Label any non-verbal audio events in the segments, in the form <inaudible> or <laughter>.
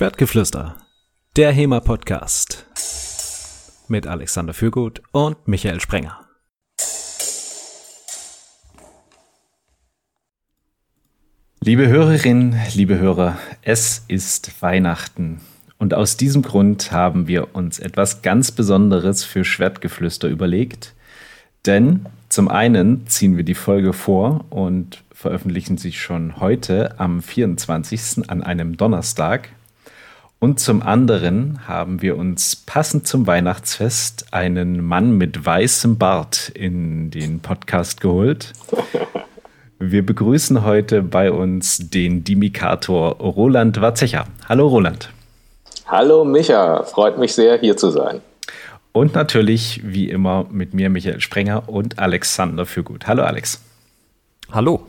Schwertgeflüster, der HEMA-Podcast mit Alexander Fürgut und Michael Sprenger. Liebe Hörerinnen, liebe Hörer, es ist Weihnachten und aus diesem Grund haben wir uns etwas ganz Besonderes für Schwertgeflüster überlegt, denn zum einen ziehen wir die Folge vor und veröffentlichen sie schon heute am 24. an einem Donnerstag. Und zum anderen haben wir uns passend zum Weihnachtsfest einen Mann mit weißem Bart in den Podcast geholt. Wir begrüßen heute bei uns den Dimikator Roland Warzecher. Hallo Roland. Hallo Micha, freut mich sehr hier zu sein. Und natürlich wie immer mit mir Michael Sprenger und Alexander Fürgut. Hallo Alex. Hallo.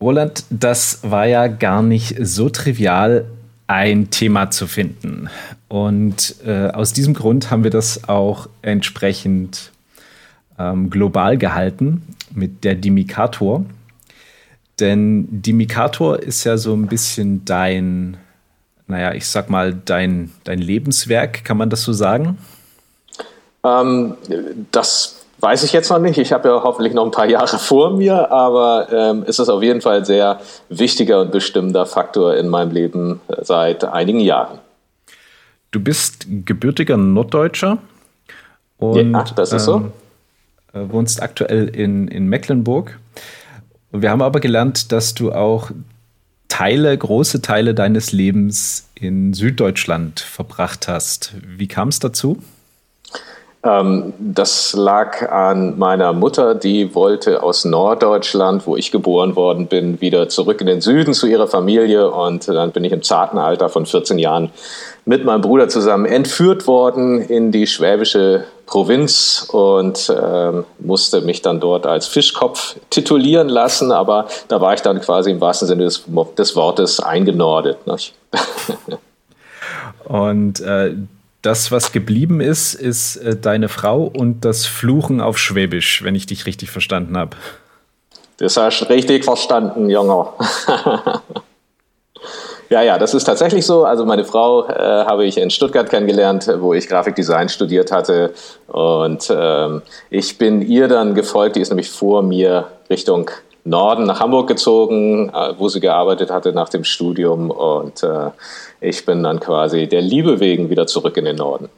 Roland, das war ja gar nicht so trivial, ein Thema zu finden. Und äh, aus diesem Grund haben wir das auch entsprechend ähm, global gehalten mit der Dimikator. Denn Dimikator ist ja so ein bisschen dein, naja, ich sag mal, dein, dein Lebenswerk, kann man das so sagen? Ähm, das Weiß ich jetzt noch nicht. Ich habe ja hoffentlich noch ein paar Jahre vor mir, aber ähm, es ist auf jeden Fall ein sehr wichtiger und bestimmender Faktor in meinem Leben seit einigen Jahren. Du bist gebürtiger Norddeutscher und ja, das ist ähm, so. Äh, wohnst aktuell in, in Mecklenburg. Wir haben aber gelernt, dass du auch Teile, große Teile deines Lebens in Süddeutschland verbracht hast. Wie kam es dazu? Ähm, das lag an meiner Mutter, die wollte aus Norddeutschland, wo ich geboren worden bin, wieder zurück in den Süden zu ihrer Familie. Und dann bin ich im zarten Alter von 14 Jahren mit meinem Bruder zusammen entführt worden in die schwäbische Provinz und ähm, musste mich dann dort als Fischkopf titulieren lassen. Aber da war ich dann quasi im wahrsten Sinne des, des Wortes eingenordet. <laughs> und äh, das, was geblieben ist, ist äh, deine Frau und das Fluchen auf Schwäbisch, wenn ich dich richtig verstanden habe. Das hast du richtig verstanden, Junge. <laughs> ja, ja, das ist tatsächlich so. Also meine Frau äh, habe ich in Stuttgart kennengelernt, wo ich Grafikdesign studiert hatte. Und ähm, ich bin ihr dann gefolgt. Die ist nämlich vor mir Richtung Norden nach Hamburg gezogen, äh, wo sie gearbeitet hatte nach dem Studium. Und äh, ich bin dann quasi der Liebe wegen wieder zurück in den Norden.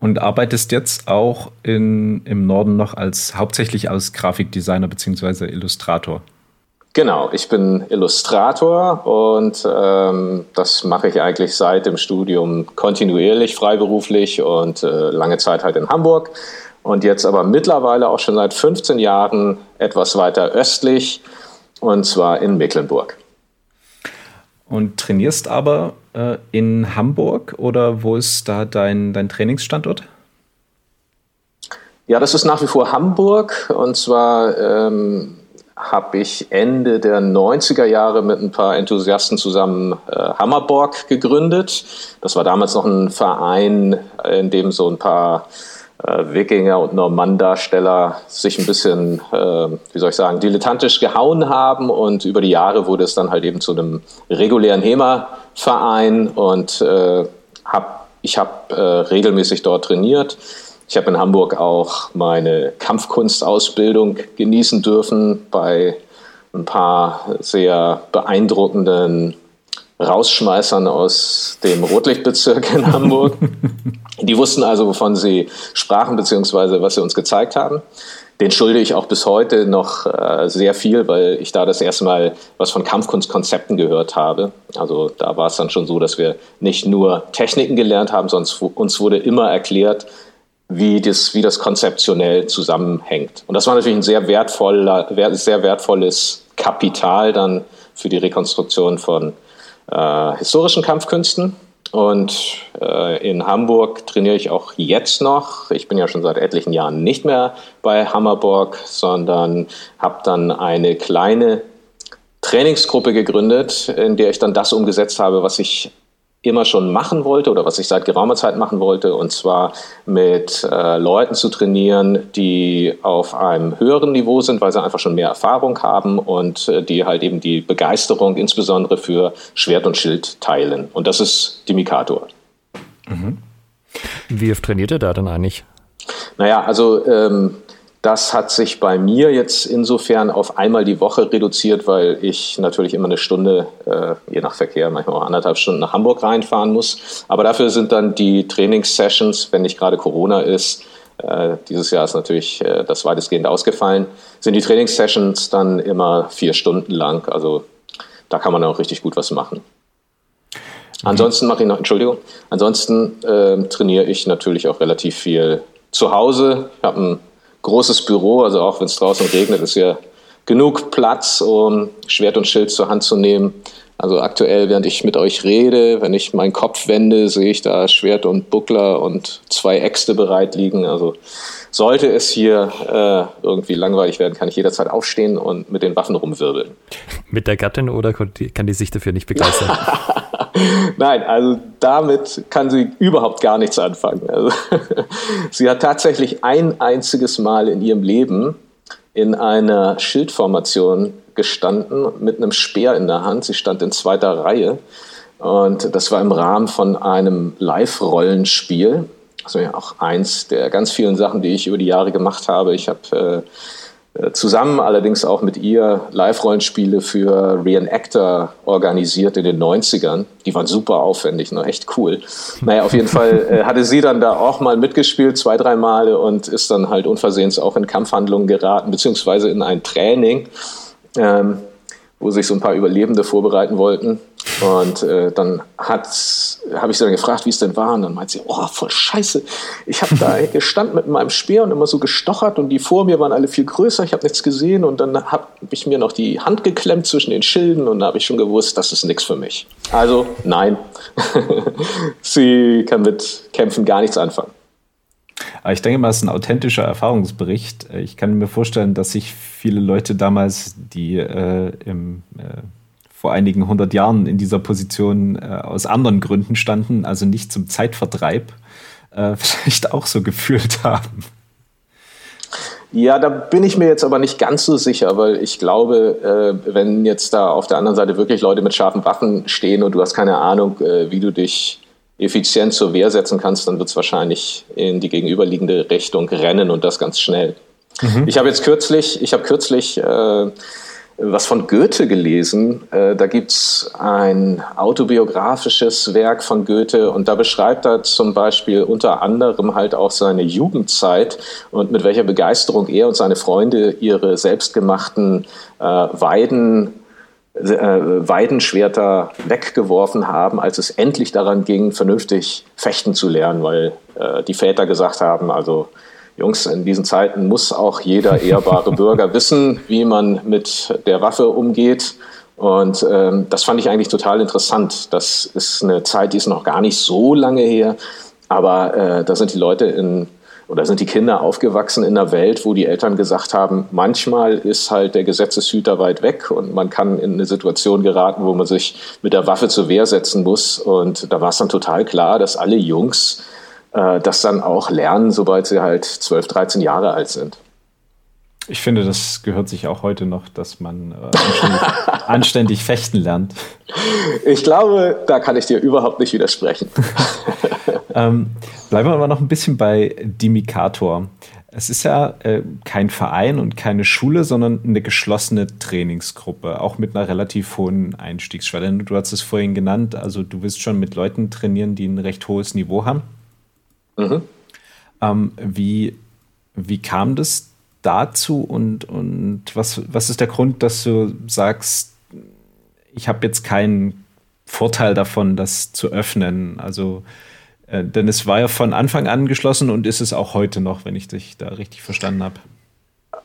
Und arbeitest jetzt auch in, im Norden noch als hauptsächlich als Grafikdesigner bzw. Illustrator? Genau, ich bin Illustrator und ähm, das mache ich eigentlich seit dem Studium kontinuierlich, freiberuflich und äh, lange Zeit halt in Hamburg. Und jetzt aber mittlerweile auch schon seit 15 Jahren etwas weiter östlich und zwar in Mecklenburg und trainierst aber äh, in Hamburg oder wo ist da dein, dein Trainingsstandort? Ja, das ist nach wie vor Hamburg und zwar ähm, habe ich Ende der 90er Jahre mit ein paar Enthusiasten zusammen äh, Hammerborg gegründet. Das war damals noch ein Verein, in dem so ein paar Wikinger und Normanndarsteller sich ein bisschen, äh, wie soll ich sagen, dilettantisch gehauen haben und über die Jahre wurde es dann halt eben zu einem regulären HEMA-Verein und äh, hab, ich habe äh, regelmäßig dort trainiert. Ich habe in Hamburg auch meine Kampfkunstausbildung genießen dürfen bei ein paar sehr beeindruckenden Rausschmeißern aus dem Rotlichtbezirk in Hamburg. <laughs> Die wussten also, wovon sie sprachen, beziehungsweise was sie uns gezeigt haben. Den schulde ich auch bis heute noch äh, sehr viel, weil ich da das erste Mal was von Kampfkunstkonzepten gehört habe. Also da war es dann schon so, dass wir nicht nur Techniken gelernt haben, sondern uns wurde immer erklärt, wie das, wie das konzeptionell zusammenhängt. Und das war natürlich ein sehr wertvoller, sehr wertvolles Kapital dann für die Rekonstruktion von historischen Kampfkünsten. Und äh, in Hamburg trainiere ich auch jetzt noch. Ich bin ja schon seit etlichen Jahren nicht mehr bei Hammerborg, sondern habe dann eine kleine Trainingsgruppe gegründet, in der ich dann das umgesetzt habe, was ich immer schon machen wollte oder was ich seit geraumer Zeit machen wollte, und zwar mit äh, Leuten zu trainieren, die auf einem höheren Niveau sind, weil sie einfach schon mehr Erfahrung haben und äh, die halt eben die Begeisterung insbesondere für Schwert und Schild teilen. Und das ist die Mikator. Mhm. Wie oft trainiert ihr da denn eigentlich? Naja, also ähm, das hat sich bei mir jetzt insofern auf einmal die Woche reduziert, weil ich natürlich immer eine Stunde, äh, je nach Verkehr, manchmal auch anderthalb Stunden nach Hamburg reinfahren muss. Aber dafür sind dann die Trainingssessions, wenn nicht gerade Corona ist, äh, dieses Jahr ist natürlich äh, das weitestgehend ausgefallen, sind die Trainingssessions dann immer vier Stunden lang. Also da kann man auch richtig gut was machen. Ansonsten mache ich noch, Entschuldigung, ansonsten äh, trainiere ich natürlich auch relativ viel zu Hause. Ich habe ein großes Büro, also auch wenn es draußen regnet, ist ja genug Platz, um Schwert und Schild zur Hand zu nehmen. Also aktuell, während ich mit euch rede, wenn ich meinen Kopf wende, sehe ich da Schwert und Buckler und zwei Äxte bereit liegen. Also sollte es hier äh, irgendwie langweilig werden, kann ich jederzeit aufstehen und mit den Waffen rumwirbeln. Mit der Gattin oder kann die sich dafür nicht begeistern? <laughs> <laughs> Nein, also damit kann sie überhaupt gar nichts anfangen. Also, <laughs> sie hat tatsächlich ein einziges Mal in ihrem Leben in einer Schildformation gestanden mit einem Speer in der Hand. Sie stand in zweiter Reihe und das war im Rahmen von einem Live-Rollenspiel. Also ja auch eins der ganz vielen Sachen, die ich über die Jahre gemacht habe. Ich habe äh, zusammen allerdings auch mit ihr Live-Rollenspiele für Reenactor organisiert in den 90ern. Die waren super aufwendig, ne? echt cool. Naja, auf jeden Fall äh, hatte sie dann da auch mal mitgespielt, zwei, drei Male und ist dann halt unversehens auch in Kampfhandlungen geraten, beziehungsweise in ein Training. Ähm, wo sich so ein paar Überlebende vorbereiten wollten. Und äh, dann habe ich sie dann gefragt, wie es denn war. Und dann meint sie, oh, voll scheiße. Ich habe da <laughs> gestanden mit meinem Speer und immer so gestochert und die vor mir waren alle viel größer. Ich habe nichts gesehen und dann habe ich mir noch die Hand geklemmt zwischen den Schilden und da habe ich schon gewusst, das ist nichts für mich. Also nein, <laughs> sie kann mit Kämpfen gar nichts anfangen. Aber ich denke mal, es ist ein authentischer Erfahrungsbericht. Ich kann mir vorstellen, dass sich viele Leute damals, die äh, im, äh, vor einigen hundert Jahren in dieser Position äh, aus anderen Gründen standen, also nicht zum Zeitvertreib, äh, <laughs> vielleicht auch so gefühlt haben. Ja, da bin ich mir jetzt aber nicht ganz so sicher, weil ich glaube, äh, wenn jetzt da auf der anderen Seite wirklich Leute mit scharfen Waffen stehen und du hast keine Ahnung, äh, wie du dich effizient zur Wehr setzen kannst, dann wird es wahrscheinlich in die gegenüberliegende Richtung rennen und das ganz schnell. Mhm. Ich habe jetzt kürzlich, ich habe kürzlich äh, was von Goethe gelesen. Äh, da gibt's ein autobiografisches Werk von Goethe und da beschreibt er zum Beispiel unter anderem halt auch seine Jugendzeit und mit welcher Begeisterung er und seine Freunde ihre selbstgemachten äh, Weiden Weidenschwerter weggeworfen haben, als es endlich daran ging, vernünftig fechten zu lernen, weil äh, die Väter gesagt haben, also Jungs, in diesen Zeiten muss auch jeder ehrbare <laughs> Bürger wissen, wie man mit der Waffe umgeht. Und ähm, das fand ich eigentlich total interessant. Das ist eine Zeit, die ist noch gar nicht so lange her, aber äh, da sind die Leute in oder sind die Kinder aufgewachsen in einer Welt, wo die Eltern gesagt haben, manchmal ist halt der Gesetzeshüter weit weg und man kann in eine Situation geraten, wo man sich mit der Waffe zur Wehr setzen muss. Und da war es dann total klar, dass alle Jungs äh, das dann auch lernen, sobald sie halt 12, 13 Jahre alt sind. Ich finde, das gehört sich auch heute noch, dass man äh, anständig, <laughs> anständig, fechten lernt. Ich glaube, da kann ich dir überhaupt nicht widersprechen. <laughs> ähm, bleiben wir aber noch ein bisschen bei Dimikator. Es ist ja äh, kein Verein und keine Schule, sondern eine geschlossene Trainingsgruppe, auch mit einer relativ hohen Einstiegsschwelle. Du hast es vorhin genannt, also du willst schon mit Leuten trainieren, die ein recht hohes Niveau haben. Mhm. Ähm, wie, wie kam das dazu und, und was, was ist der Grund, dass du sagst, ich habe jetzt keinen Vorteil davon, das zu öffnen? Also, äh, denn es war ja von Anfang an geschlossen und ist es auch heute noch, wenn ich dich da richtig verstanden habe.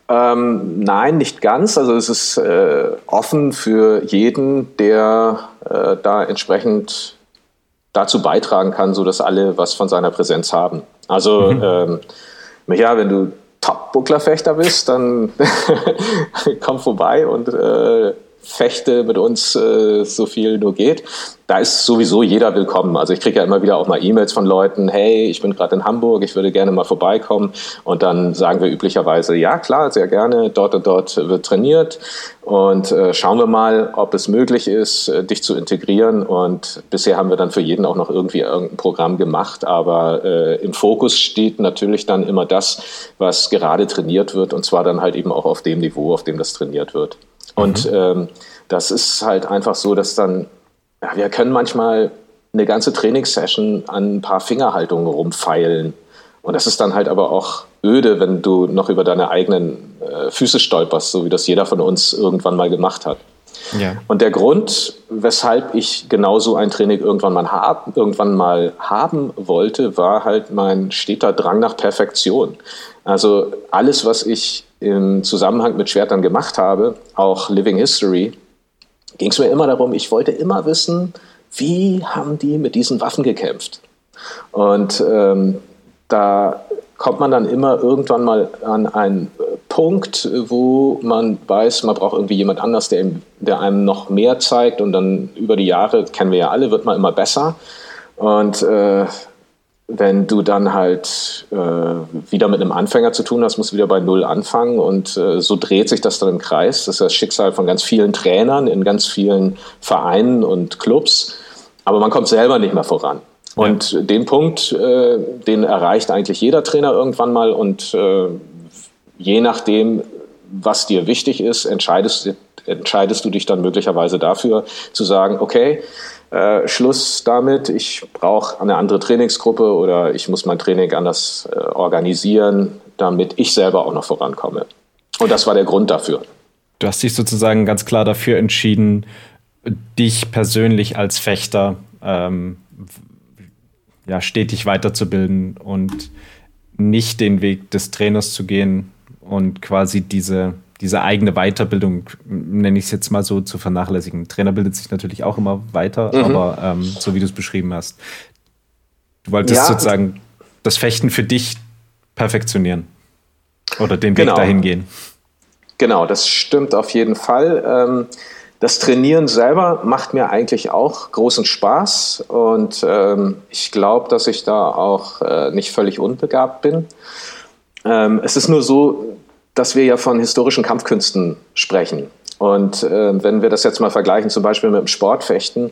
Ähm, nein, nicht ganz. Also es ist äh, offen für jeden, der äh, da entsprechend dazu beitragen kann, so dass alle was von seiner Präsenz haben. Also mhm. ähm, ja, wenn du Top-Bucklerfechter bist, dann <laughs> komm vorbei und äh, fechte mit uns äh, so viel nur geht. Da ist sowieso jeder willkommen. Also ich kriege ja immer wieder auch mal E-Mails von Leuten, hey, ich bin gerade in Hamburg, ich würde gerne mal vorbeikommen. Und dann sagen wir üblicherweise, ja klar, sehr gerne, dort und dort wird trainiert. Und äh, schauen wir mal, ob es möglich ist, äh, dich zu integrieren. Und bisher haben wir dann für jeden auch noch irgendwie irgendein Programm gemacht. Aber äh, im Fokus steht natürlich dann immer das, was gerade trainiert wird. Und zwar dann halt eben auch auf dem Niveau, auf dem das trainiert wird. Und mhm. ähm, das ist halt einfach so, dass dann, ja, wir können manchmal eine ganze Trainingssession an ein paar Fingerhaltungen rumfeilen. Und das ist dann halt aber auch öde, wenn du noch über deine eigenen äh, Füße stolperst, so wie das jeder von uns irgendwann mal gemacht hat. Ja. Und der Grund, weshalb ich genauso ein Training irgendwann mal, hab, irgendwann mal haben wollte, war halt mein steter Drang nach Perfektion. Also alles, was ich im Zusammenhang mit Schwertern gemacht habe, auch Living History, ging es mir immer darum, ich wollte immer wissen, wie haben die mit diesen Waffen gekämpft? Und ähm, da kommt man dann immer irgendwann mal an einen Punkt, wo man weiß, man braucht irgendwie jemand anders, der, der einem noch mehr zeigt und dann über die Jahre, kennen wir ja alle, wird man immer besser. Und äh, wenn du dann halt äh, wieder mit einem Anfänger zu tun hast, musst du wieder bei Null anfangen und äh, so dreht sich das dann im Kreis. Das ist das Schicksal von ganz vielen Trainern in ganz vielen Vereinen und Clubs, aber man kommt selber nicht mehr voran. Und ja. den Punkt, äh, den erreicht eigentlich jeder Trainer irgendwann mal und äh, je nachdem, was dir wichtig ist, entscheidest, entscheidest du dich dann möglicherweise dafür zu sagen, okay, äh, Schluss damit, ich brauche eine andere Trainingsgruppe oder ich muss mein Training anders äh, organisieren, damit ich selber auch noch vorankomme. Und das war der Grund dafür. Du hast dich sozusagen ganz klar dafür entschieden, dich persönlich als Fechter ähm, ja, stetig weiterzubilden und nicht den Weg des Trainers zu gehen und quasi diese diese eigene Weiterbildung, nenne ich es jetzt mal so, zu vernachlässigen. Trainer bildet sich natürlich auch immer weiter, mhm. aber ähm, so wie du es beschrieben hast. Du wolltest ja. sozusagen das Fechten für dich perfektionieren oder den Weg genau. dahin gehen. Genau, das stimmt auf jeden Fall. Ähm, das Trainieren selber macht mir eigentlich auch großen Spaß und ähm, ich glaube, dass ich da auch äh, nicht völlig unbegabt bin. Ähm, es ist nur so, dass wir ja von historischen Kampfkünsten sprechen. Und äh, wenn wir das jetzt mal vergleichen, zum Beispiel mit dem Sportfechten,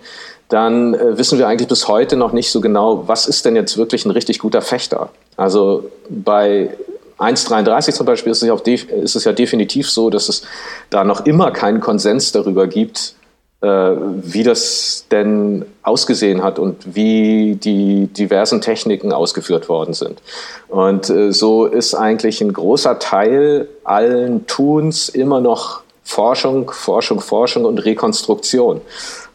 dann äh, wissen wir eigentlich bis heute noch nicht so genau, was ist denn jetzt wirklich ein richtig guter Fechter. Also bei 1,33 zum Beispiel ist es, ja ist es ja definitiv so, dass es da noch immer keinen Konsens darüber gibt, wie das denn ausgesehen hat und wie die diversen Techniken ausgeführt worden sind. Und äh, so ist eigentlich ein großer Teil allen Tuns immer noch Forschung, Forschung, Forschung und Rekonstruktion.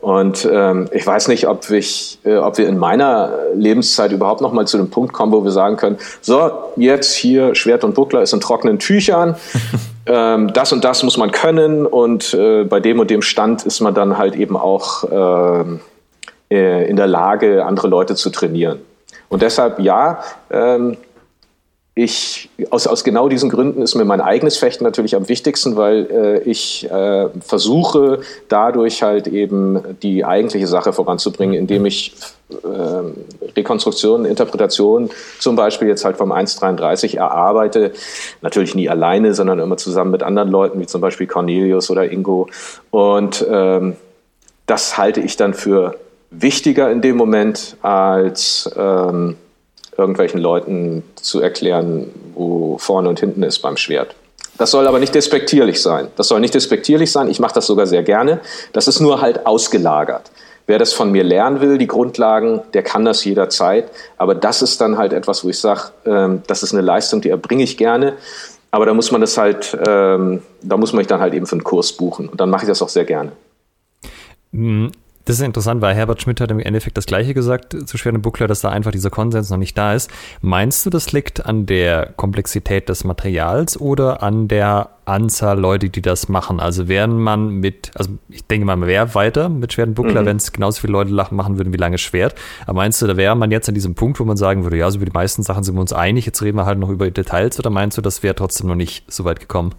Und ähm, ich weiß nicht, ob, ich, äh, ob wir in meiner Lebenszeit überhaupt noch mal zu dem Punkt kommen, wo wir sagen können, so, jetzt hier Schwert und Buckler ist in trockenen Tüchern, <laughs> ähm, das und das muss man können und äh, bei dem und dem Stand ist man dann halt eben auch ähm, äh, in der Lage, andere Leute zu trainieren. Und deshalb ja, ähm, ich, aus, aus genau diesen Gründen ist mir mein eigenes Fechten natürlich am wichtigsten, weil äh, ich äh, versuche dadurch halt eben die eigentliche Sache voranzubringen, indem ich äh, Rekonstruktionen, Interpretationen zum Beispiel jetzt halt vom 1.33 erarbeite. Natürlich nie alleine, sondern immer zusammen mit anderen Leuten, wie zum Beispiel Cornelius oder Ingo. Und ähm, das halte ich dann für wichtiger in dem Moment als ähm, irgendwelchen Leuten zu erklären, wo vorne und hinten ist beim Schwert. Das soll aber nicht despektierlich sein. Das soll nicht despektierlich sein. Ich mache das sogar sehr gerne. Das ist nur halt ausgelagert. Wer das von mir lernen will, die Grundlagen, der kann das jederzeit. Aber das ist dann halt etwas, wo ich sage, ähm, das ist eine Leistung, die erbringe ich gerne. Aber da muss man das halt, ähm, da muss man mich dann halt eben für einen Kurs buchen. Und dann mache ich das auch sehr gerne. Das ist interessant, weil Herbert Schmidt hat im Endeffekt das Gleiche gesagt zu Schweren Buckler, dass da einfach dieser Konsens noch nicht da ist. Meinst du, das liegt an der Komplexität des Materials oder an der Anzahl Leute, die das machen? Also wären man mit, also ich denke mal, man wäre weiter mit Schweren Buckler, mhm. wenn es genauso viele Leute machen würden wie lange Schwert. Aber meinst du, da wäre man jetzt an diesem Punkt, wo man sagen würde, ja, so über die meisten Sachen sind wir uns einig, jetzt reden wir halt noch über Details oder meinst du, das wäre trotzdem noch nicht so weit gekommen?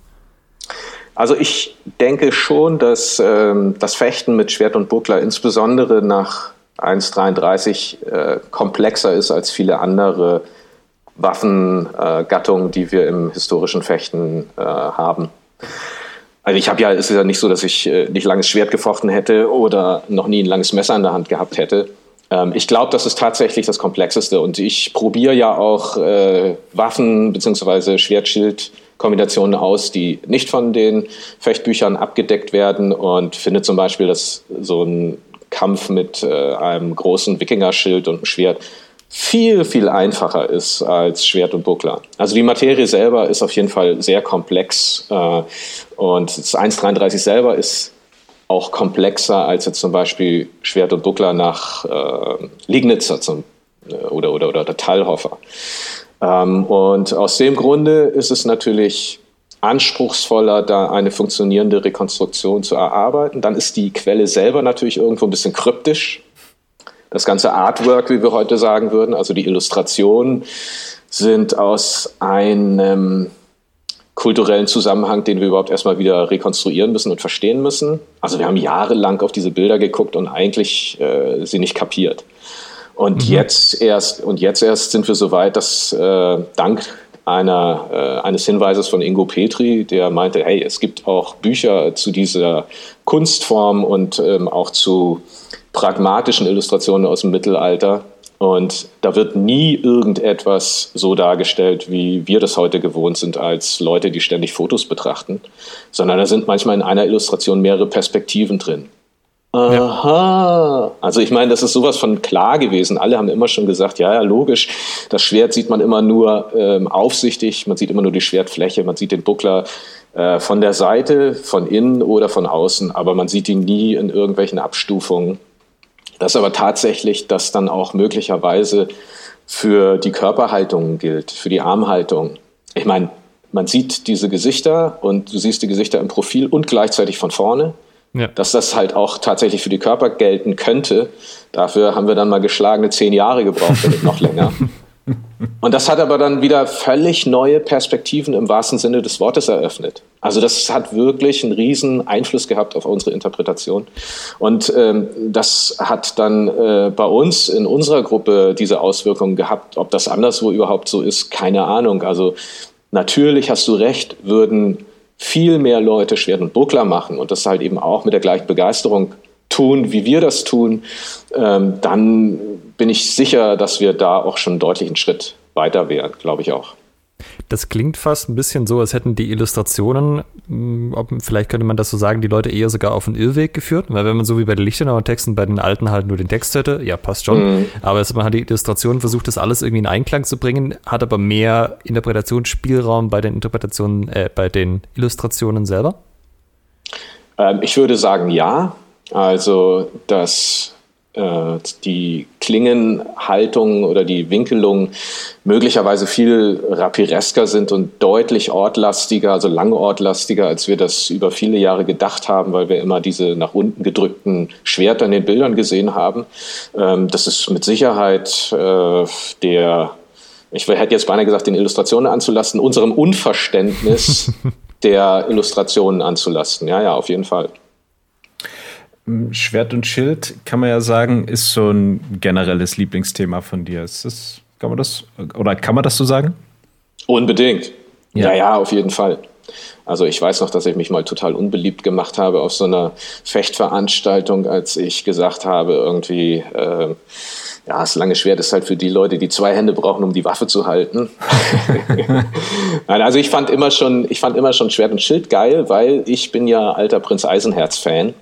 Also ich denke schon, dass ähm, das Fechten mit Schwert und Buckler insbesondere nach 1,33 äh, komplexer ist als viele andere Waffengattungen, äh, die wir im historischen Fechten äh, haben. Also ich habe ja, es ist ja nicht so, dass ich äh, nicht langes Schwert gefochten hätte oder noch nie ein langes Messer in der Hand gehabt hätte. Ähm, ich glaube, das ist tatsächlich das Komplexeste und ich probiere ja auch äh, Waffen bzw. Schwert-Schild-Kombinationen aus, die nicht von den Fechtbüchern abgedeckt werden und finde zum Beispiel, dass so ein Kampf mit äh, einem großen Wikingerschild und einem Schwert viel, viel einfacher ist als Schwert und Buckler. Also die Materie selber ist auf jeden Fall sehr komplex äh, und das 1.33 selber ist auch komplexer als jetzt zum Beispiel Schwert und Buckler nach äh, Liegnitzer zum, äh, oder, oder, oder der Thalhofer. Ähm, und aus dem Grunde ist es natürlich anspruchsvoller, da eine funktionierende Rekonstruktion zu erarbeiten. Dann ist die Quelle selber natürlich irgendwo ein bisschen kryptisch das ganze Artwork, wie wir heute sagen würden, also die Illustrationen, sind aus einem kulturellen Zusammenhang, den wir überhaupt erstmal wieder rekonstruieren müssen und verstehen müssen. Also wir haben jahrelang auf diese Bilder geguckt und eigentlich äh, sie nicht kapiert. Und mhm. jetzt erst und jetzt erst sind wir so weit, dass äh, dank einer, äh, eines Hinweises von Ingo Petri, der meinte, hey, es gibt auch Bücher zu dieser Kunstform und ähm, auch zu pragmatischen Illustrationen aus dem Mittelalter. Und da wird nie irgendetwas so dargestellt, wie wir das heute gewohnt sind als Leute, die ständig Fotos betrachten, sondern da sind manchmal in einer Illustration mehrere Perspektiven drin. Aha. Also ich meine, das ist sowas von klar gewesen. Alle haben immer schon gesagt, ja, ja, logisch, das Schwert sieht man immer nur ähm, aufsichtig, man sieht immer nur die Schwertfläche, man sieht den Buckler äh, von der Seite, von innen oder von außen, aber man sieht ihn nie in irgendwelchen Abstufungen. Das aber tatsächlich, das dann auch möglicherweise für die Körperhaltung gilt, für die Armhaltung. Ich meine, man sieht diese Gesichter und du siehst die Gesichter im Profil und gleichzeitig von vorne. Ja. Dass das halt auch tatsächlich für die Körper gelten könnte, dafür haben wir dann mal geschlagene zehn Jahre gebraucht, wenn noch länger. <laughs> Und das hat aber dann wieder völlig neue Perspektiven im wahrsten Sinne des Wortes eröffnet. Also das hat wirklich einen riesen Einfluss gehabt auf unsere Interpretation. Und ähm, das hat dann äh, bei uns in unserer Gruppe diese Auswirkungen gehabt. Ob das anderswo überhaupt so ist, keine Ahnung. Also natürlich hast du recht, würden viel mehr Leute Schwert und Buckler machen und das halt eben auch mit der gleichen Begeisterung tun, wie wir das tun, ähm, dann bin ich sicher, dass wir da auch schon einen Schritt weiter wären, glaube ich auch. Das klingt fast ein bisschen so, als hätten die Illustrationen, hm, vielleicht könnte man das so sagen, die Leute eher sogar auf einen Irrweg geführt. Weil wenn man so wie bei den Lichtenauer Texten bei den alten halt nur den Text hätte, ja, passt schon. Mhm. Aber es, man hat die Illustrationen versucht, das alles irgendwie in Einklang zu bringen, hat aber mehr Interpretationsspielraum bei den Interpretationen, äh, bei den Illustrationen selber? Ähm, ich würde sagen, ja. Also, dass äh, die Klingenhaltung oder die Winkelung möglicherweise viel rapiresker sind und deutlich ortlastiger, also langortlastiger, als wir das über viele Jahre gedacht haben, weil wir immer diese nach unten gedrückten Schwerter in den Bildern gesehen haben. Ähm, das ist mit Sicherheit äh, der, ich hätte jetzt beinahe gesagt, den Illustrationen anzulasten, unserem Unverständnis <laughs> der Illustrationen anzulasten. Ja, ja, auf jeden Fall. Schwert und Schild, kann man ja sagen, ist so ein generelles Lieblingsthema von dir. Ist das, kann man das, oder kann man das so sagen? Unbedingt. Ja, ja, ja auf jeden Fall. Also ich weiß noch, dass ich mich mal total unbeliebt gemacht habe auf so einer Fechtveranstaltung, als ich gesagt habe, irgendwie, äh, ja, das lange Schwert ist halt für die Leute, die zwei Hände brauchen, um die Waffe zu halten. <laughs> Nein, also ich fand immer schon, ich fand immer schon Schwert und Schild geil, weil ich bin ja alter Prinz Eisenherz-Fan.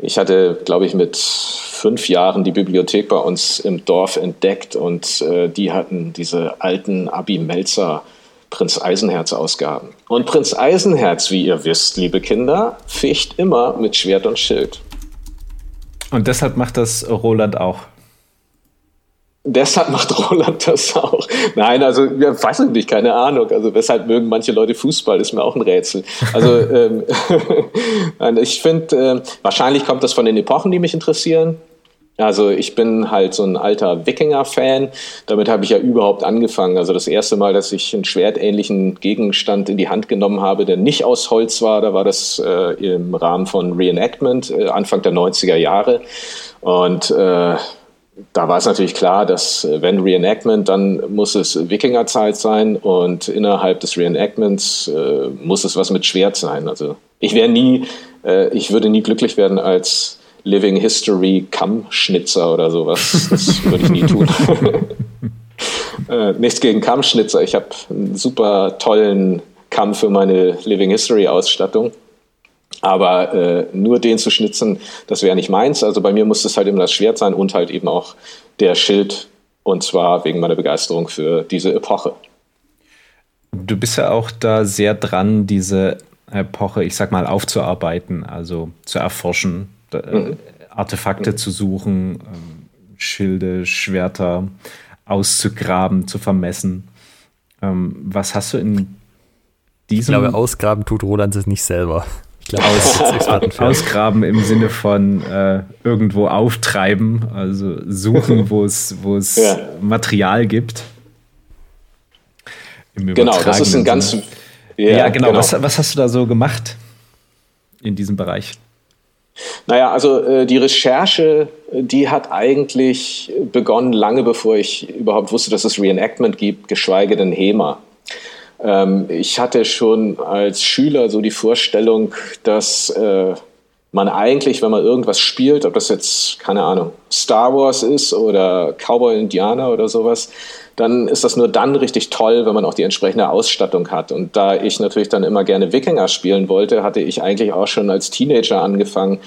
Ich hatte, glaube ich, mit fünf Jahren die Bibliothek bei uns im Dorf entdeckt und äh, die hatten diese alten Abi Melzer Prinz Eisenherz Ausgaben. Und Prinz Eisenherz, wie ihr wisst, liebe Kinder, ficht immer mit Schwert und Schild. Und deshalb macht das Roland auch. Deshalb macht Roland das auch. Nein, also ja, weiß ich nicht, keine Ahnung. Also weshalb mögen manche Leute Fußball, ist mir auch ein Rätsel. Also <laughs> ähm, <laughs> ich finde, äh, wahrscheinlich kommt das von den Epochen, die mich interessieren. Also ich bin halt so ein alter Wikinger-Fan. Damit habe ich ja überhaupt angefangen. Also das erste Mal, dass ich einen schwertähnlichen Gegenstand in die Hand genommen habe, der nicht aus Holz war, da war das äh, im Rahmen von Reenactment, äh, Anfang der 90er Jahre. Und äh, da war es natürlich klar, dass äh, wenn Reenactment, dann muss es Wikingerzeit sein und innerhalb des Reenactments äh, muss es was mit Schwert sein. Also ich wäre nie, äh, ich würde nie glücklich werden als Living History Kammschnitzer oder sowas. Das <laughs> würde ich nie tun. <laughs> äh, nichts gegen Kammschnitzer. Ich habe einen super tollen Kamm für meine Living History Ausstattung. Aber äh, nur den zu schnitzen, das wäre nicht meins. Also bei mir muss es halt immer das Schwert sein und halt eben auch der Schild. Und zwar wegen meiner Begeisterung für diese Epoche. Du bist ja auch da sehr dran, diese Epoche, ich sag mal, aufzuarbeiten, also zu erforschen, äh, mhm. Artefakte mhm. zu suchen, ähm, Schilde, Schwerter auszugraben, zu vermessen. Ähm, was hast du in diesem. Ich glaube, ausgraben tut Roland es nicht selber. Aus, ausgraben im Sinne von äh, irgendwo auftreiben, also suchen, wo es, ja. Material gibt. Genau, das ist ein ganz. Ja, ja genau. genau. Was, was hast du da so gemacht in diesem Bereich? Naja, also äh, die Recherche, die hat eigentlich begonnen lange bevor ich überhaupt wusste, dass es Reenactment gibt, geschweige denn HEMA. Ähm, ich hatte schon als Schüler so die Vorstellung, dass äh, man eigentlich, wenn man irgendwas spielt, ob das jetzt, keine Ahnung, Star Wars ist oder Cowboy Indianer oder sowas, dann ist das nur dann richtig toll, wenn man auch die entsprechende Ausstattung hat. Und da ich natürlich dann immer gerne Wikinger spielen wollte, hatte ich eigentlich auch schon als Teenager angefangen,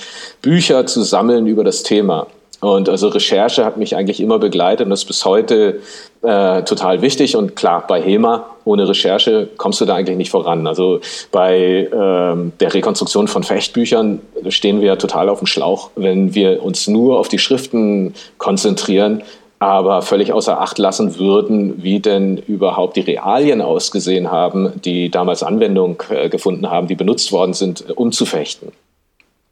Bücher zu sammeln über das Thema. Und also Recherche hat mich eigentlich immer begleitet und ist bis heute äh, total wichtig. Und klar, bei HEMA, ohne Recherche kommst du da eigentlich nicht voran. Also bei ähm, der Rekonstruktion von Fechtbüchern stehen wir total auf dem Schlauch, wenn wir uns nur auf die Schriften konzentrieren, aber völlig außer Acht lassen würden, wie denn überhaupt die Realien ausgesehen haben, die damals Anwendung äh, gefunden haben, die benutzt worden sind, um zu fechten.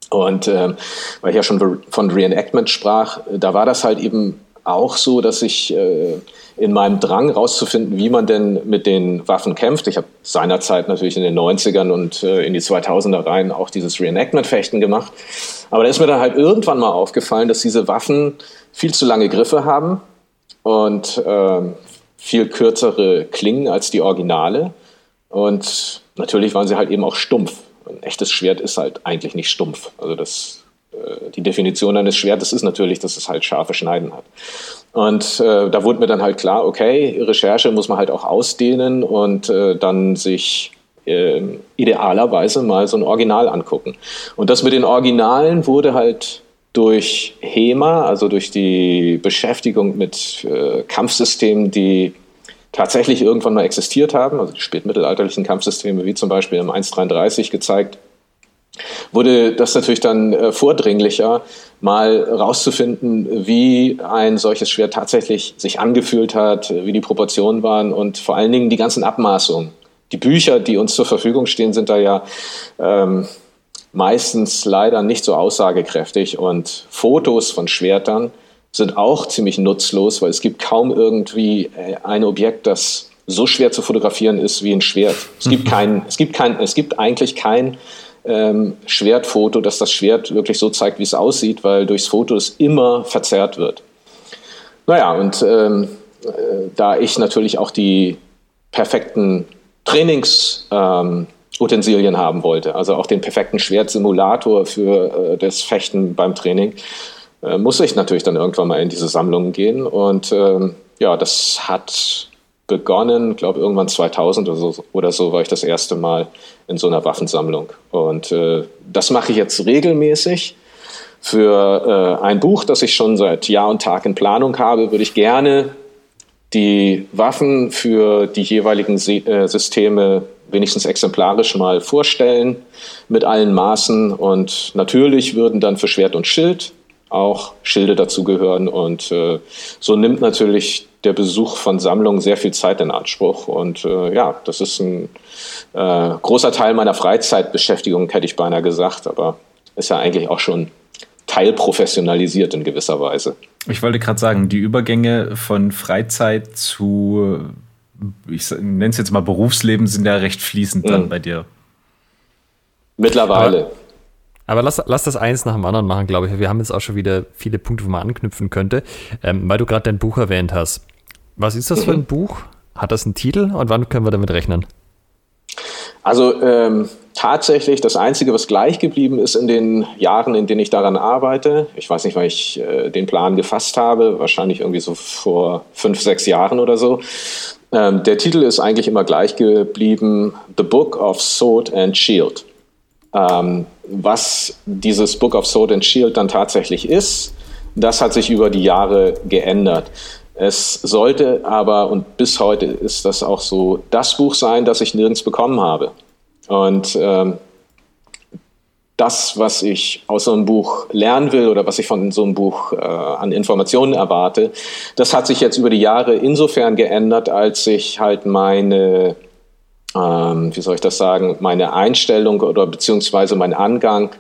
Und äh, weil ich ja schon von Reenactment sprach, da war das halt eben auch so, dass ich äh, in meinem Drang rauszufinden, wie man denn mit den Waffen kämpft. Ich habe seinerzeit natürlich in den 90ern und äh, in die 2000er rein auch dieses Reenactment-Fechten gemacht. Aber da ist mir dann halt irgendwann mal aufgefallen, dass diese Waffen viel zu lange Griffe haben und äh, viel kürzere Klingen als die Originale. Und natürlich waren sie halt eben auch stumpf ein echtes Schwert ist halt eigentlich nicht stumpf. Also das, äh, die Definition eines Schwertes ist natürlich, dass es halt scharfe Schneiden hat. Und äh, da wurde mir dann halt klar, okay, Recherche muss man halt auch ausdehnen und äh, dann sich äh, idealerweise mal so ein Original angucken. Und das mit den Originalen wurde halt durch HEMA, also durch die Beschäftigung mit äh, Kampfsystemen, die tatsächlich irgendwann mal existiert haben, also die spätmittelalterlichen Kampfsysteme wie zum Beispiel im 133 gezeigt, wurde das natürlich dann äh, vordringlicher, mal rauszufinden, wie ein solches Schwert tatsächlich sich angefühlt hat, wie die Proportionen waren und vor allen Dingen die ganzen Abmaßungen. Die Bücher, die uns zur Verfügung stehen, sind da ja ähm, meistens leider nicht so aussagekräftig und Fotos von Schwertern sind auch ziemlich nutzlos, weil es gibt kaum irgendwie äh, ein Objekt, das so schwer zu fotografieren ist wie ein Schwert. Es gibt kein, es gibt kein, es gibt eigentlich kein ähm, Schwertfoto, das das Schwert wirklich so zeigt, wie es aussieht, weil durchs Foto es immer verzerrt wird. Naja, und ähm, äh, da ich natürlich auch die perfekten Trainingsutensilien ähm, haben wollte, also auch den perfekten Schwertsimulator für äh, das Fechten beim Training, äh, muss ich natürlich dann irgendwann mal in diese Sammlungen gehen. Und ähm, ja, das hat begonnen, glaube irgendwann 2000 oder so, oder so war ich das erste Mal in so einer Waffensammlung. Und äh, das mache ich jetzt regelmäßig. Für äh, ein Buch, das ich schon seit Jahr und Tag in Planung habe, würde ich gerne die Waffen für die jeweiligen äh, Systeme wenigstens exemplarisch mal vorstellen mit allen Maßen. Und natürlich würden dann für Schwert und Schild auch Schilde dazugehören. Und äh, so nimmt natürlich der Besuch von Sammlungen sehr viel Zeit in Anspruch. Und äh, ja, das ist ein äh, großer Teil meiner Freizeitbeschäftigung, hätte ich beinahe gesagt, aber ist ja eigentlich auch schon teilprofessionalisiert in gewisser Weise. Ich wollte gerade sagen, die Übergänge von Freizeit zu, ich nenne es jetzt mal Berufsleben, sind ja recht fließend mhm. dann bei dir. Mittlerweile. Aber, aber lass, lass das eins nach dem anderen machen, glaube ich. Wir haben jetzt auch schon wieder viele Punkte, wo man anknüpfen könnte, ähm, weil du gerade dein Buch erwähnt hast. Was ist das mhm. für ein Buch? Hat das einen Titel und wann können wir damit rechnen? Also ähm, tatsächlich das Einzige, was gleich geblieben ist in den Jahren, in denen ich daran arbeite, ich weiß nicht, weil ich äh, den Plan gefasst habe, wahrscheinlich irgendwie so vor fünf, sechs Jahren oder so. Ähm, der Titel ist eigentlich immer gleich geblieben, The Book of Sword and Shield. Ähm, was dieses Book of Sword and Shield dann tatsächlich ist, das hat sich über die Jahre geändert. Es sollte aber, und bis heute ist das auch so, das Buch sein, das ich nirgends bekommen habe. Und ähm, das, was ich aus so einem Buch lernen will oder was ich von so einem Buch äh, an Informationen erwarte, das hat sich jetzt über die Jahre insofern geändert, als ich halt meine, ähm, wie soll ich das sagen, meine Einstellung oder beziehungsweise mein Angang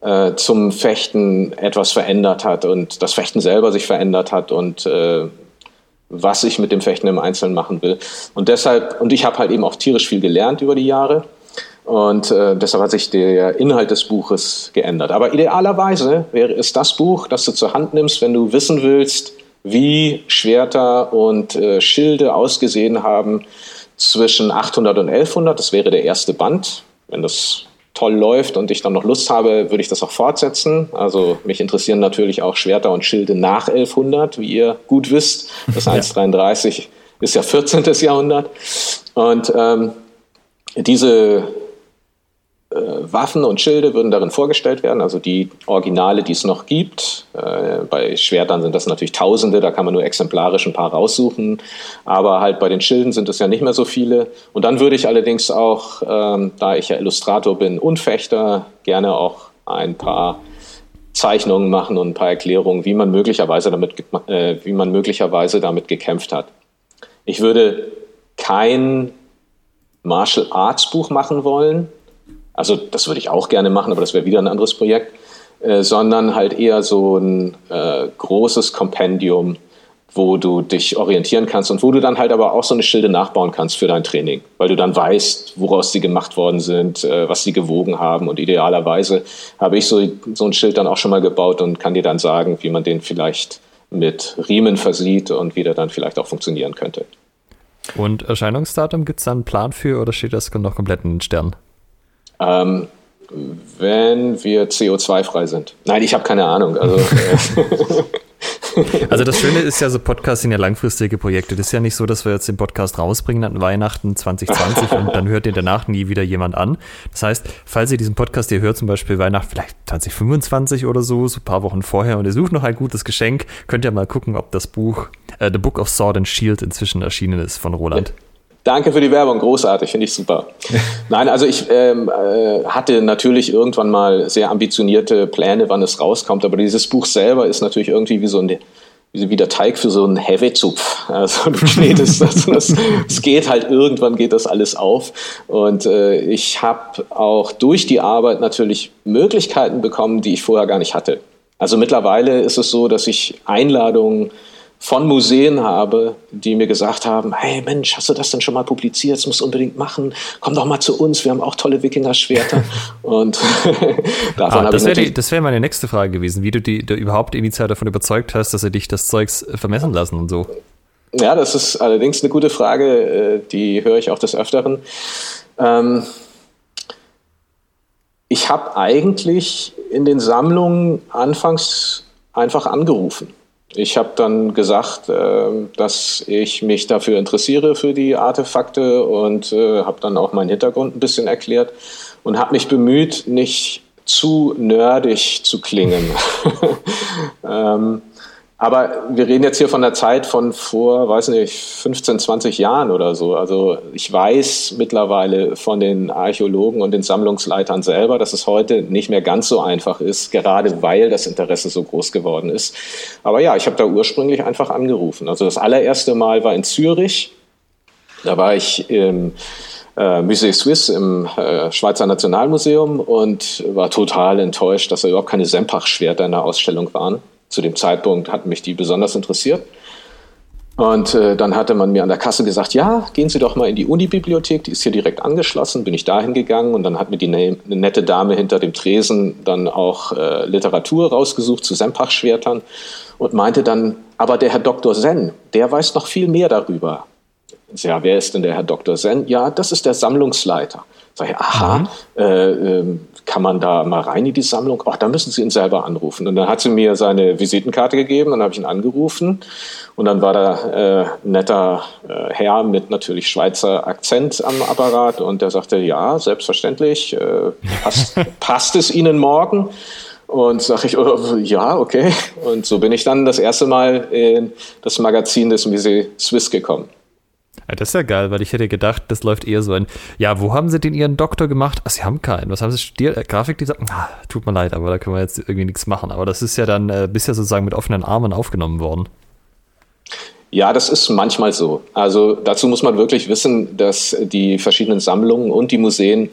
äh, zum Fechten etwas verändert hat und das Fechten selber sich verändert hat und äh, was ich mit dem Fechten im Einzelnen machen will. Und deshalb, und ich habe halt eben auch tierisch viel gelernt über die Jahre. Und äh, deshalb hat sich der Inhalt des Buches geändert. Aber idealerweise wäre es das Buch, das du zur Hand nimmst, wenn du wissen willst, wie Schwerter und äh, Schilde ausgesehen haben zwischen 800 und 1100. Das wäre der erste Band. Wenn das toll läuft und ich dann noch Lust habe, würde ich das auch fortsetzen. Also mich interessieren natürlich auch Schwerter und Schilde nach 1100, wie ihr gut wisst. Das <laughs> 133 ist ja 14. Jahrhundert. Und ähm, diese Waffen und Schilde würden darin vorgestellt werden, also die Originale, die es noch gibt. Äh, bei Schwertern sind das natürlich Tausende, da kann man nur exemplarisch ein paar raussuchen. Aber halt bei den Schilden sind es ja nicht mehr so viele. Und dann würde ich allerdings auch, ähm, da ich ja Illustrator bin und Fechter, gerne auch ein paar Zeichnungen machen und ein paar Erklärungen, wie man möglicherweise damit, äh, wie man möglicherweise damit gekämpft hat. Ich würde kein Martial Arts Buch machen wollen, also das würde ich auch gerne machen, aber das wäre wieder ein anderes Projekt, äh, sondern halt eher so ein äh, großes Kompendium, wo du dich orientieren kannst und wo du dann halt aber auch so eine Schilde nachbauen kannst für dein Training, weil du dann weißt, woraus sie gemacht worden sind, äh, was sie gewogen haben und idealerweise habe ich so, so ein Schild dann auch schon mal gebaut und kann dir dann sagen, wie man den vielleicht mit Riemen versieht und wie der dann vielleicht auch funktionieren könnte. Und Erscheinungsdatum, gibt es da einen Plan für oder steht das noch komplett in den Sternen? Ähm, wenn wir CO2-frei sind. Nein, ich habe keine Ahnung. Also, äh, <laughs> also das Schöne ist ja, so Podcasts sind ja langfristige Projekte. Das ist ja nicht so, dass wir jetzt den Podcast rausbringen an Weihnachten 2020 und dann hört ihr danach nie wieder jemand an. Das heißt, falls ihr diesen Podcast hier hört, zum Beispiel Weihnachten vielleicht 2025 oder so, so ein paar Wochen vorher und ihr sucht noch ein gutes Geschenk, könnt ihr mal gucken, ob das Buch äh, The Book of Sword and Shield inzwischen erschienen ist von Roland. Ja. Danke für die Werbung, großartig, finde ich super. <laughs> Nein, also ich ähm, äh, hatte natürlich irgendwann mal sehr ambitionierte Pläne, wann es rauskommt, aber dieses Buch selber ist natürlich irgendwie wie so ein wie der Teig für so einen Heavy-Zupf. Also du <laughs> knetest das und es geht halt irgendwann geht das alles auf. Und äh, ich habe auch durch die Arbeit natürlich Möglichkeiten bekommen, die ich vorher gar nicht hatte. Also mittlerweile ist es so, dass ich Einladungen von Museen habe, die mir gesagt haben, hey Mensch, hast du das denn schon mal publiziert? Das musst du unbedingt machen. Komm doch mal zu uns, wir haben auch tolle Wikinger-Schwerter. <laughs> Und <laughs> davon ah, das wäre wär meine nächste Frage gewesen, wie du die, die überhaupt initial davon überzeugt hast, dass sie dich das Zeugs vermessen lassen und so. Ja, das ist allerdings eine gute Frage, äh, die höre ich auch des Öfteren. Ähm, ich habe eigentlich in den Sammlungen anfangs einfach angerufen ich habe dann gesagt, äh, dass ich mich dafür interessiere für die Artefakte und äh, habe dann auch meinen Hintergrund ein bisschen erklärt und habe mich bemüht, nicht zu nerdig zu klingen. <laughs> ähm, aber wir reden jetzt hier von der Zeit von vor, weiß nicht, 15, 20 Jahren oder so. Also ich weiß mittlerweile von den Archäologen und den Sammlungsleitern selber, dass es heute nicht mehr ganz so einfach ist, gerade weil das Interesse so groß geworden ist. Aber ja, ich habe da ursprünglich einfach angerufen. Also das allererste Mal war in Zürich. Da war ich im äh, Musée Suisse im äh, Schweizer Nationalmuseum und war total enttäuscht, dass da überhaupt keine Sempach-Schwerter in der Ausstellung waren. Zu dem Zeitpunkt hatten mich die besonders interessiert. Und äh, dann hatte man mir an der Kasse gesagt, ja, gehen Sie doch mal in die Unibibliothek, die ist hier direkt angeschlossen. Bin ich dahin gegangen und dann hat mir die ne eine nette Dame hinter dem Tresen dann auch äh, Literatur rausgesucht zu Sempach-Schwertern und meinte dann, aber der Herr Dr. Sen, der weiß noch viel mehr darüber. Ja, wer ist denn der Herr Dr. Sen? Ja, das ist der Sammlungsleiter. Sag ich, aha, mhm. äh, äh, kann man da mal rein in die Sammlung? Ach, da müssen Sie ihn selber anrufen. Und dann hat sie mir seine Visitenkarte gegeben, dann habe ich ihn angerufen und dann war da äh, netter äh, Herr mit natürlich Schweizer Akzent am Apparat und der sagte, ja, selbstverständlich, äh, passt, <laughs> passt es Ihnen morgen? Und sage ich, oh, ja, okay. Und so bin ich dann das erste Mal in das Magazin des Musée Swiss gekommen. Ja, das ist ja geil, weil ich hätte gedacht, das läuft eher so ein, ja, wo haben sie denn ihren Doktor gemacht? Ach, sie haben keinen. Was haben sie studiert? Äh, Grafikdesign? Ah, tut mir leid, aber da können wir jetzt irgendwie nichts machen. Aber das ist ja dann äh, bisher sozusagen mit offenen Armen aufgenommen worden. Ja, das ist manchmal so. Also dazu muss man wirklich wissen, dass die verschiedenen Sammlungen und die Museen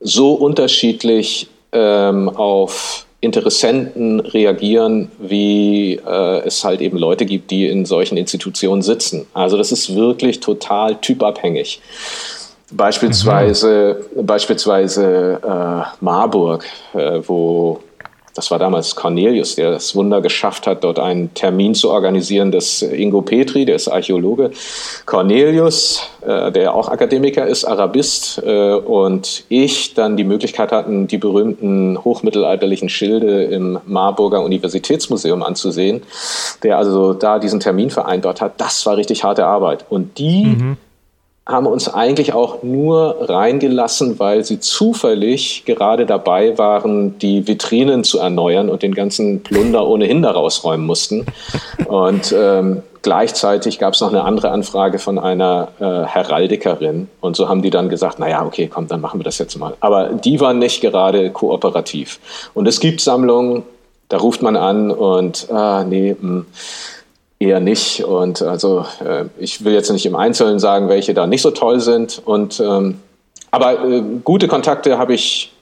so unterschiedlich ähm, auf Interessenten reagieren, wie äh, es halt eben Leute gibt, die in solchen Institutionen sitzen. Also das ist wirklich total typabhängig. Beispielsweise, mhm. beispielsweise äh, Marburg, äh, wo das war damals Cornelius, der das Wunder geschafft hat, dort einen Termin zu organisieren, dass Ingo Petri, der ist Archäologe, Cornelius, äh, der auch Akademiker ist, Arabist, äh, und ich dann die Möglichkeit hatten, die berühmten hochmittelalterlichen Schilde im Marburger Universitätsmuseum anzusehen, der also da diesen Termin vereinbart hat. Das war richtig harte Arbeit. Und die mhm haben uns eigentlich auch nur reingelassen, weil sie zufällig gerade dabei waren, die Vitrinen zu erneuern und den ganzen Plunder ohnehin da rausräumen mussten. Und ähm, gleichzeitig gab es noch eine andere Anfrage von einer äh, Heraldikerin. Und so haben die dann gesagt, naja, okay, komm, dann machen wir das jetzt mal. Aber die waren nicht gerade kooperativ. Und es gibt Sammlungen, da ruft man an und, ah, nee, mh, hm, eher nicht. Und also äh, ich will jetzt nicht im Einzelnen sagen, welche da nicht so toll sind. Und ähm, aber äh, gute Kontakte habe ich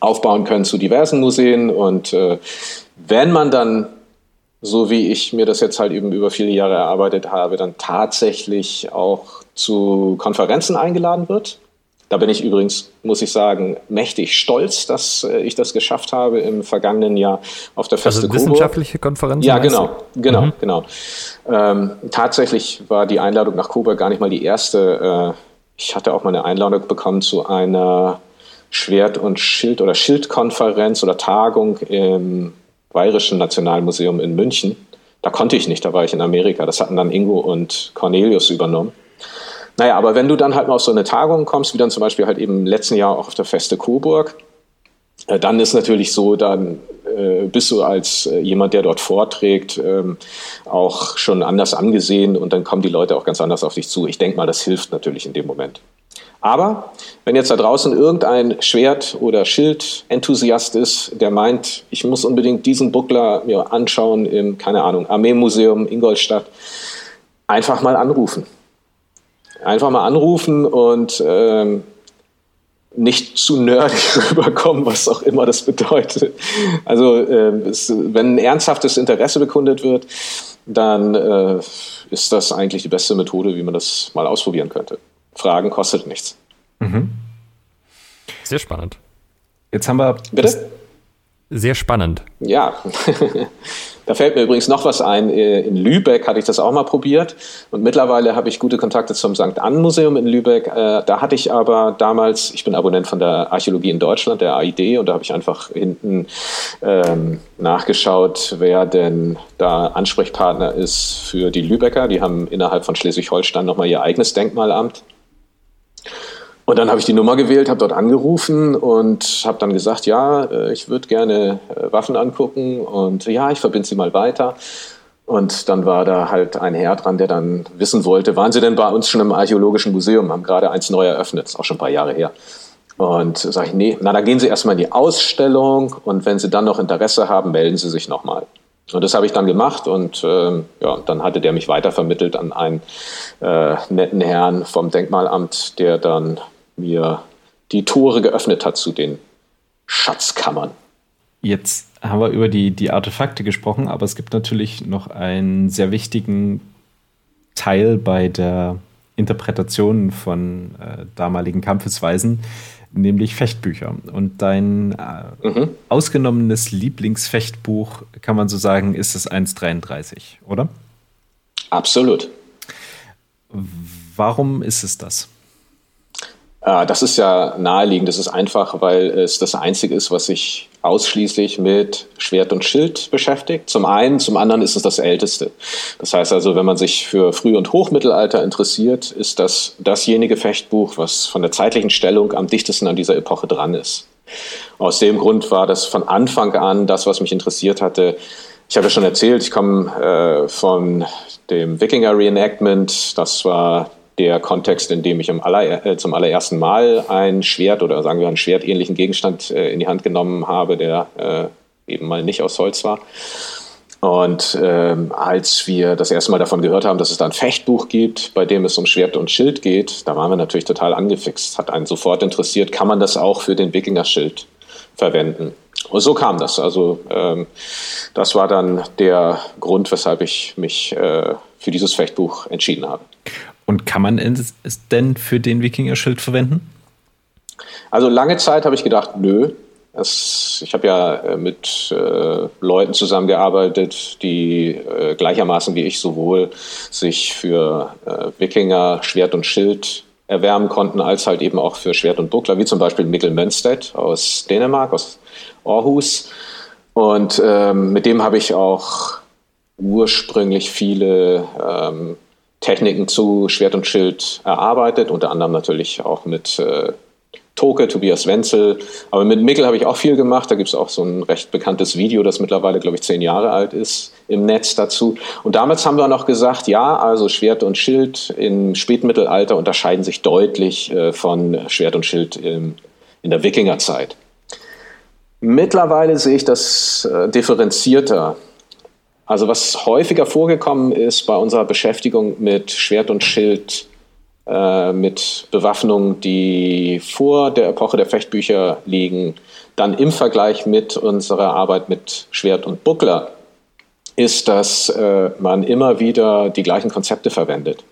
aufbauen können zu diversen Museen. Und äh, wenn man dann, so wie ich mir das jetzt halt eben über viele Jahre erarbeitet habe, dann tatsächlich auch zu Konferenzen eingeladen wird, da bin ich übrigens, muss ich sagen, mächtig stolz, dass äh, ich das geschafft habe im vergangenen Jahr auf der Feste also wissenschaftliche Konferenz? Ja, genau, genau, mhm. genau. Ähm, tatsächlich war die Einladung nach Coburg gar nicht mal die erste. Äh, ich hatte auch mal eine Einladung bekommen zu einer Schwert- und Schild- oder Schildkonferenz oder Tagung im Bayerischen Nationalmuseum in München. Da konnte ich nicht, da war ich in Amerika. Das hatten dann Ingo und Cornelius übernommen. Naja, aber wenn du dann halt mal auf so eine Tagung kommst, wie dann zum Beispiel halt eben im letzten Jahr auch auf der Feste Coburg, äh, dann ist natürlich so, dann äh, bist du als äh, jemand, der dort vorträgt, ähm, auch schon anders angesehen und dann kommen die Leute auch ganz anders auf dich zu. Ich denke mal, das hilft natürlich in dem Moment. Aber wenn jetzt da draußen irgendein Schwert- oder Schild-Enthusiast ist, der meint, ich muss unbedingt diesen Buckler mir anschauen im, keine Ahnung, Armeemuseum Ingolstadt, einfach mal anrufen. Einfach mal anrufen und ähm, nicht zu nerdig <laughs> rüberkommen, was auch immer das bedeutet. Also äh, es, wenn ein ernsthaftes Interesse bekundet wird, dann äh, ist das eigentlich die beste Methode, wie man das mal ausprobieren könnte. Fragen kostet nichts. Mhm. Sehr spannend. Jetzt haben wir. Bitte? Sehr spannend. Ja. <laughs> Da fällt mir übrigens noch was ein. Äh, in Lübeck hatte ich das auch mal probiert und mittlerweile habe ich gute Kontakte zum St. Ann Museum in Lübeck. Äh, da hatte ich aber damals, ich bin Abonnent von der Archäologie in Deutschland, der AID, und da habe ich einfach hinten ähm, nachgeschaut, wer denn da Ansprechpartner ist für die Lübecker. Die haben innerhalb von Schleswig-Holstein nochmal ihr eigenes Denkmalamt. Und dann habe ich die Nummer gewählt, habe dort angerufen und habe dann gesagt, ja, äh, ich würde gerne äh, Waffen angucken und ja, ich verbinde sie mal weiter. Und dann war da halt ein Herr dran, der dann wissen wollte, waren Sie denn bei uns schon im Archäologischen Museum? Haben gerade eins neu eröffnet, ist auch schon ein paar Jahre her. Und sage ich, nee, na, dann gehen Sie erstmal in die Ausstellung und wenn Sie dann noch Interesse haben, melden Sie sich nochmal. Und das habe ich dann gemacht und ähm, ja, dann hatte der mich weitervermittelt an einen äh, netten Herrn vom Denkmalamt, der dann mir die Tore geöffnet hat zu den Schatzkammern. Jetzt haben wir über die, die Artefakte gesprochen, aber es gibt natürlich noch einen sehr wichtigen Teil bei der Interpretation von äh, damaligen Kampfesweisen, nämlich Fechtbücher. Und dein äh, mhm. ausgenommenes Lieblingsfechtbuch, kann man so sagen, ist das 1.33, oder? Absolut. Warum ist es das? Äh, das ist ja naheliegend. Das ist einfach, weil es das Einzige ist, was sich ausschließlich mit Schwert und Schild beschäftigt. Zum einen, zum anderen ist es das älteste. Das heißt also, wenn man sich für Früh- und Hochmittelalter interessiert, ist das dasjenige Fechtbuch, was von der zeitlichen Stellung am dichtesten an dieser Epoche dran ist. Aus dem Grund war das von Anfang an das, was mich interessiert hatte. Ich habe ja schon erzählt, ich komme äh, von dem Wikinger Reenactment. Das war der Kontext, in dem ich aller, äh, zum allerersten Mal ein Schwert oder sagen wir einen schwertähnlichen Gegenstand äh, in die Hand genommen habe, der äh, eben mal nicht aus Holz war. Und ähm, als wir das erste Mal davon gehört haben, dass es da ein Fechtbuch gibt, bei dem es um Schwert und Schild geht, da waren wir natürlich total angefixt, hat einen sofort interessiert, kann man das auch für den Wikinger-Schild verwenden. Und so kam das. Also ähm, das war dann der Grund, weshalb ich mich äh, für dieses Fechtbuch entschieden habe. Und kann man es denn für den Wikinger-Schild verwenden? Also lange Zeit habe ich gedacht, nö. Das, ich habe ja äh, mit äh, Leuten zusammengearbeitet, die äh, gleichermaßen wie ich sowohl sich für äh, Wikinger, Schwert und Schild erwärmen konnten, als halt eben auch für Schwert und Buckler, wie zum Beispiel Mikkel Mönstedt aus Dänemark, aus Aarhus. Und ähm, mit dem habe ich auch ursprünglich viele ähm, Techniken zu Schwert und Schild erarbeitet, unter anderem natürlich auch mit äh, Toke, Tobias Wenzel. Aber mit Mickel habe ich auch viel gemacht. Da gibt es auch so ein recht bekanntes Video, das mittlerweile, glaube ich, zehn Jahre alt ist, im Netz dazu. Und damals haben wir noch gesagt, ja, also Schwert und Schild im Spätmittelalter unterscheiden sich deutlich äh, von Schwert und Schild im, in der Wikingerzeit. Mittlerweile sehe ich das äh, differenzierter. Also was häufiger vorgekommen ist bei unserer Beschäftigung mit Schwert und Schild, äh, mit Bewaffnungen, die vor der Epoche der Fechtbücher liegen, dann im Vergleich mit unserer Arbeit mit Schwert und Buckler, ist, dass äh, man immer wieder die gleichen Konzepte verwendet.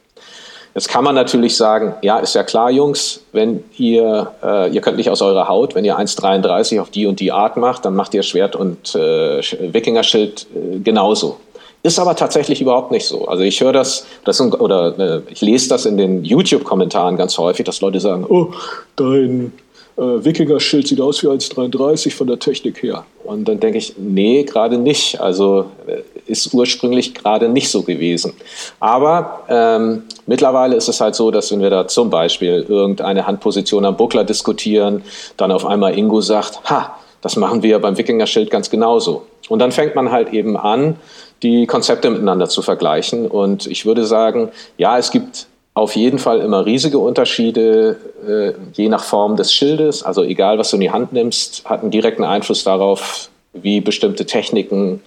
Jetzt kann man natürlich sagen, ja, ist ja klar, Jungs, wenn ihr, äh, ihr könnt nicht aus eurer Haut, wenn ihr 1,33 auf die und die Art macht, dann macht ihr Schwert und äh, Wikingerschild äh, genauso. Ist aber tatsächlich überhaupt nicht so. Also ich höre das, das oder äh, ich lese das in den YouTube-Kommentaren ganz häufig, dass Leute sagen, oh, dein äh, Wikinger-Schild sieht aus wie 1,33 von der Technik her. Und dann denke ich, nee, gerade nicht. Also äh, ist ursprünglich gerade nicht so gewesen. Aber ähm, mittlerweile ist es halt so, dass wenn wir da zum Beispiel irgendeine Handposition am Buckler diskutieren, dann auf einmal Ingo sagt, ha, das machen wir beim Wikinger-Schild ganz genauso. Und dann fängt man halt eben an, die Konzepte miteinander zu vergleichen. Und ich würde sagen, ja, es gibt auf jeden Fall immer riesige Unterschiede, äh, je nach Form des Schildes. Also egal, was du in die Hand nimmst, hat einen direkten Einfluss darauf, wie bestimmte Techniken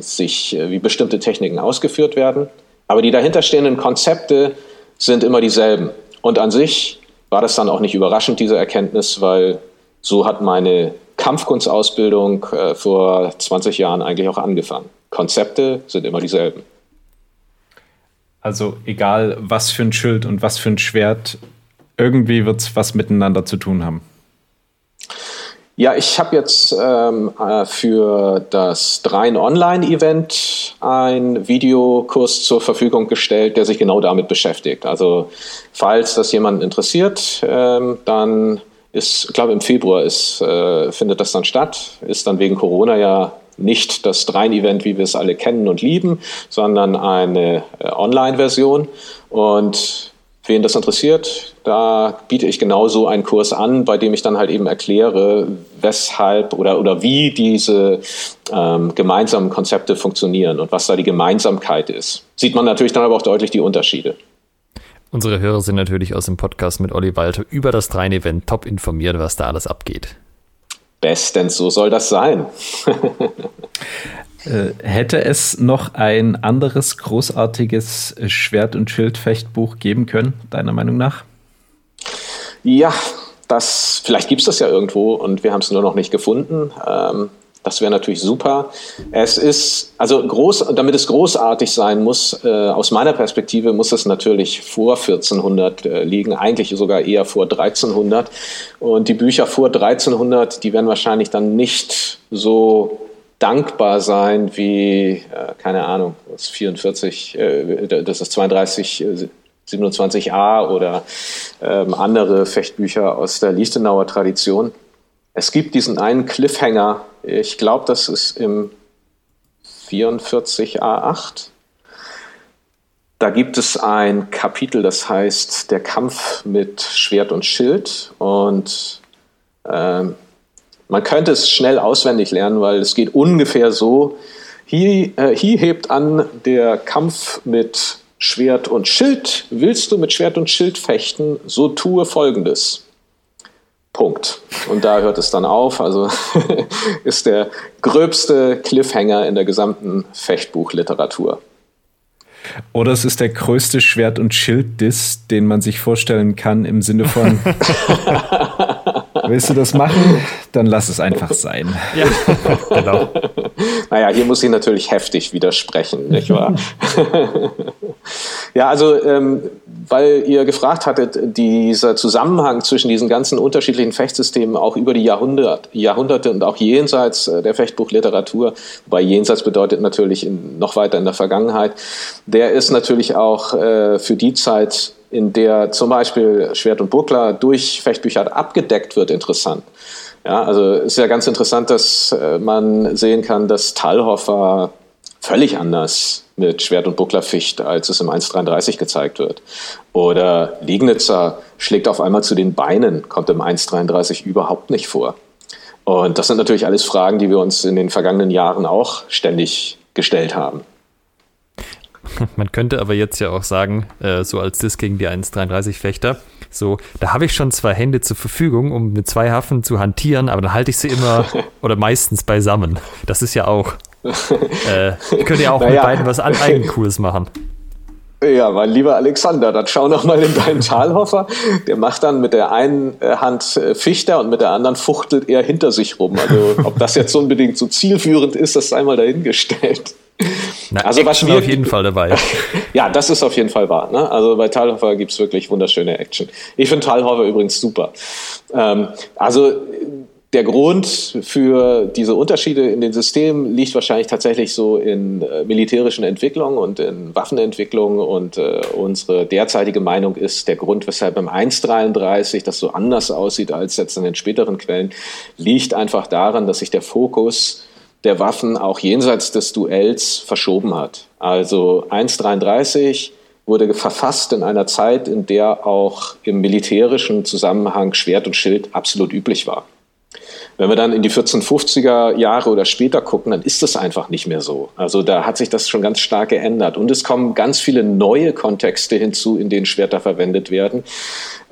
sich, äh, wie bestimmte Techniken ausgeführt werden. Aber die dahinterstehenden Konzepte sind immer dieselben. Und an sich war das dann auch nicht überraschend, diese Erkenntnis, weil so hat meine Kampfkunstausbildung äh, vor 20 Jahren eigentlich auch angefangen. Konzepte sind immer dieselben. Also egal, was für ein Schild und was für ein Schwert, irgendwie wird es was miteinander zu tun haben. Ja, ich habe jetzt ähm, äh, für das Drein Online-Event einen Videokurs zur Verfügung gestellt, der sich genau damit beschäftigt. Also falls das jemanden interessiert, ähm, dann ist, ich glaube im Februar ist, äh, findet das dann statt, ist dann wegen Corona ja nicht das Drein-Event, wie wir es alle kennen und lieben, sondern eine äh, Online-Version. Und wen das interessiert, da biete ich genauso einen Kurs an, bei dem ich dann halt eben erkläre, weshalb oder, oder wie diese ähm, gemeinsamen Konzepte funktionieren und was da die Gemeinsamkeit ist. Sieht man natürlich dann aber auch deutlich die Unterschiede. Unsere Hörer sind natürlich aus dem Podcast mit Olli Walter über das Drein-Event top informiert, was da alles abgeht. Bestens, so soll das sein. <laughs> Äh, hätte es noch ein anderes großartiges Schwert- und Schildfechtbuch geben können, deiner Meinung nach? Ja, das, vielleicht gibt es das ja irgendwo und wir haben es nur noch nicht gefunden. Ähm, das wäre natürlich super. Es ist, also groß, damit es großartig sein muss, äh, aus meiner Perspektive muss es natürlich vor 1400 äh, liegen, eigentlich sogar eher vor 1300. Und die Bücher vor 1300, die werden wahrscheinlich dann nicht so dankbar sein wie, äh, keine Ahnung, das 44, äh, das ist 32, 27a äh, oder ähm, andere Fechtbücher aus der Liechtenauer Tradition. Es gibt diesen einen Cliffhanger, ich glaube, das ist im 44a8. Da gibt es ein Kapitel, das heißt Der Kampf mit Schwert und Schild. Und ähm, man könnte es schnell auswendig lernen, weil es geht ungefähr so. Hier, äh, hier hebt an der Kampf mit Schwert und Schild. Willst du mit Schwert und Schild fechten, so tue Folgendes. Punkt. Und da hört es dann auf. Also <laughs> ist der gröbste Cliffhanger in der gesamten Fechtbuchliteratur. Oder es ist der größte Schwert- und Schild-Diss, den man sich vorstellen kann, im Sinne von: <laughs> Willst du das machen? Dann lass es einfach sein. Ja, <laughs> genau. Naja, hier muss ich natürlich heftig widersprechen, nicht wahr? ja, also, ähm, weil ihr gefragt hattet, dieser Zusammenhang zwischen diesen ganzen unterschiedlichen Fechtsystemen auch über die Jahrhundert, Jahrhunderte und auch jenseits äh, der Fechtbuchliteratur, wobei jenseits bedeutet natürlich in, noch weiter in der Vergangenheit, der ist natürlich auch äh, für die Zeit, in der zum Beispiel Schwert und Buckler durch Fechtbücher abgedeckt wird, interessant. Ja, also ist ja ganz interessant, dass äh, man sehen kann, dass Talhoffer völlig anders mit Schwert und Buckler ficht, als es im 1.33 gezeigt wird. Oder Liegnitzer schlägt auf einmal zu den Beinen, kommt im 1.33 überhaupt nicht vor. Und das sind natürlich alles Fragen, die wir uns in den vergangenen Jahren auch ständig gestellt haben. <laughs> Man könnte aber jetzt ja auch sagen, äh, so als Disk gegen die 1,33-Fechter, so, da habe ich schon zwei Hände zur Verfügung, um mit zwei Haffen zu hantieren, aber dann halte ich sie immer <laughs> oder meistens beisammen. Das ist ja auch, <laughs> äh, ich könnte ja auch naja. mit beiden was Eigencooles machen. Ja, mein lieber Alexander, dann schau noch mal in deinen Talhoffer. Der macht dann mit der einen äh, Hand äh, Fichter und mit der anderen fuchtelt er hinter sich rum. Also ob das jetzt unbedingt so zielführend ist, das sei mal dahingestellt. Na, also was mir auf jeden Fall dabei. <laughs> ja, das ist auf jeden Fall wahr. Ne? Also bei Talhofer gibt es wirklich wunderschöne Action. Ich finde Talhofer übrigens super. Ähm, also der Grund für diese Unterschiede in den Systemen liegt wahrscheinlich tatsächlich so in äh, militärischen Entwicklungen und in Waffenentwicklung. Und äh, unsere derzeitige Meinung ist, der Grund, weshalb im 1.33 das so anders aussieht als jetzt in den späteren Quellen, liegt einfach daran, dass sich der Fokus der Waffen auch jenseits des Duells verschoben hat. Also 1.33 wurde verfasst in einer Zeit, in der auch im militärischen Zusammenhang Schwert und Schild absolut üblich war. Wenn wir dann in die 1450er Jahre oder später gucken, dann ist das einfach nicht mehr so. Also da hat sich das schon ganz stark geändert. Und es kommen ganz viele neue Kontexte hinzu, in denen Schwerter verwendet werden.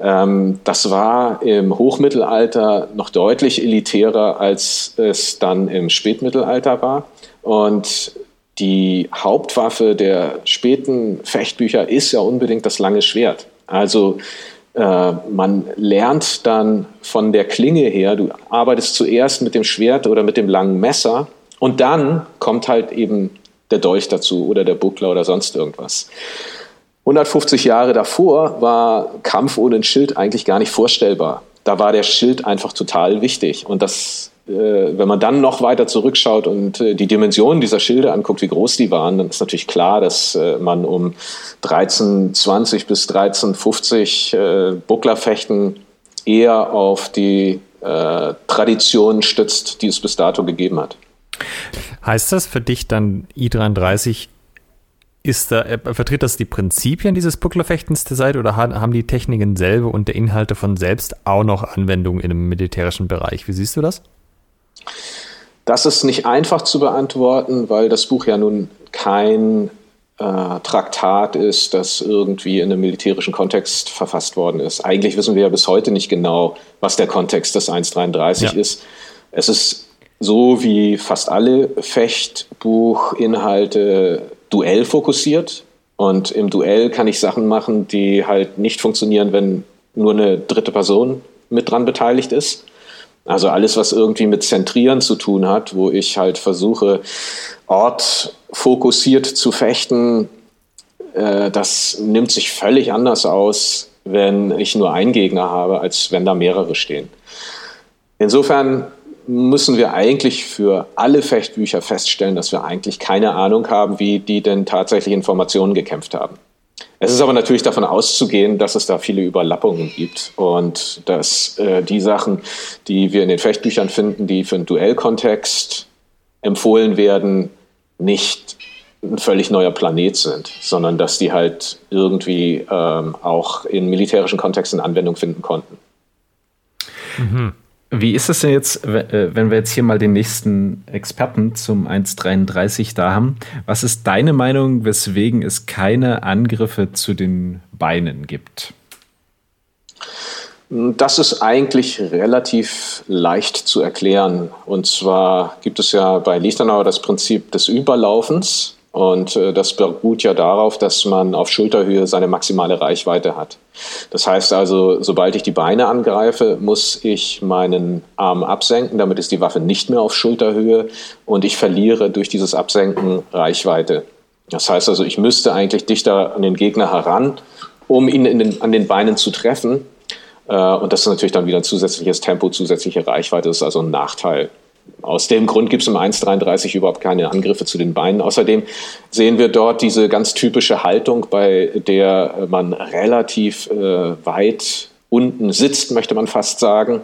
Ähm, das war im Hochmittelalter noch deutlich elitärer, als es dann im Spätmittelalter war. Und die Hauptwaffe der späten Fechtbücher ist ja unbedingt das lange Schwert. Also man lernt dann von der Klinge her, du arbeitest zuerst mit dem Schwert oder mit dem langen Messer und dann kommt halt eben der Dolch dazu oder der Buckler oder sonst irgendwas. 150 Jahre davor war Kampf ohne ein Schild eigentlich gar nicht vorstellbar. Da war der Schild einfach total wichtig und das äh, wenn man dann noch weiter zurückschaut und äh, die Dimensionen dieser Schilde anguckt, wie groß die waren, dann ist natürlich klar, dass äh, man um 1320 bis 1350 Bucklerfechten eher auf die Tradition stützt, die es bis dato gegeben hat. Heißt das für dich dann I33 ist da, vertritt das die Prinzipien dieses Bucklerfechtens der Seite oder haben die Techniken selber und der Inhalt davon selbst auch noch Anwendung einem militärischen Bereich? Wie siehst du das? Das ist nicht einfach zu beantworten, weil das Buch ja nun kein äh, Traktat ist, das irgendwie in einem militärischen Kontext verfasst worden ist. Eigentlich wissen wir ja bis heute nicht genau, was der Kontext des 1.33 ja. ist. Es ist so wie fast alle Fechtbuchinhalte duellfokussiert. Und im Duell kann ich Sachen machen, die halt nicht funktionieren, wenn nur eine dritte Person mit dran beteiligt ist. Also alles, was irgendwie mit Zentrieren zu tun hat, wo ich halt versuche, ortfokussiert zu fechten, äh, das nimmt sich völlig anders aus, wenn ich nur einen Gegner habe, als wenn da mehrere stehen. Insofern müssen wir eigentlich für alle Fechtbücher feststellen, dass wir eigentlich keine Ahnung haben, wie die denn tatsächlich Informationen gekämpft haben. Es ist aber natürlich davon auszugehen, dass es da viele Überlappungen gibt und dass äh, die Sachen, die wir in den Fechtbüchern finden, die für einen Duellkontext empfohlen werden, nicht ein völlig neuer Planet sind, sondern dass die halt irgendwie ähm, auch in militärischen Kontexten Anwendung finden konnten. Mhm. Wie ist es denn jetzt, äh, wenn wir jetzt hier mal den nächsten Experten zum 1.33 da haben? Was ist deine Meinung, weswegen es keine Angriffe zu den Beinen gibt? Das ist eigentlich relativ leicht zu erklären. Und zwar gibt es ja bei Lichtenauer das Prinzip des Überlaufens. Und äh, das beruht ja darauf, dass man auf Schulterhöhe seine maximale Reichweite hat. Das heißt also, sobald ich die Beine angreife, muss ich meinen Arm absenken, damit ist die Waffe nicht mehr auf Schulterhöhe und ich verliere durch dieses Absenken Reichweite. Das heißt also, ich müsste eigentlich dichter an den Gegner heran, um ihn den, an den Beinen zu treffen. Äh, und das ist natürlich dann wieder ein zusätzliches Tempo, zusätzliche Reichweite. Das ist also ein Nachteil. Aus dem Grund gibt es im 1.33 überhaupt keine Angriffe zu den Beinen. Außerdem sehen wir dort diese ganz typische Haltung, bei der man relativ äh, weit unten sitzt, möchte man fast sagen.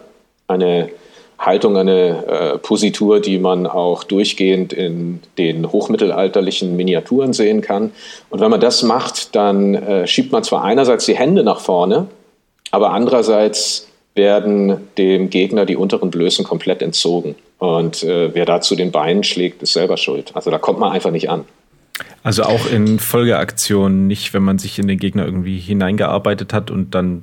Eine Haltung, eine äh, Positur, die man auch durchgehend in den hochmittelalterlichen Miniaturen sehen kann. Und wenn man das macht, dann äh, schiebt man zwar einerseits die Hände nach vorne, aber andererseits werden dem Gegner die unteren Blößen komplett entzogen. Und äh, wer dazu den Beinen schlägt, ist selber schuld. Also da kommt man einfach nicht an. Also auch in Folgeaktionen nicht, wenn man sich in den Gegner irgendwie hineingearbeitet hat und dann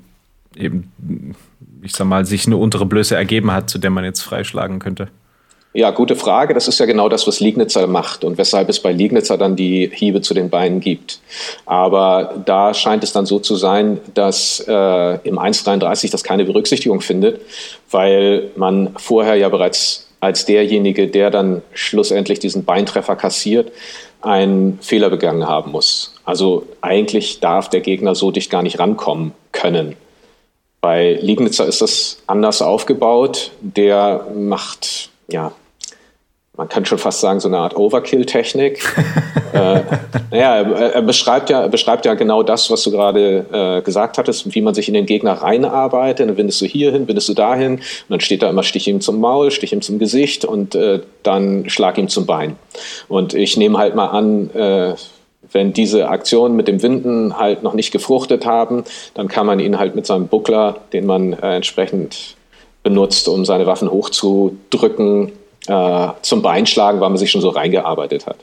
eben, ich sag mal, sich eine untere Blöße ergeben hat, zu der man jetzt freischlagen könnte. Ja, gute Frage. Das ist ja genau das, was Liegnitzer macht und weshalb es bei Liegnitzer dann die Hiebe zu den Beinen gibt. Aber da scheint es dann so zu sein, dass äh, im 1.33 das keine Berücksichtigung findet, weil man vorher ja bereits als derjenige, der dann schlussendlich diesen Beintreffer kassiert, einen Fehler begangen haben muss. Also eigentlich darf der Gegner so dicht gar nicht rankommen können. Bei Liegnitzer ist das anders aufgebaut. Der macht ja man kann schon fast sagen, so eine Art Overkill-Technik. <laughs> äh, naja, er, er, beschreibt ja, er beschreibt ja genau das, was du gerade äh, gesagt hattest, wie man sich in den Gegner reinarbeitet. Dann wendest du hier hin, wendest du dahin. Und dann steht da immer, stich ihm zum Maul, stich ihm zum Gesicht und äh, dann schlag ihm zum Bein. Und ich nehme halt mal an, äh, wenn diese Aktionen mit dem Winden halt noch nicht gefruchtet haben, dann kann man ihn halt mit seinem Buckler, den man äh, entsprechend benutzt, um seine Waffen hochzudrücken, äh, zum Beinschlagen, weil man sich schon so reingearbeitet hat.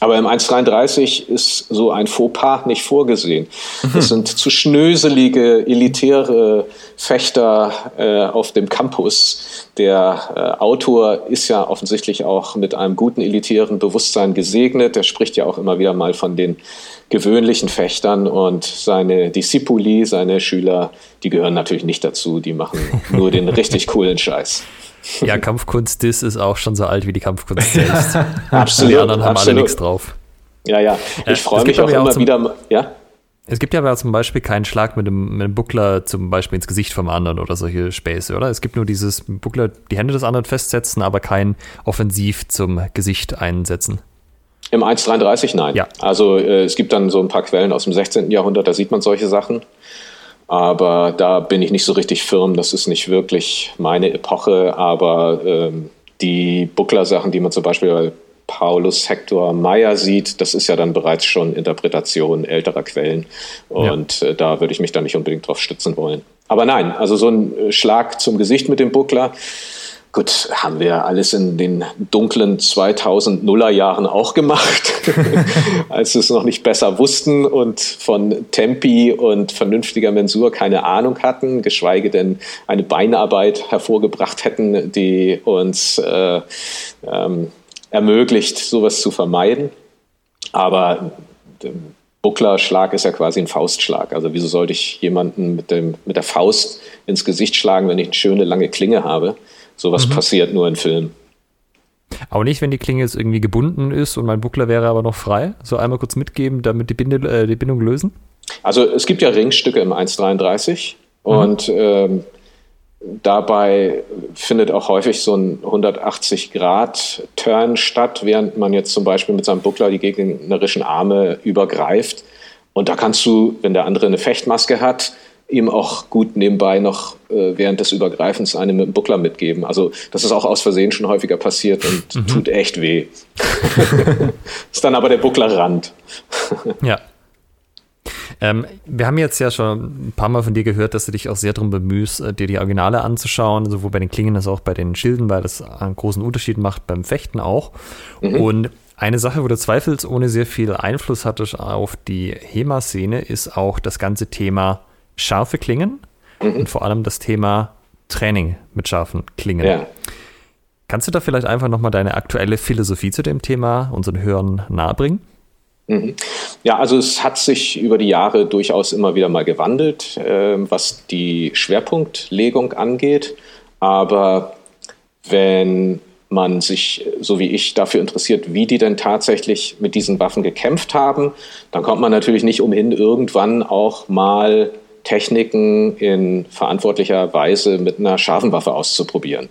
Aber im 1,33 ist so ein Fauxpas nicht vorgesehen. Mhm. Es sind zu schnöselige, elitäre Fechter äh, auf dem Campus. Der äh, Autor ist ja offensichtlich auch mit einem guten elitären Bewusstsein gesegnet. Er spricht ja auch immer wieder mal von den gewöhnlichen Fechtern und seine Discipuli, seine Schüler, die gehören natürlich nicht dazu. Die machen nur den <laughs> richtig coolen Scheiß. Ja, Kampfkunst das ist auch schon so alt wie die Kampfkunst selbst. <laughs> absolut. Die anderen haben absolut. alle nichts drauf. Ja, ja. Ich freue mich auch immer zum, wieder. Ja? Es gibt ja aber zum Beispiel keinen Schlag mit einem, mit einem Buckler zum Beispiel ins Gesicht vom anderen oder solche Späße, oder? Es gibt nur dieses Buckler, die Hände des anderen festsetzen, aber kein Offensiv zum Gesicht einsetzen. Im 1,33 nein. Ja. Also äh, es gibt dann so ein paar Quellen aus dem 16. Jahrhundert, da sieht man solche Sachen. Aber da bin ich nicht so richtig firm. Das ist nicht wirklich meine Epoche. Aber ähm, die Buckler-Sachen, die man zum Beispiel bei Paulus Hector Meyer sieht, das ist ja dann bereits schon Interpretation älterer Quellen. Und ja. äh, da würde ich mich da nicht unbedingt drauf stützen wollen. Aber nein, also so ein Schlag zum Gesicht mit dem Buckler, Gut, haben wir alles in den dunklen 2000er Jahren auch gemacht, <laughs> als wir es noch nicht besser wussten und von Tempi und vernünftiger Mensur keine Ahnung hatten, geschweige denn eine Beinarbeit hervorgebracht hätten, die uns äh, ähm, ermöglicht, sowas zu vermeiden. Aber Bucklerschlag ist ja quasi ein Faustschlag. Also wieso sollte ich jemanden mit, dem, mit der Faust ins Gesicht schlagen, wenn ich eine schöne lange Klinge habe? Sowas mhm. passiert nur in Filmen. Auch nicht, wenn die Klinge jetzt irgendwie gebunden ist und mein Buckler wäre aber noch frei. So einmal kurz mitgeben, damit die, Binde, äh, die Bindung lösen? Also es gibt ja Ringstücke im 1,33 mhm. und ähm, dabei findet auch häufig so ein 180-Grad-Turn statt, während man jetzt zum Beispiel mit seinem Buckler die gegnerischen Arme übergreift. Und da kannst du, wenn der andere eine Fechtmaske hat, ihm auch gut nebenbei noch äh, während des Übergreifens eine mit dem Buckler mitgeben. Also das ist auch aus Versehen schon häufiger passiert und mhm. tut echt weh. <laughs> ist dann aber der Bucklerrand. <laughs> ja. Ähm, wir haben jetzt ja schon ein paar Mal von dir gehört, dass du dich auch sehr darum bemühst, äh, dir die Originale anzuschauen, sowohl bei den Klingen als auch bei den Schilden, weil das einen großen Unterschied macht beim Fechten auch. Mhm. Und eine Sache, wo du zweifelsohne sehr viel Einfluss hattest auf die HEMA-Szene, ist auch das ganze Thema scharfe Klingen mhm. und vor allem das Thema Training mit scharfen Klingen. Ja. Kannst du da vielleicht einfach nochmal deine aktuelle Philosophie zu dem Thema unseren Hörern nahebringen? Mhm. Ja, also es hat sich über die Jahre durchaus immer wieder mal gewandelt, äh, was die Schwerpunktlegung angeht. Aber wenn man sich, so wie ich, dafür interessiert, wie die denn tatsächlich mit diesen Waffen gekämpft haben, dann kommt man natürlich nicht umhin, irgendwann auch mal Techniken in verantwortlicher Weise mit einer scharfen Waffe auszuprobieren.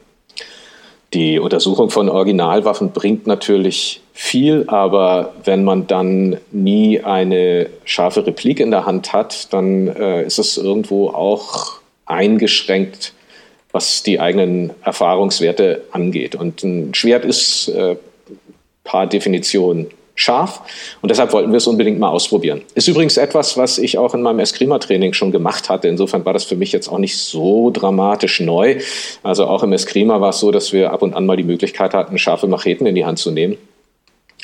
Die Untersuchung von Originalwaffen bringt natürlich viel, aber wenn man dann nie eine scharfe Replik in der Hand hat, dann äh, ist es irgendwo auch eingeschränkt, was die eigenen Erfahrungswerte angeht. Und ein Schwert ist äh, paar Definitionen scharf und deshalb wollten wir es unbedingt mal ausprobieren. Ist übrigens etwas, was ich auch in meinem Eskrima-Training schon gemacht hatte. Insofern war das für mich jetzt auch nicht so dramatisch neu. Also auch im Eskrima war es so, dass wir ab und an mal die Möglichkeit hatten, scharfe Macheten in die Hand zu nehmen.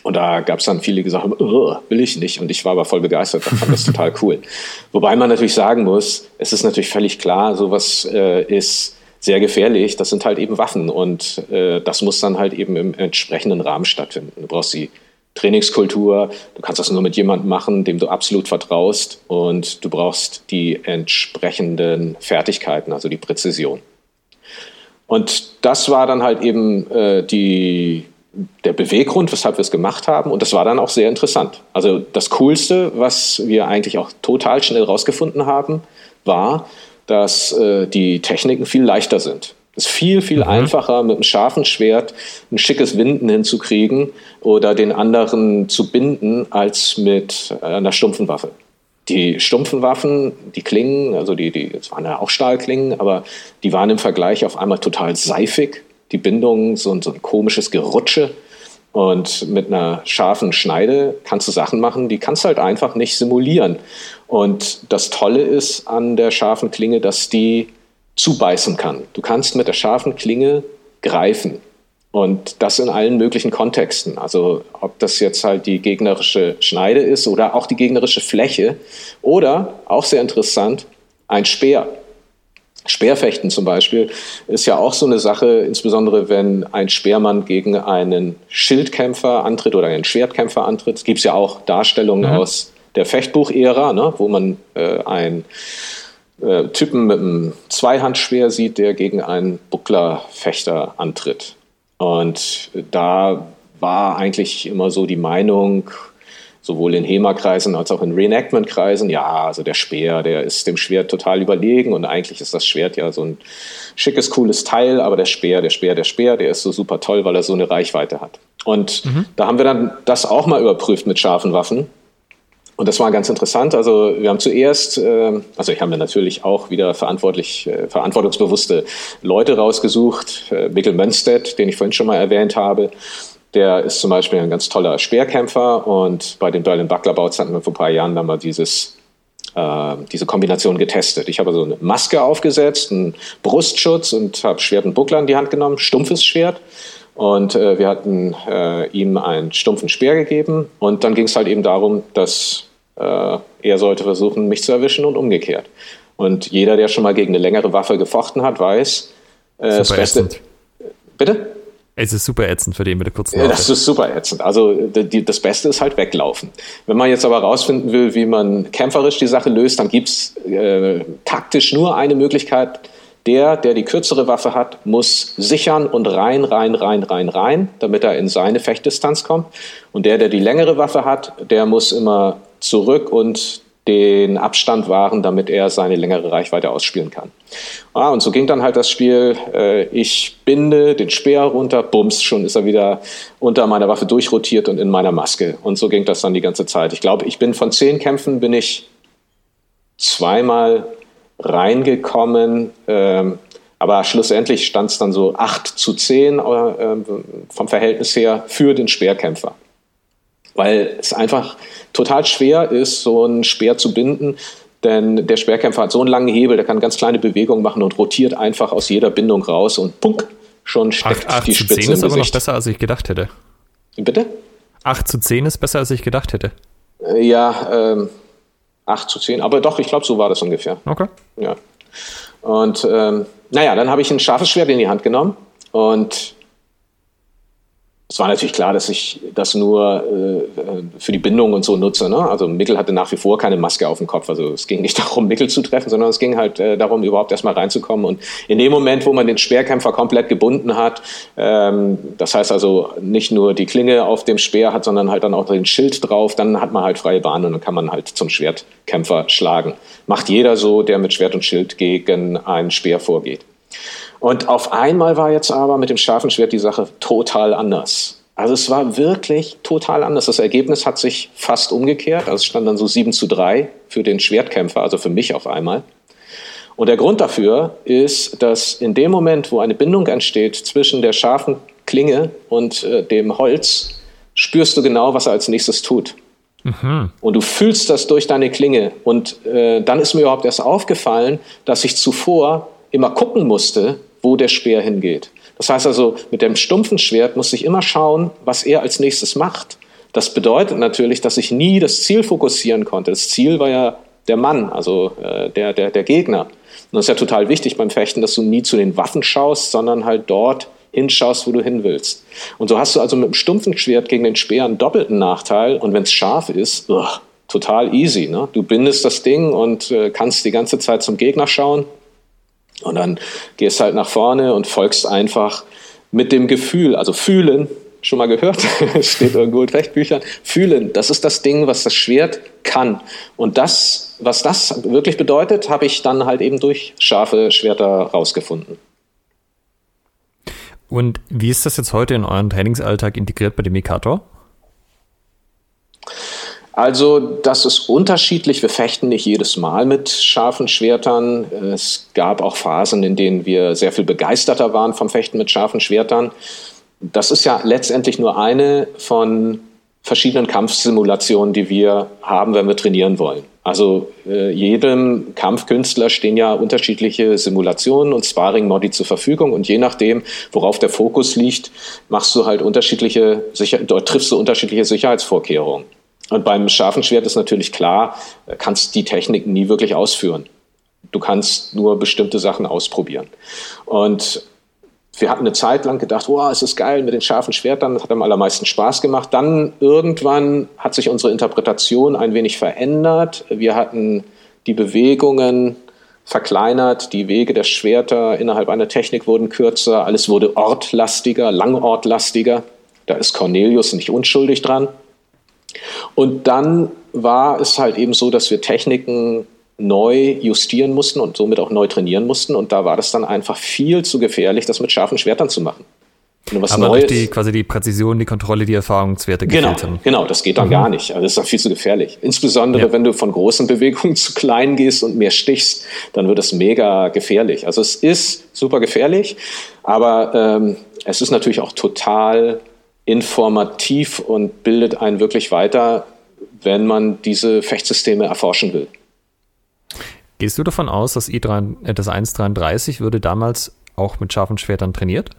Und da gab es dann viele, die gesagt haben, will ich nicht. Und ich war aber voll begeistert, ich fand das total cool. <laughs> Wobei man natürlich sagen muss, es ist natürlich völlig klar, sowas äh, ist sehr gefährlich. Das sind halt eben Waffen und äh, das muss dann halt eben im entsprechenden Rahmen stattfinden. Du brauchst die Trainingskultur. Du kannst das nur mit jemandem machen, dem du absolut vertraust und du brauchst die entsprechenden Fertigkeiten, also die Präzision. Und das war dann halt eben äh, die, der Beweggrund, weshalb wir es gemacht haben. Und das war dann auch sehr interessant. Also das Coolste, was wir eigentlich auch total schnell rausgefunden haben, war, dass äh, die Techniken viel leichter sind. Es ist viel, viel mhm. einfacher, mit einem scharfen Schwert ein schickes Winden hinzukriegen oder den anderen zu binden, als mit einer stumpfen Waffe. Die stumpfen Waffen, die Klingen, also die, die, es waren ja auch Stahlklingen, aber die waren im Vergleich auf einmal total seifig. Die Bindung, so, so ein komisches Gerutsche. Und mit einer scharfen Schneide kannst du Sachen machen, die kannst du halt einfach nicht simulieren. Und das Tolle ist an der scharfen Klinge, dass die zubeißen kann. Du kannst mit der scharfen Klinge greifen. Und das in allen möglichen Kontexten. Also ob das jetzt halt die gegnerische Schneide ist oder auch die gegnerische Fläche oder, auch sehr interessant, ein Speer. Speerfechten zum Beispiel ist ja auch so eine Sache, insbesondere wenn ein Speermann gegen einen Schildkämpfer antritt oder einen Schwertkämpfer antritt. Es gibt ja auch Darstellungen mhm. aus der Fechtbuch-Ära, ne, wo man äh, ein äh, Typen mit einem Zweihandschwer sieht, der gegen einen Bucklerfechter antritt. Und da war eigentlich immer so die Meinung, sowohl in HEMA-Kreisen als auch in Reenactment-Kreisen, ja, also der Speer, der ist dem Schwert total überlegen und eigentlich ist das Schwert ja so ein schickes, cooles Teil, aber der Speer, der Speer, der Speer, der ist so super toll, weil er so eine Reichweite hat. Und mhm. da haben wir dann das auch mal überprüft mit scharfen Waffen und das war ganz interessant. Also wir haben zuerst, äh, also ich habe mir natürlich auch wieder verantwortlich, äh, verantwortungsbewusste Leute rausgesucht. Äh, Mikkel Mönstedt, den ich vorhin schon mal erwähnt habe, der ist zum Beispiel ein ganz toller Speerkämpfer und bei den Berlin Buckler Bouts hatten wir vor ein paar Jahren dann mal dieses äh, diese Kombination getestet. Ich habe so eine Maske aufgesetzt, einen Brustschutz und habe Schwert und Buckler in die Hand genommen, stumpfes Schwert. Und äh, wir hatten äh, ihm einen stumpfen Speer gegeben. Und dann ging es halt eben darum, dass er sollte versuchen, mich zu erwischen und umgekehrt. Und jeder, der schon mal gegen eine längere Waffe gefochten hat, weiß, äh, das Beste. Bitte? Es ist super ätzend für den mit der kurzen Waffe. Das ist super ätzend. Also die, das Beste ist halt weglaufen. Wenn man jetzt aber rausfinden will, wie man kämpferisch die Sache löst, dann gibt's äh, taktisch nur eine Möglichkeit. Der, der die kürzere Waffe hat, muss sichern und rein, rein, rein, rein, rein, damit er in seine Fechtdistanz kommt. Und der, der die längere Waffe hat, der muss immer zurück und den Abstand wahren, damit er seine längere Reichweite ausspielen kann. Ah, und so ging dann halt das Spiel. Äh, ich binde den Speer runter, bums, schon ist er wieder unter meiner Waffe durchrotiert und in meiner Maske. Und so ging das dann die ganze Zeit. Ich glaube, ich bin von zehn Kämpfen bin ich zweimal reingekommen. Ähm, aber schlussendlich stand es dann so 8 zu 10 äh, vom Verhältnis her für den Speerkämpfer weil es einfach total schwer ist, so einen Speer zu binden. Denn der Speerkämpfer hat so einen langen Hebel, der kann ganz kleine Bewegungen machen und rotiert einfach aus jeder Bindung raus und punk, schon steckt 8, 8 die Spitze 10 ist aber noch besser, als ich gedacht hätte. Bitte? 8 zu 10 ist besser, als ich gedacht hätte. Äh, ja, ähm, 8 zu 10, aber doch, ich glaube, so war das ungefähr. Okay. Ja. Und ähm, naja, dann habe ich ein scharfes Schwert in die Hand genommen und es war natürlich klar, dass ich das nur äh, für die Bindung und so nutze. Ne? Also Mickel hatte nach wie vor keine Maske auf dem Kopf. Also es ging nicht <laughs> darum, Mickel zu treffen, sondern es ging halt äh, darum, überhaupt erstmal reinzukommen. Und in dem Moment, wo man den Speerkämpfer komplett gebunden hat, ähm, das heißt also nicht nur die Klinge auf dem Speer hat, sondern halt dann auch den Schild drauf, dann hat man halt freie Bahn und dann kann man halt zum Schwertkämpfer schlagen. Macht jeder so, der mit Schwert und Schild gegen einen Speer vorgeht. Und auf einmal war jetzt aber mit dem scharfen Schwert die Sache total anders. Also es war wirklich total anders. Das Ergebnis hat sich fast umgekehrt. Also es stand dann so 7 zu 3 für den Schwertkämpfer, also für mich auf einmal. Und der Grund dafür ist, dass in dem Moment, wo eine Bindung entsteht zwischen der scharfen Klinge und äh, dem Holz, spürst du genau, was er als nächstes tut. Mhm. Und du fühlst das durch deine Klinge. Und äh, dann ist mir überhaupt erst aufgefallen, dass ich zuvor immer gucken musste, wo der Speer hingeht. Das heißt also, mit dem stumpfen Schwert muss ich immer schauen, was er als nächstes macht. Das bedeutet natürlich, dass ich nie das Ziel fokussieren konnte. Das Ziel war ja der Mann, also äh, der, der, der Gegner. Und das ist ja total wichtig beim Fechten, dass du nie zu den Waffen schaust, sondern halt dort hinschaust, wo du hin willst. Und so hast du also mit dem stumpfen Schwert gegen den Speer einen doppelten Nachteil. Und wenn es scharf ist, ugh, total easy. Ne? Du bindest das Ding und äh, kannst die ganze Zeit zum Gegner schauen und dann gehst halt nach vorne und folgst einfach mit dem Gefühl, also fühlen, schon mal gehört, <laughs> steht irgendwo in Rechtbüchern, fühlen, das ist das Ding, was das Schwert kann. Und das, was das wirklich bedeutet, habe ich dann halt eben durch scharfe Schwerter rausgefunden. Und wie ist das jetzt heute in euren Trainingsalltag integriert bei dem Mikator? Also das ist unterschiedlich. Wir fechten nicht jedes Mal mit scharfen Schwertern. Es gab auch Phasen, in denen wir sehr viel begeisterter waren vom Fechten mit scharfen Schwertern. Das ist ja letztendlich nur eine von verschiedenen Kampfsimulationen, die wir haben, wenn wir trainieren wollen. Also äh, jedem Kampfkünstler stehen ja unterschiedliche Simulationen und Sparring-Modi zur Verfügung und je nachdem, worauf der Fokus liegt, machst du halt unterschiedliche, triffst du unterschiedliche Sicherheitsvorkehrungen. Und beim scharfen Schwert ist natürlich klar, kannst die Technik nie wirklich ausführen. Du kannst nur bestimmte Sachen ausprobieren. Und wir hatten eine Zeit lang gedacht, wow, es ist geil mit den scharfen Schwertern, das hat am allermeisten Spaß gemacht. Dann irgendwann hat sich unsere Interpretation ein wenig verändert. Wir hatten die Bewegungen verkleinert, die Wege der Schwerter innerhalb einer Technik wurden kürzer, alles wurde ortlastiger, langortlastiger. Da ist Cornelius nicht unschuldig dran. Und dann war es halt eben so, dass wir Techniken neu justieren mussten und somit auch neu trainieren mussten. Und da war das dann einfach viel zu gefährlich, das mit scharfen Schwertern zu machen. Was Aber Neues, die, quasi die Präzision, die Kontrolle, die Erfahrungswerte genau, haben. Genau, das geht dann mhm. gar nicht. Also das ist dann viel zu gefährlich. Insbesondere, ja. wenn du von großen Bewegungen <laughs> zu klein gehst und mehr stichst, dann wird es mega gefährlich. Also es ist super gefährlich, aber ähm, es ist natürlich auch total informativ und bildet einen wirklich weiter, wenn man diese Fechtsysteme erforschen will. Gehst du davon aus, dass I3, äh, das 133 würde damals auch mit scharfen Schwertern trainiert?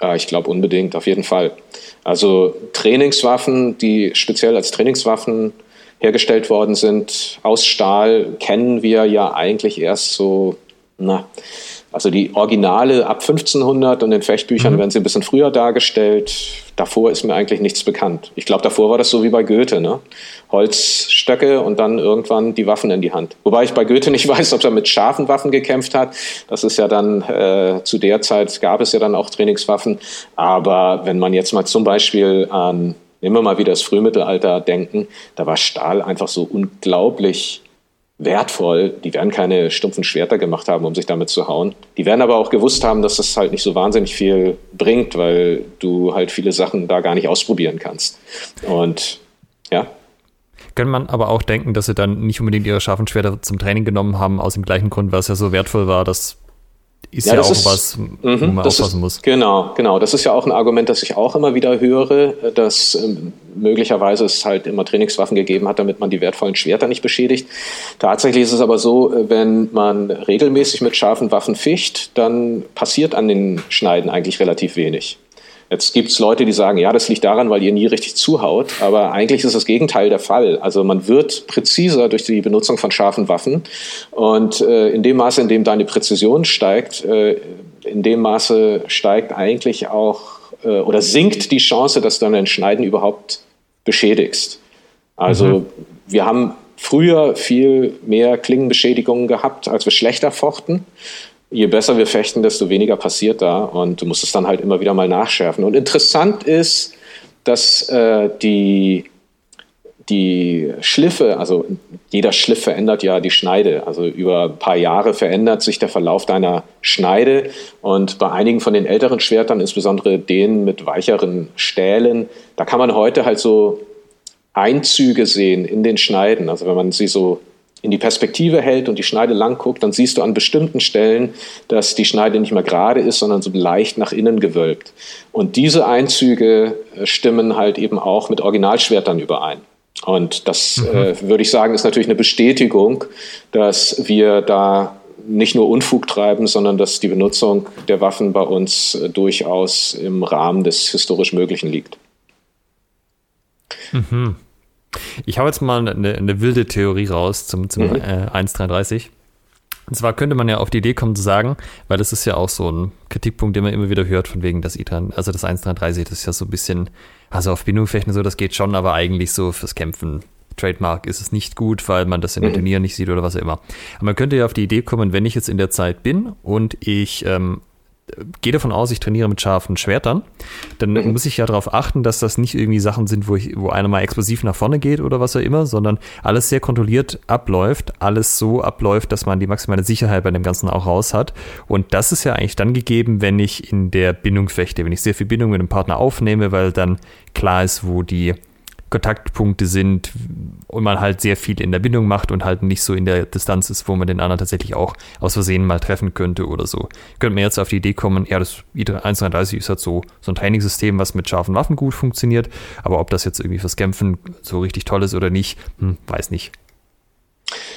Ja, ich glaube unbedingt, auf jeden Fall. Also Trainingswaffen, die speziell als Trainingswaffen hergestellt worden sind aus Stahl, kennen wir ja eigentlich erst so, na, Also die Originale ab 1500 und in Fechtbüchern mhm. werden sie ein bisschen früher dargestellt. Davor ist mir eigentlich nichts bekannt. Ich glaube, davor war das so wie bei Goethe, ne? Holzstöcke und dann irgendwann die Waffen in die Hand. Wobei ich bei Goethe nicht <laughs> weiß, ob er mit scharfen Waffen gekämpft hat. Das ist ja dann, äh, zu der Zeit gab es ja dann auch Trainingswaffen. Aber wenn man jetzt mal zum Beispiel an, nehmen wir mal wieder das Frühmittelalter denken, da war Stahl einfach so unglaublich wertvoll. Die werden keine stumpfen Schwerter gemacht haben, um sich damit zu hauen. Die werden aber auch gewusst haben, dass das halt nicht so wahnsinnig viel bringt, weil du halt viele Sachen da gar nicht ausprobieren kannst. Und ja. Kann man aber auch denken, dass sie dann nicht unbedingt ihre scharfen Schwerter zum Training genommen haben, aus dem gleichen Grund, weil es ja so wertvoll war, dass ist ja, ja auch ist, was, wo mhm, man aufpassen ist, muss. Genau, genau. Das ist ja auch ein Argument, das ich auch immer wieder höre, dass ähm, möglicherweise es halt immer Trainingswaffen gegeben hat, damit man die wertvollen Schwerter nicht beschädigt. Tatsächlich ist es aber so, äh, wenn man regelmäßig mit scharfen Waffen ficht, dann passiert an den Schneiden eigentlich relativ wenig. Jetzt gibt es Leute, die sagen, ja, das liegt daran, weil ihr nie richtig zuhaut, aber eigentlich ist das Gegenteil der Fall. Also man wird präziser durch die Benutzung von scharfen Waffen und äh, in dem Maße, in dem deine Präzision steigt, äh, in dem Maße steigt eigentlich auch äh, oder sinkt die Chance, dass du ein Schneiden überhaupt beschädigst. Also mhm. wir haben früher viel mehr Klingenbeschädigungen gehabt, als wir schlechter fochten je besser wir fechten, desto weniger passiert da und du musst es dann halt immer wieder mal nachschärfen. Und interessant ist, dass äh, die, die Schliffe, also jeder Schliff verändert ja die Schneide. Also über ein paar Jahre verändert sich der Verlauf deiner Schneide. Und bei einigen von den älteren Schwertern, insbesondere denen mit weicheren Stählen, da kann man heute halt so Einzüge sehen in den Schneiden. Also wenn man sie so in die Perspektive hält und die Schneide lang guckt, dann siehst du an bestimmten Stellen, dass die Schneide nicht mehr gerade ist, sondern so leicht nach innen gewölbt. Und diese Einzüge äh, stimmen halt eben auch mit Originalschwertern überein. Und das, mhm. äh, würde ich sagen, ist natürlich eine Bestätigung, dass wir da nicht nur Unfug treiben, sondern dass die Benutzung der Waffen bei uns äh, durchaus im Rahmen des historisch Möglichen liegt. Mhm. Ich habe jetzt mal eine, eine, wilde Theorie raus zum, zum mhm. äh, 1.33. Und zwar könnte man ja auf die Idee kommen zu sagen, weil das ist ja auch so ein Kritikpunkt, den man immer wieder hört, von wegen das i3, also das 1.33, das ist ja so ein bisschen, also auf Bindungfechten so, das geht schon, aber eigentlich so fürs Kämpfen Trademark ist es nicht gut, weil man das in den mhm. Turnieren nicht sieht oder was auch immer. Aber man könnte ja auf die Idee kommen, wenn ich jetzt in der Zeit bin und ich ähm, gehe davon aus, ich trainiere mit scharfen Schwertern, dann mhm. muss ich ja darauf achten, dass das nicht irgendwie Sachen sind, wo, ich, wo einer mal explosiv nach vorne geht oder was auch immer, sondern alles sehr kontrolliert abläuft, alles so abläuft, dass man die maximale Sicherheit bei dem Ganzen auch raus hat. Und das ist ja eigentlich dann gegeben, wenn ich in der Bindung fechte, wenn ich sehr viel Bindung mit dem Partner aufnehme, weil dann klar ist, wo die Kontaktpunkte sind und man halt sehr viel in der Bindung macht und halt nicht so in der Distanz ist, wo man den anderen tatsächlich auch aus Versehen mal treffen könnte oder so. Könnte man jetzt auf die Idee kommen, ja, das I133 ist halt so, so ein Trainingssystem, was mit scharfen Waffen gut funktioniert, aber ob das jetzt irgendwie fürs Kämpfen so richtig toll ist oder nicht, hm, weiß nicht.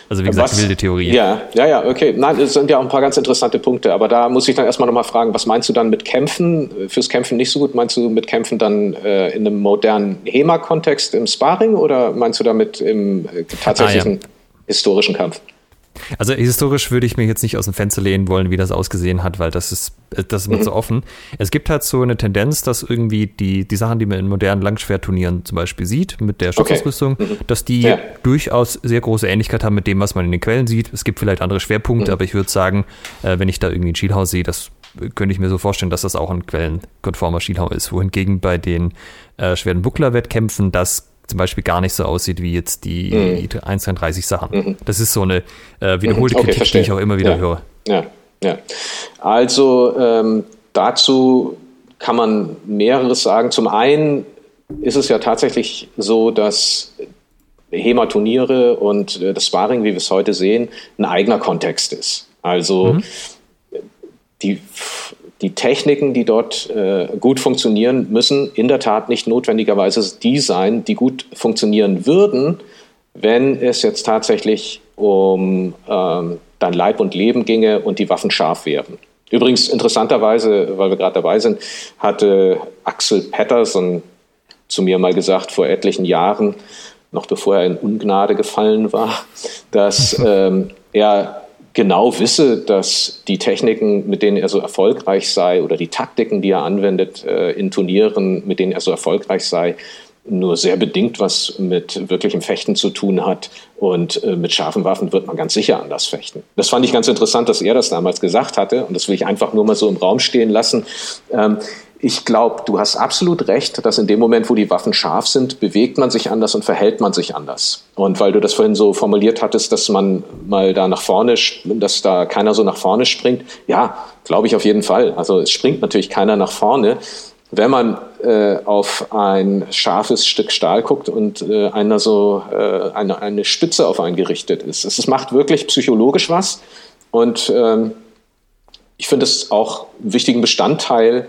Also wie gesagt, was, wilde Theorie. Ja, ja, ja, okay. Nein, es sind ja auch ein paar ganz interessante Punkte. Aber da muss ich dann erstmal nochmal fragen, was meinst du dann mit Kämpfen? Fürs Kämpfen nicht so gut. Meinst du mit Kämpfen dann äh, in einem modernen HEMA-Kontext im Sparring oder meinst du damit im äh, tatsächlichen ah, ja. historischen Kampf? Also historisch würde ich mir jetzt nicht aus dem Fenster lehnen wollen, wie das ausgesehen hat, weil das ist, das ist mir mhm. zu offen. Es gibt halt so eine Tendenz, dass irgendwie die, die Sachen, die man in modernen Langschwerturnieren zum Beispiel sieht, mit der Schutzausrüstung, okay. mhm. dass die ja. durchaus sehr große Ähnlichkeit haben mit dem, was man in den Quellen sieht. Es gibt vielleicht andere Schwerpunkte, mhm. aber ich würde sagen, äh, wenn ich da irgendwie ein Schielhaus sehe, das könnte ich mir so vorstellen, dass das auch ein quellenkonformer Schielhaus ist. Wohingegen bei den äh, schweren Buckler-Wettkämpfen das zum Beispiel gar nicht so aussieht wie jetzt die mhm. 133 Sachen. Mhm. Das ist so eine äh, wiederholte mhm. okay, Kritik, verstehe. die ich auch immer wieder ja. höre. Ja, ja. Also ähm, dazu kann man mehreres sagen. Zum einen ist es ja tatsächlich so, dass HEMA-Turniere und äh, das Sparring, wie wir es heute sehen, ein eigener Kontext ist. Also mhm. die die Techniken, die dort äh, gut funktionieren, müssen in der Tat nicht notwendigerweise die sein, die gut funktionieren würden, wenn es jetzt tatsächlich um ähm, dein Leib und Leben ginge und die Waffen scharf wären. Übrigens, interessanterweise, weil wir gerade dabei sind, hatte Axel Patterson zu mir mal gesagt vor etlichen Jahren, noch bevor er in Ungnade gefallen war, dass <laughs> ähm, er genau wisse, dass die Techniken, mit denen er so erfolgreich sei, oder die Taktiken, die er anwendet äh, in Turnieren, mit denen er so erfolgreich sei, nur sehr bedingt was mit wirklichem Fechten zu tun hat. Und äh, mit scharfen Waffen wird man ganz sicher anders fechten. Das fand ich ganz interessant, dass er das damals gesagt hatte. Und das will ich einfach nur mal so im Raum stehen lassen. Ähm, ich glaube, du hast absolut recht, dass in dem Moment, wo die Waffen scharf sind, bewegt man sich anders und verhält man sich anders. Und weil du das vorhin so formuliert hattest, dass man mal da nach vorne, dass da keiner so nach vorne springt, ja, glaube ich auf jeden Fall. Also es springt natürlich keiner nach vorne. Wenn man äh, auf ein scharfes Stück Stahl guckt und äh, einer so äh, eine, eine Spitze auf einen gerichtet ist. Es macht wirklich psychologisch was. Und ähm, ich finde es auch einen wichtigen Bestandteil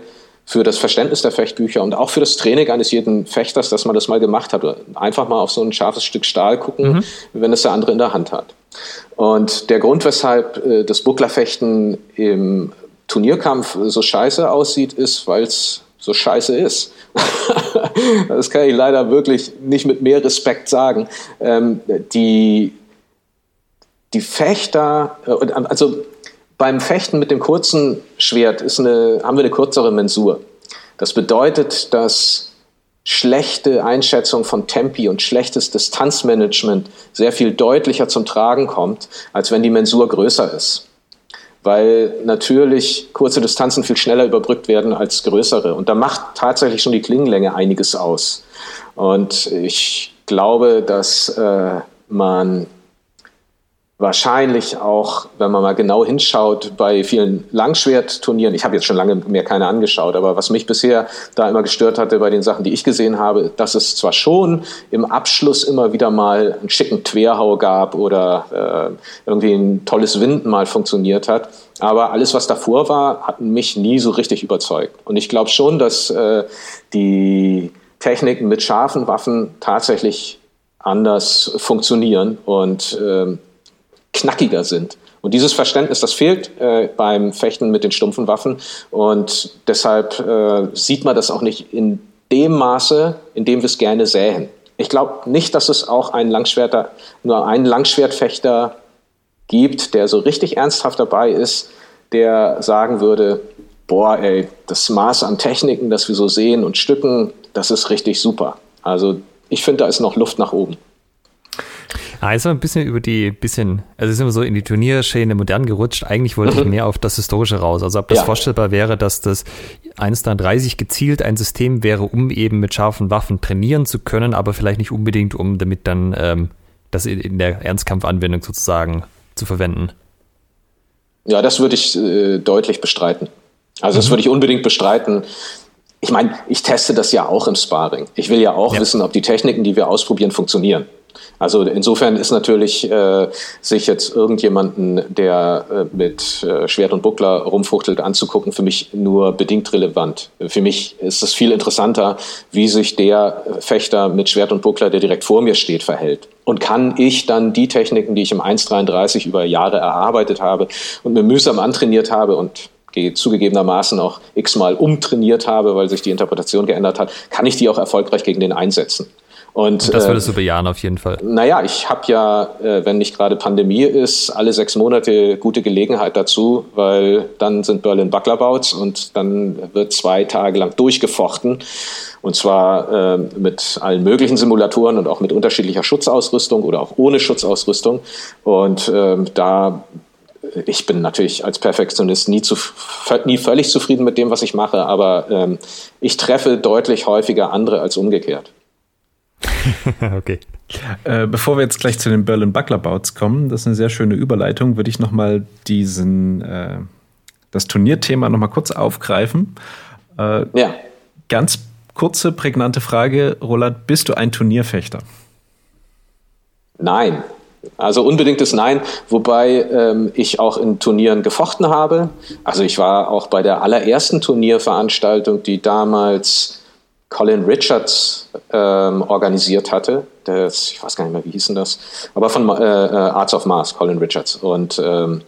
für das Verständnis der Fechtbücher und auch für das Training eines jeden Fechters, dass man das mal gemacht hat. Einfach mal auf so ein scharfes Stück Stahl gucken, mhm. wenn es der andere in der Hand hat. Und der Grund, weshalb äh, das Bucklerfechten im Turnierkampf so scheiße aussieht, ist, weil es so scheiße ist. <laughs> das kann ich leider wirklich nicht mit mehr Respekt sagen. Ähm, die, die Fechter, äh, also beim Fechten mit dem kurzen Schwert eine, haben wir eine kürzere Mensur. Das bedeutet, dass schlechte Einschätzung von Tempi und schlechtes Distanzmanagement sehr viel deutlicher zum Tragen kommt, als wenn die Mensur größer ist. Weil natürlich kurze Distanzen viel schneller überbrückt werden als größere. Und da macht tatsächlich schon die Klingenlänge einiges aus. Und ich glaube, dass äh, man wahrscheinlich auch, wenn man mal genau hinschaut, bei vielen Langschwertturnieren, ich habe jetzt schon lange mehr keine angeschaut, aber was mich bisher da immer gestört hatte bei den Sachen, die ich gesehen habe, dass es zwar schon im Abschluss immer wieder mal einen schicken Querhau gab oder äh, irgendwie ein tolles Winden mal funktioniert hat, aber alles, was davor war, hat mich nie so richtig überzeugt. Und ich glaube schon, dass äh, die Techniken mit scharfen Waffen tatsächlich anders funktionieren und äh, knackiger sind. Und dieses Verständnis, das fehlt äh, beim Fechten mit den stumpfen Waffen. Und deshalb äh, sieht man das auch nicht in dem Maße, in dem wir es gerne sähen. Ich glaube nicht, dass es auch einen Langschwerter, nur einen Langschwertfechter gibt, der so richtig ernsthaft dabei ist, der sagen würde, boah, ey, das Maß an Techniken, das wir so sehen und Stücken, das ist richtig super. Also ich finde, da ist noch Luft nach oben. Ah, jetzt ein bisschen über die, bisschen, also sind wir so in die Turnierschäne modern gerutscht. Eigentlich wollte mhm. ich mehr auf das Historische raus. Also ob das ja. vorstellbar wäre, dass das 1.30 gezielt ein System wäre, um eben mit scharfen Waffen trainieren zu können, aber vielleicht nicht unbedingt, um damit dann ähm, das in der Ernstkampfanwendung sozusagen zu verwenden. Ja, das würde ich äh, deutlich bestreiten. Also das mhm. würde ich unbedingt bestreiten. Ich meine, ich teste das ja auch im Sparring. Ich will ja auch ja. wissen, ob die Techniken, die wir ausprobieren, funktionieren. Also insofern ist natürlich äh, sich jetzt irgendjemanden, der äh, mit äh, Schwert und Buckler rumfuchtelt, anzugucken, für mich nur bedingt relevant. Für mich ist es viel interessanter, wie sich der Fechter mit Schwert und Buckler, der direkt vor mir steht, verhält. Und kann ich dann die Techniken, die ich im 1,33 über Jahre erarbeitet habe und mir mühsam antrainiert habe und zugegebenermaßen auch x-mal umtrainiert habe, weil sich die Interpretation geändert hat, kann ich die auch erfolgreich gegen den einsetzen. Und, das würdest du äh, bejahen auf jeden Fall. Naja, ich habe ja, äh, wenn nicht gerade Pandemie ist, alle sechs Monate gute Gelegenheit dazu, weil dann sind Berlin Bucklerbouts und dann wird zwei Tage lang durchgefochten. Und zwar äh, mit allen möglichen Simulatoren und auch mit unterschiedlicher Schutzausrüstung oder auch ohne Schutzausrüstung. Und äh, da ich bin natürlich als Perfektionist nie, zu, nie völlig zufrieden mit dem, was ich mache, aber ähm, ich treffe deutlich häufiger andere als umgekehrt. <laughs> okay. Äh, bevor wir jetzt gleich zu den Berlin Bucklerbouts kommen, das ist eine sehr schöne Überleitung, würde ich nochmal diesen, äh, das Turnierthema nochmal kurz aufgreifen. Äh, ja. Ganz kurze, prägnante Frage, Roland, bist du ein Turnierfechter? Nein. Also unbedingtes Nein, wobei ähm, ich auch in Turnieren gefochten habe. Also ich war auch bei der allerersten Turnierveranstaltung, die damals Colin Richards ähm, organisiert hatte. Das, ich weiß gar nicht mehr, wie hießen das, aber von äh, äh, Arts of Mars, Colin Richards. Und ähm,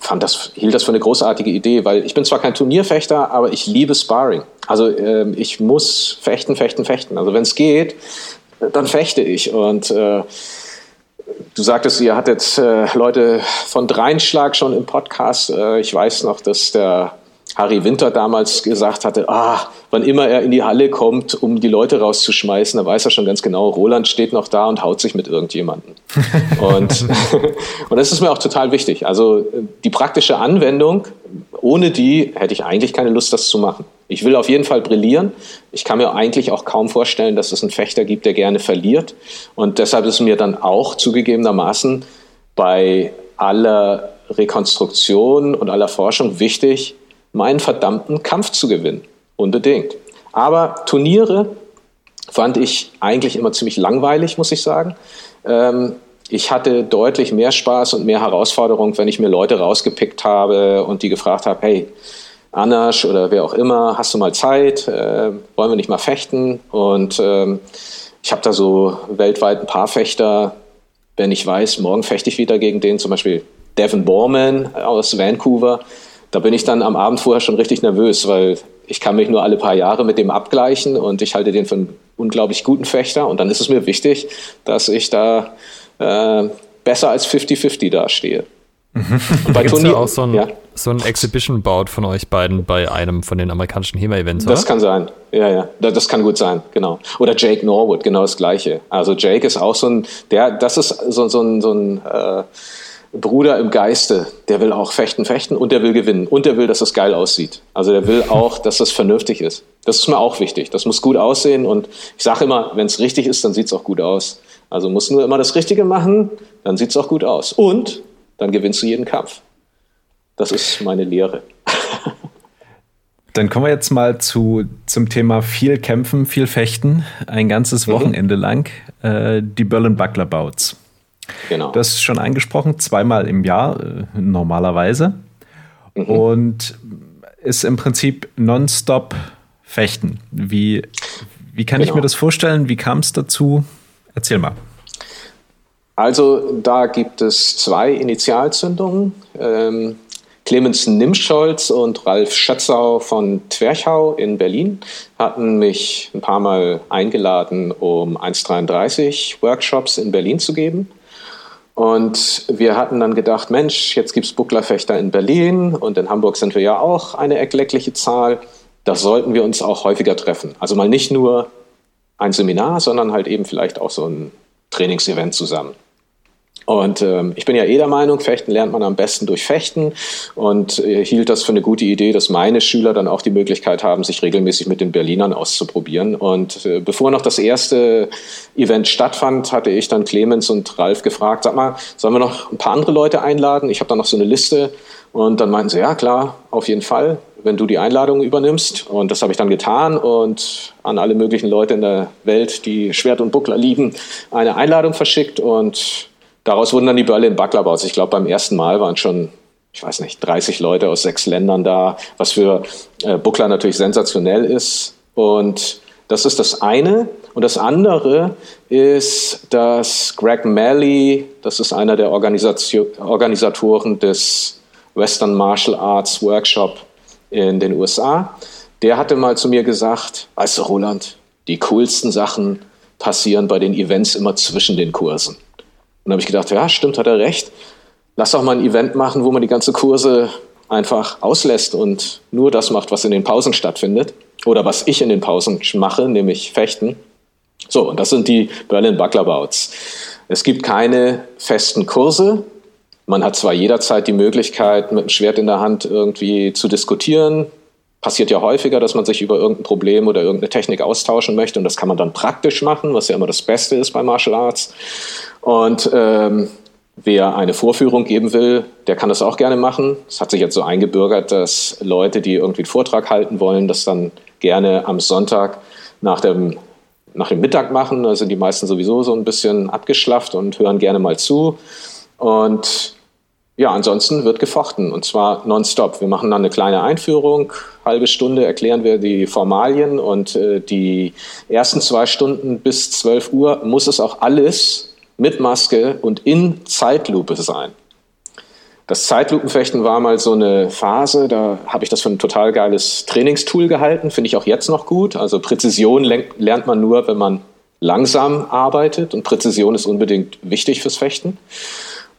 fand das, hielt das für eine großartige Idee, weil ich bin zwar kein Turnierfechter, aber ich liebe Sparring. Also ähm, ich muss fechten, fechten, fechten. Also wenn es geht, dann fechte ich. Und äh, Du sagtest, ihr hattet äh, Leute von Dreinschlag schon im Podcast. Äh, ich weiß noch, dass der Harry Winter damals gesagt hatte, ah, wann immer er in die Halle kommt, um die Leute rauszuschmeißen, da weiß er schon ganz genau, Roland steht noch da und haut sich mit irgendjemandem. <laughs> und, <laughs> und das ist mir auch total wichtig. Also die praktische Anwendung, ohne die hätte ich eigentlich keine Lust, das zu machen. Ich will auf jeden Fall brillieren. Ich kann mir eigentlich auch kaum vorstellen, dass es einen Fechter gibt, der gerne verliert. Und deshalb ist mir dann auch zugegebenermaßen bei aller Rekonstruktion und aller Forschung wichtig, meinen verdammten Kampf zu gewinnen. Unbedingt. Aber Turniere fand ich eigentlich immer ziemlich langweilig, muss ich sagen. Ähm, ich hatte deutlich mehr Spaß und mehr Herausforderung, wenn ich mir Leute rausgepickt habe und die gefragt habe, hey, Anasch oder wer auch immer, hast du mal Zeit? Äh, wollen wir nicht mal fechten? Und ähm, ich habe da so weltweit ein paar Fechter. Wenn ich weiß, morgen fechte ich wieder gegen den, zum Beispiel Devin Borman aus Vancouver, da bin ich dann am Abend vorher schon richtig nervös, weil ich kann mich nur alle paar Jahre mit dem abgleichen und ich halte den für einen unglaublich guten Fechter. Und dann ist es mir wichtig, dass ich da äh, besser als 50-50 dastehe. Mhm. Und bei Turnier auch so ein, ja. so ein Exhibition-Bout von euch beiden bei einem von den amerikanischen HEMA-Events, Das kann sein, ja, ja. Das kann gut sein, genau. Oder Jake Norwood, genau das Gleiche. Also Jake ist auch so ein, der, das ist so, so ein, so ein äh, Bruder im Geiste, der will auch fechten, fechten und der will gewinnen und der will, dass das geil aussieht. Also der will auch, dass das vernünftig ist. Das ist mir auch wichtig. Das muss gut aussehen und ich sage immer, wenn es richtig ist, dann sieht es auch gut aus. Also muss nur immer das Richtige machen, dann sieht es auch gut aus. Und dann gewinnst du jeden Kampf. Das ist meine Lehre. Dann kommen wir jetzt mal zu, zum Thema viel kämpfen, viel fechten, ein ganzes mhm. Wochenende mhm. lang. Äh, die Berlin Buckler Bouts. Genau. Das ist schon angesprochen, zweimal im Jahr äh, normalerweise. Mhm. Und ist im Prinzip nonstop Fechten. Wie, wie kann genau. ich mir das vorstellen? Wie kam es dazu? Erzähl mal. Also da gibt es zwei Initialzündungen. Ähm, Clemens Nimscholz und Ralf Schätzau von Twerchau in Berlin hatten mich ein paar Mal eingeladen, um 1,33 Workshops in Berlin zu geben. Und wir hatten dann gedacht, Mensch, jetzt gibt es Bucklerfechter in Berlin und in Hamburg sind wir ja auch eine erkleckliche Zahl. Da sollten wir uns auch häufiger treffen. Also mal nicht nur ein Seminar, sondern halt eben vielleicht auch so ein Trainingsevent zusammen. Und ähm, ich bin ja eh der Meinung, Fechten lernt man am besten durch Fechten und äh, hielt das für eine gute Idee, dass meine Schüler dann auch die Möglichkeit haben, sich regelmäßig mit den Berlinern auszuprobieren. Und äh, bevor noch das erste Event stattfand, hatte ich dann Clemens und Ralf gefragt, sag mal, sollen wir noch ein paar andere Leute einladen? Ich habe da noch so eine Liste. Und dann meinten sie, ja klar, auf jeden Fall, wenn du die Einladung übernimmst. Und das habe ich dann getan und an alle möglichen Leute in der Welt, die Schwert und Buckler lieben, eine Einladung verschickt und Daraus wurden dann die Berlin Bucklerbaus. Ich glaube, beim ersten Mal waren schon, ich weiß nicht, 30 Leute aus sechs Ländern da, was für äh, Buckler natürlich sensationell ist. Und das ist das eine. Und das andere ist, dass Greg Malley, das ist einer der Organisatoren des Western Martial Arts Workshop in den USA, der hatte mal zu mir gesagt, weißt du, Roland, die coolsten Sachen passieren bei den Events immer zwischen den Kursen. Und da habe ich gedacht, ja, stimmt, hat er recht. Lass doch mal ein Event machen, wo man die ganze Kurse einfach auslässt und nur das macht, was in den Pausen stattfindet. Oder was ich in den Pausen mache, nämlich Fechten. So, und das sind die Berlin Bucklerbouts. Es gibt keine festen Kurse. Man hat zwar jederzeit die Möglichkeit, mit dem Schwert in der Hand irgendwie zu diskutieren. Passiert ja häufiger, dass man sich über irgendein Problem oder irgendeine Technik austauschen möchte. Und das kann man dann praktisch machen, was ja immer das Beste ist bei Martial Arts. Und ähm, wer eine Vorführung geben will, der kann das auch gerne machen. Es hat sich jetzt so eingebürgert, dass Leute, die irgendwie einen Vortrag halten wollen, das dann gerne am Sonntag nach dem, nach dem Mittag machen. Da sind die meisten sowieso so ein bisschen abgeschlafft und hören gerne mal zu. Und ja, ansonsten wird gefochten und zwar nonstop. Wir machen dann eine kleine Einführung, halbe Stunde erklären wir die Formalien und äh, die ersten zwei Stunden bis 12 Uhr muss es auch alles mit Maske und in Zeitlupe sein. Das Zeitlupenfechten war mal so eine Phase, da habe ich das für ein total geiles Trainingstool gehalten, finde ich auch jetzt noch gut. Also Präzision lernt man nur, wenn man langsam arbeitet und Präzision ist unbedingt wichtig fürs Fechten.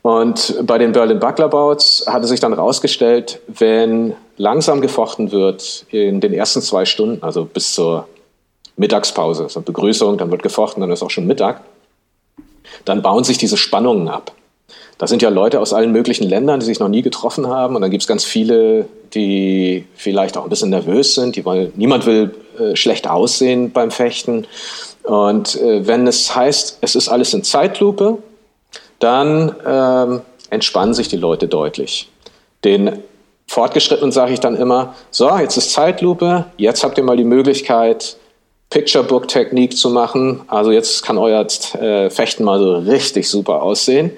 Und bei den Berlin Buckler Bouts hatte sich dann herausgestellt, wenn langsam gefochten wird in den ersten zwei Stunden, also bis zur Mittagspause, so Begrüßung, dann wird gefochten, dann ist auch schon Mittag, dann bauen sich diese Spannungen ab. Da sind ja Leute aus allen möglichen Ländern, die sich noch nie getroffen haben. Und dann gibt es ganz viele, die vielleicht auch ein bisschen nervös sind. Die wollen, niemand will äh, schlecht aussehen beim Fechten. Und äh, wenn es heißt, es ist alles in Zeitlupe, dann ähm, entspannen sich die Leute deutlich. Den Fortgeschrittenen sage ich dann immer, so, jetzt ist Zeitlupe, jetzt habt ihr mal die Möglichkeit, Picture Book Technik zu machen. Also jetzt kann euer äh, Fechten mal so richtig super aussehen.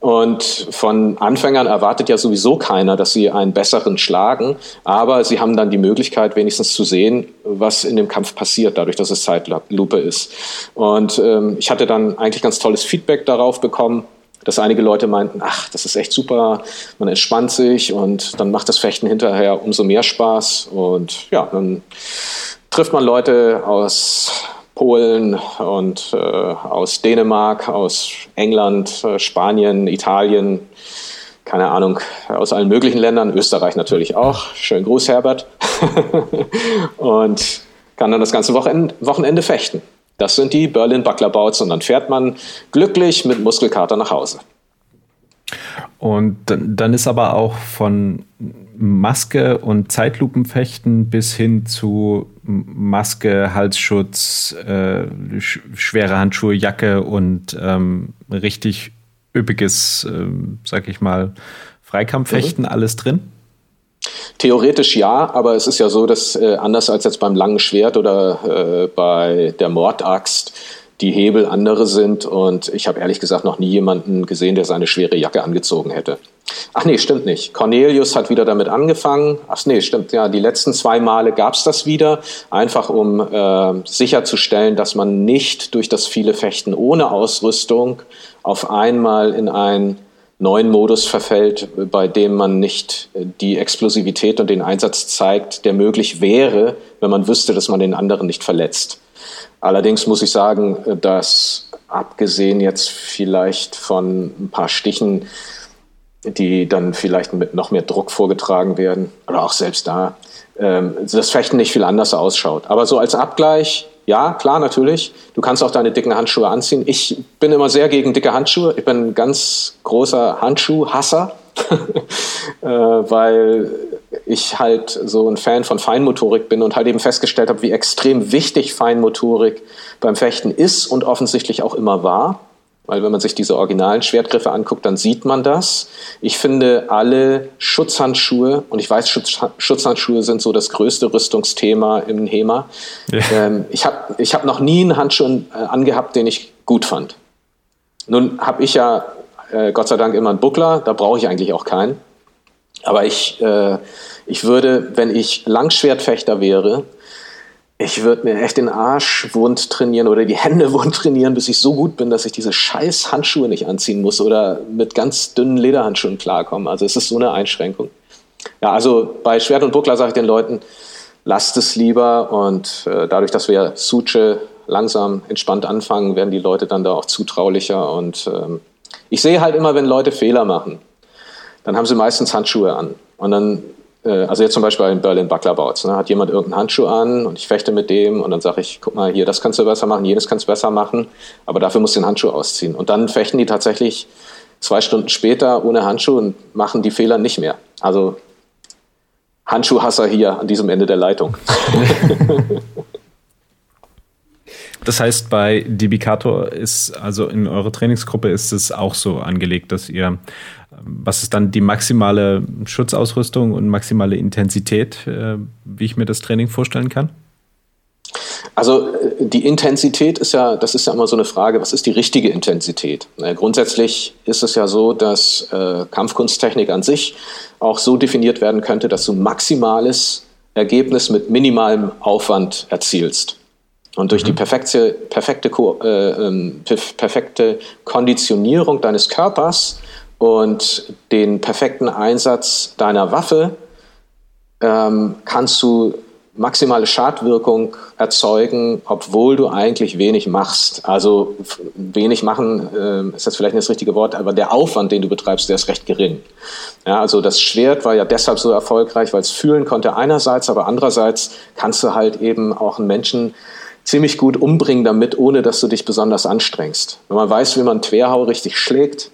Und von Anfängern erwartet ja sowieso keiner, dass sie einen besseren schlagen. Aber sie haben dann die Möglichkeit, wenigstens zu sehen, was in dem Kampf passiert, dadurch, dass es Zeitlupe ist. Und ähm, ich hatte dann eigentlich ganz tolles Feedback darauf bekommen, dass einige Leute meinten, ach, das ist echt super, man entspannt sich und dann macht das Fechten hinterher umso mehr Spaß. Und ja, dann trifft man Leute aus Polen und äh, aus Dänemark, aus England, äh, Spanien, Italien, keine Ahnung, aus allen möglichen Ländern, Österreich natürlich auch. Schönen Gruß, Herbert. <laughs> und kann dann das ganze Wochenende, Wochenende fechten. Das sind die Berlin Buckler Bouts und dann fährt man glücklich mit Muskelkater nach Hause. Und dann ist aber auch von Maske und Zeitlupenfechten bis hin zu Maske, Halsschutz, äh, sch schwere Handschuhe, Jacke und ähm, richtig üppiges, äh, sag ich mal, Freikampffechten, mhm. alles drin? Theoretisch ja, aber es ist ja so, dass äh, anders als jetzt beim langen Schwert oder äh, bei der Mordaxt die Hebel andere sind und ich habe ehrlich gesagt noch nie jemanden gesehen, der seine schwere Jacke angezogen hätte. Ach nee, stimmt nicht. Cornelius hat wieder damit angefangen. Ach nee, stimmt. Ja, die letzten zwei Male gab es das wieder, einfach um äh, sicherzustellen, dass man nicht durch das viele Fechten ohne Ausrüstung auf einmal in einen neuen Modus verfällt, bei dem man nicht die Explosivität und den Einsatz zeigt, der möglich wäre, wenn man wüsste, dass man den anderen nicht verletzt. Allerdings muss ich sagen, dass abgesehen jetzt vielleicht von ein paar Stichen, die dann vielleicht mit noch mehr Druck vorgetragen werden, oder auch selbst da, ähm, das Fechten nicht viel anders ausschaut. Aber so als Abgleich, ja, klar, natürlich. Du kannst auch deine dicken Handschuhe anziehen. Ich bin immer sehr gegen dicke Handschuhe. Ich bin ein ganz großer Handschuhhasser, <laughs> äh, weil ich halt so ein Fan von Feinmotorik bin und halt eben festgestellt habe, wie extrem wichtig Feinmotorik beim Fechten ist und offensichtlich auch immer war. Weil wenn man sich diese originalen Schwertgriffe anguckt, dann sieht man das. Ich finde alle Schutzhandschuhe, und ich weiß, Schutz, Schutzhandschuhe sind so das größte Rüstungsthema im HEMA. Ja. Ähm, ich habe ich hab noch nie einen Handschuh äh, angehabt, den ich gut fand. Nun habe ich ja äh, Gott sei Dank immer einen Buckler, da brauche ich eigentlich auch keinen. Aber ich, äh, ich würde, wenn ich Langschwertfechter wäre, ich würde mir echt den Arsch wund trainieren oder die Hände <laughs> wund trainieren, bis ich so gut bin, dass ich diese scheiß Handschuhe nicht anziehen muss oder mit ganz dünnen Lederhandschuhen klarkomme. Also es ist so eine Einschränkung. Ja, also bei Schwert und Buckler sage ich den Leuten, lasst es lieber und äh, dadurch, dass wir Suche langsam entspannt anfangen, werden die Leute dann da auch zutraulicher und ähm, ich sehe halt immer, wenn Leute Fehler machen, dann haben sie meistens Handschuhe an. Und dann, also jetzt zum Beispiel in Berlin Bucklerbouts, ne, hat jemand irgendeinen Handschuh an und ich fechte mit dem und dann sage ich, guck mal, hier, das kannst du besser machen, jenes kannst du besser machen, aber dafür musst du den Handschuh ausziehen. Und dann fechten die tatsächlich zwei Stunden später ohne Handschuh und machen die Fehler nicht mehr. Also Handschuhhasser hier an diesem Ende der Leitung. <laughs> Das heißt, bei Dibicator ist, also in eurer Trainingsgruppe ist es auch so angelegt, dass ihr, was ist dann die maximale Schutzausrüstung und maximale Intensität, äh, wie ich mir das Training vorstellen kann? Also äh, die Intensität ist ja, das ist ja immer so eine Frage, was ist die richtige Intensität? Grundsätzlich ist es ja so, dass äh, Kampfkunsttechnik an sich auch so definiert werden könnte, dass du maximales Ergebnis mit minimalem Aufwand erzielst. Und durch mhm. die perfekte, perfekte, äh, ähm, perfekte Konditionierung deines Körpers und den perfekten Einsatz deiner Waffe ähm, kannst du maximale Schadwirkung erzeugen, obwohl du eigentlich wenig machst. Also wenig machen äh, ist jetzt vielleicht nicht das richtige Wort, aber der Aufwand, den du betreibst, der ist recht gering. Ja, also das Schwert war ja deshalb so erfolgreich, weil es fühlen konnte einerseits, aber andererseits kannst du halt eben auch einen Menschen ziemlich gut umbringen damit, ohne dass du dich besonders anstrengst. Wenn man weiß, wie man Querhau richtig schlägt,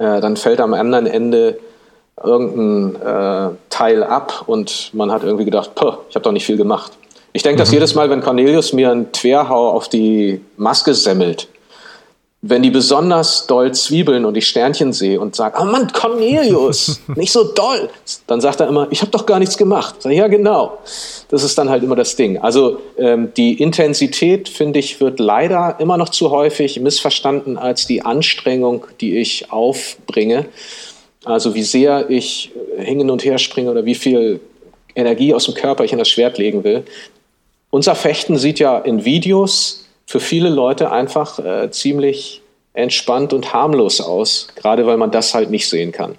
äh, dann fällt am anderen Ende irgendein äh, Teil ab und man hat irgendwie gedacht, ich habe doch nicht viel gemacht. Ich denke, mhm. dass jedes Mal, wenn Cornelius mir einen Querhau auf die Maske semmelt, wenn die besonders doll zwiebeln und ich Sternchen sehe und sage, oh Mann, Cornelius, <laughs> nicht so doll, dann sagt er immer, ich habe doch gar nichts gemacht. Sag, ja, genau. Das ist dann halt immer das Ding. Also ähm, die Intensität, finde ich, wird leider immer noch zu häufig missverstanden als die Anstrengung, die ich aufbringe. Also wie sehr ich hin und her springe oder wie viel Energie aus dem Körper ich in das Schwert legen will. Unser Fechten sieht ja in Videos für viele Leute einfach äh, ziemlich entspannt und harmlos aus, gerade weil man das halt nicht sehen kann.